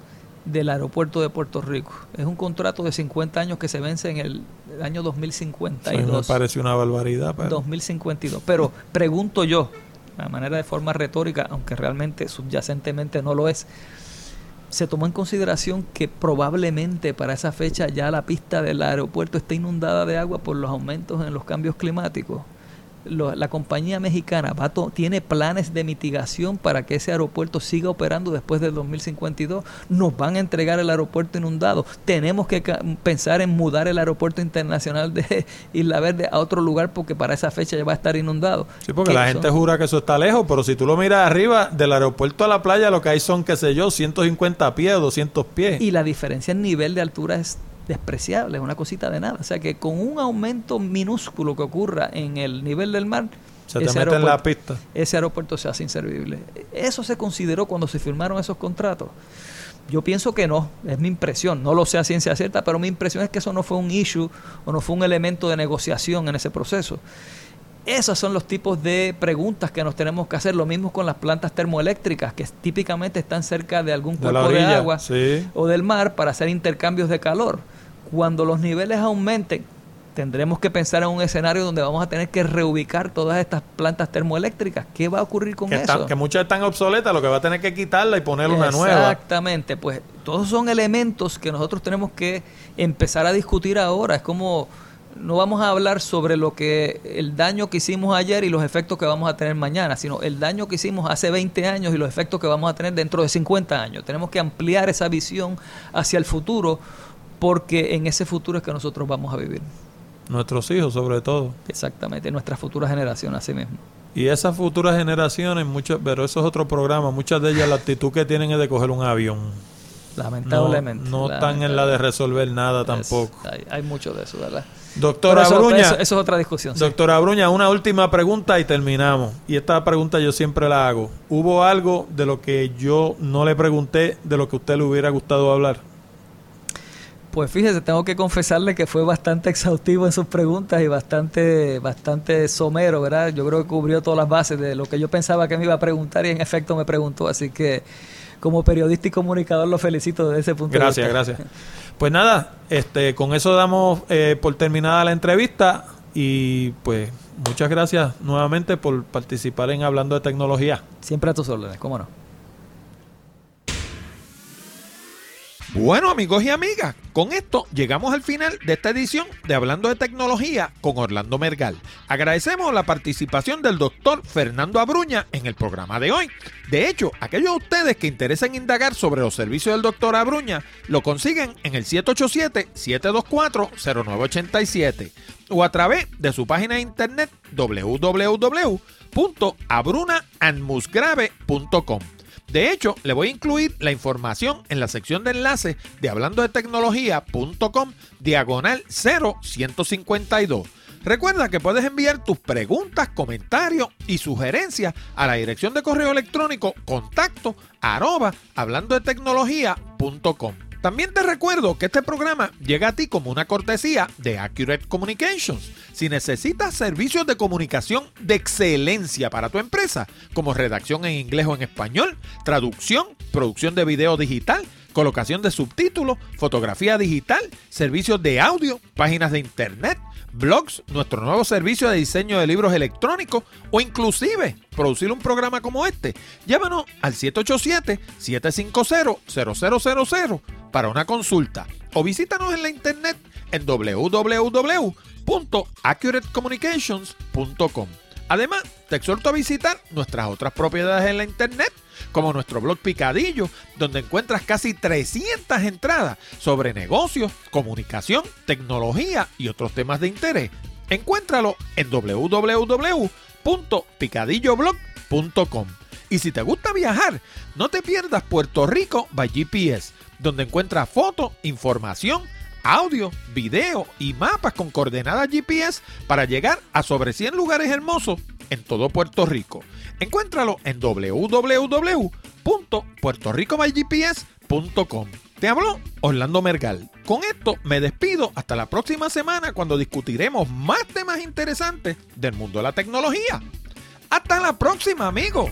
del aeropuerto de Puerto Rico. Es un contrato de 50 años que se vence en el, año 2052. me parece una barbaridad. Pero... 2052. Pero pregunto yo, de manera de forma retórica, aunque realmente subyacentemente no lo es, se tomó en consideración que probablemente para esa fecha ya la pista del aeropuerto está inundada de agua por los aumentos en los cambios climáticos la compañía mexicana va tiene planes de mitigación para que ese aeropuerto siga operando después del 2052. Nos van a entregar el aeropuerto inundado. Tenemos que pensar en mudar el aeropuerto internacional de [LAUGHS] Isla Verde a otro lugar porque para esa fecha ya va a estar inundado. Sí, porque la gente jura que eso está lejos, pero si tú lo miras arriba, del aeropuerto a la playa lo que hay son, qué sé yo, 150 pies, 200 pies. Y la diferencia en nivel de altura es despreciable, es una cosita de nada. O sea que con un aumento minúsculo que ocurra en el nivel del mar, se ese, en la pista. ese aeropuerto se hace inservible. Eso se consideró cuando se firmaron esos contratos. Yo pienso que no, es mi impresión, no lo sé a ciencia cierta, pero mi impresión es que eso no fue un issue o no fue un elemento de negociación en ese proceso. Esos son los tipos de preguntas que nos tenemos que hacer. Lo mismo con las plantas termoeléctricas, que típicamente están cerca de algún cuerpo de, agua o del mar para hacer intercambios de calor. Cuando los niveles aumenten, tendremos que pensar en un escenario donde vamos a tener que reubicar todas estas plantas termoeléctricas. ¿Qué va a ocurrir con eso? que muchas están obsoletas, lo que va a tener que quitarla y poner una nueva. Exactamente, pues todos son elementos que nosotros tenemos que empezar a discutir ahora. Es como no vamos a hablar sobre lo que el daño que hicimos ayer y los efectos que vamos a tener mañana, sino el daño que hicimos hace 20 años y los efectos que vamos a tener dentro de 50 años. Tenemos que ampliar esa visión hacia el futuro porque en ese futuro es que nosotros vamos a vivir. Nuestros hijos sobre todo. Exactamente, nuestras futuras generaciones así mismo. Y esas futuras generaciones, muchas, pero eso es otro programa, muchas de ellas la actitud que tienen es de coger un avión. Lamentablemente. No, están en la de resolver nada tampoco. hay mucho de eso, ¿verdad? Doctora eso, Eso, es otra discusión. Doctora Bruña, una última pregunta y terminamos. Y esta pregunta yo siempre la hago. ¿Hubo algo de lo que yo no le pregunté de lo que a usted le hubiera gustado hablar? Pues fíjese, tengo que confesarle que fue bastante [LAUGHS] exhaustivo en sus preguntas y bastante, bastante somero, ¿verdad? Yo creo que cubrió todas las bases de lo que yo pensaba que me iba a preguntar y en efecto me preguntó, así que como periodista y comunicador lo felicito desde ese punto de vista. Gracias, gracias. Pues nada, este, con eso damos eh, por terminada la entrevista y pues muchas gracias nuevamente por participar en Hablando de Tecnología. Siempre a tus órdenes, cómo no. Bueno amigos y amigas, con esto llegamos al final de esta edición de Hablando de Tecnología con Orlando Mergal. Agradecemos la participación del doctor Fernando Abruña en el programa de hoy. De hecho, aquellos de ustedes que interesen indagar sobre los servicios del doctor Abruña lo consiguen en el 787-724-0987 o a través de su página de internet www.abrunaandmusgrave.com. De hecho, le voy a incluir la información en la sección de enlaces de hablando de tecnología.com diagonal 0152. Recuerda que puedes enviar tus preguntas, comentarios y sugerencias a la dirección de correo electrónico contacto arroba hablando de tecnología.com. También te recuerdo que este programa llega a ti como una cortesía de Accurate Communications. Si necesitas servicios de comunicación de excelencia para tu empresa, como redacción en inglés o en español, traducción, producción de video digital, colocación de subtítulos, fotografía digital, servicios de audio, páginas de internet, blogs, nuestro nuevo servicio de diseño de libros electrónicos o inclusive producir un programa como este, llámanos al 787-750-0000 para una consulta o visítanos en la internet en www.accuratecommunications.com. Además, te exhorto a visitar nuestras otras propiedades en la internet, como nuestro blog Picadillo, donde encuentras casi 300 entradas sobre negocios, comunicación, tecnología y otros temas de interés. Encuéntralo en www.picadilloblog.com. Y si te gusta viajar, no te pierdas Puerto Rico by GPS, donde encuentras fotos, información, audio, video y mapas con coordenadas GPS para llegar a sobre 100 lugares hermosos en todo Puerto Rico. Encuéntralo en www.puertoricomygps.com. Te habló Orlando Mergal. Con esto me despido hasta la próxima semana cuando discutiremos más temas interesantes del mundo de la tecnología. Hasta la próxima, amigos.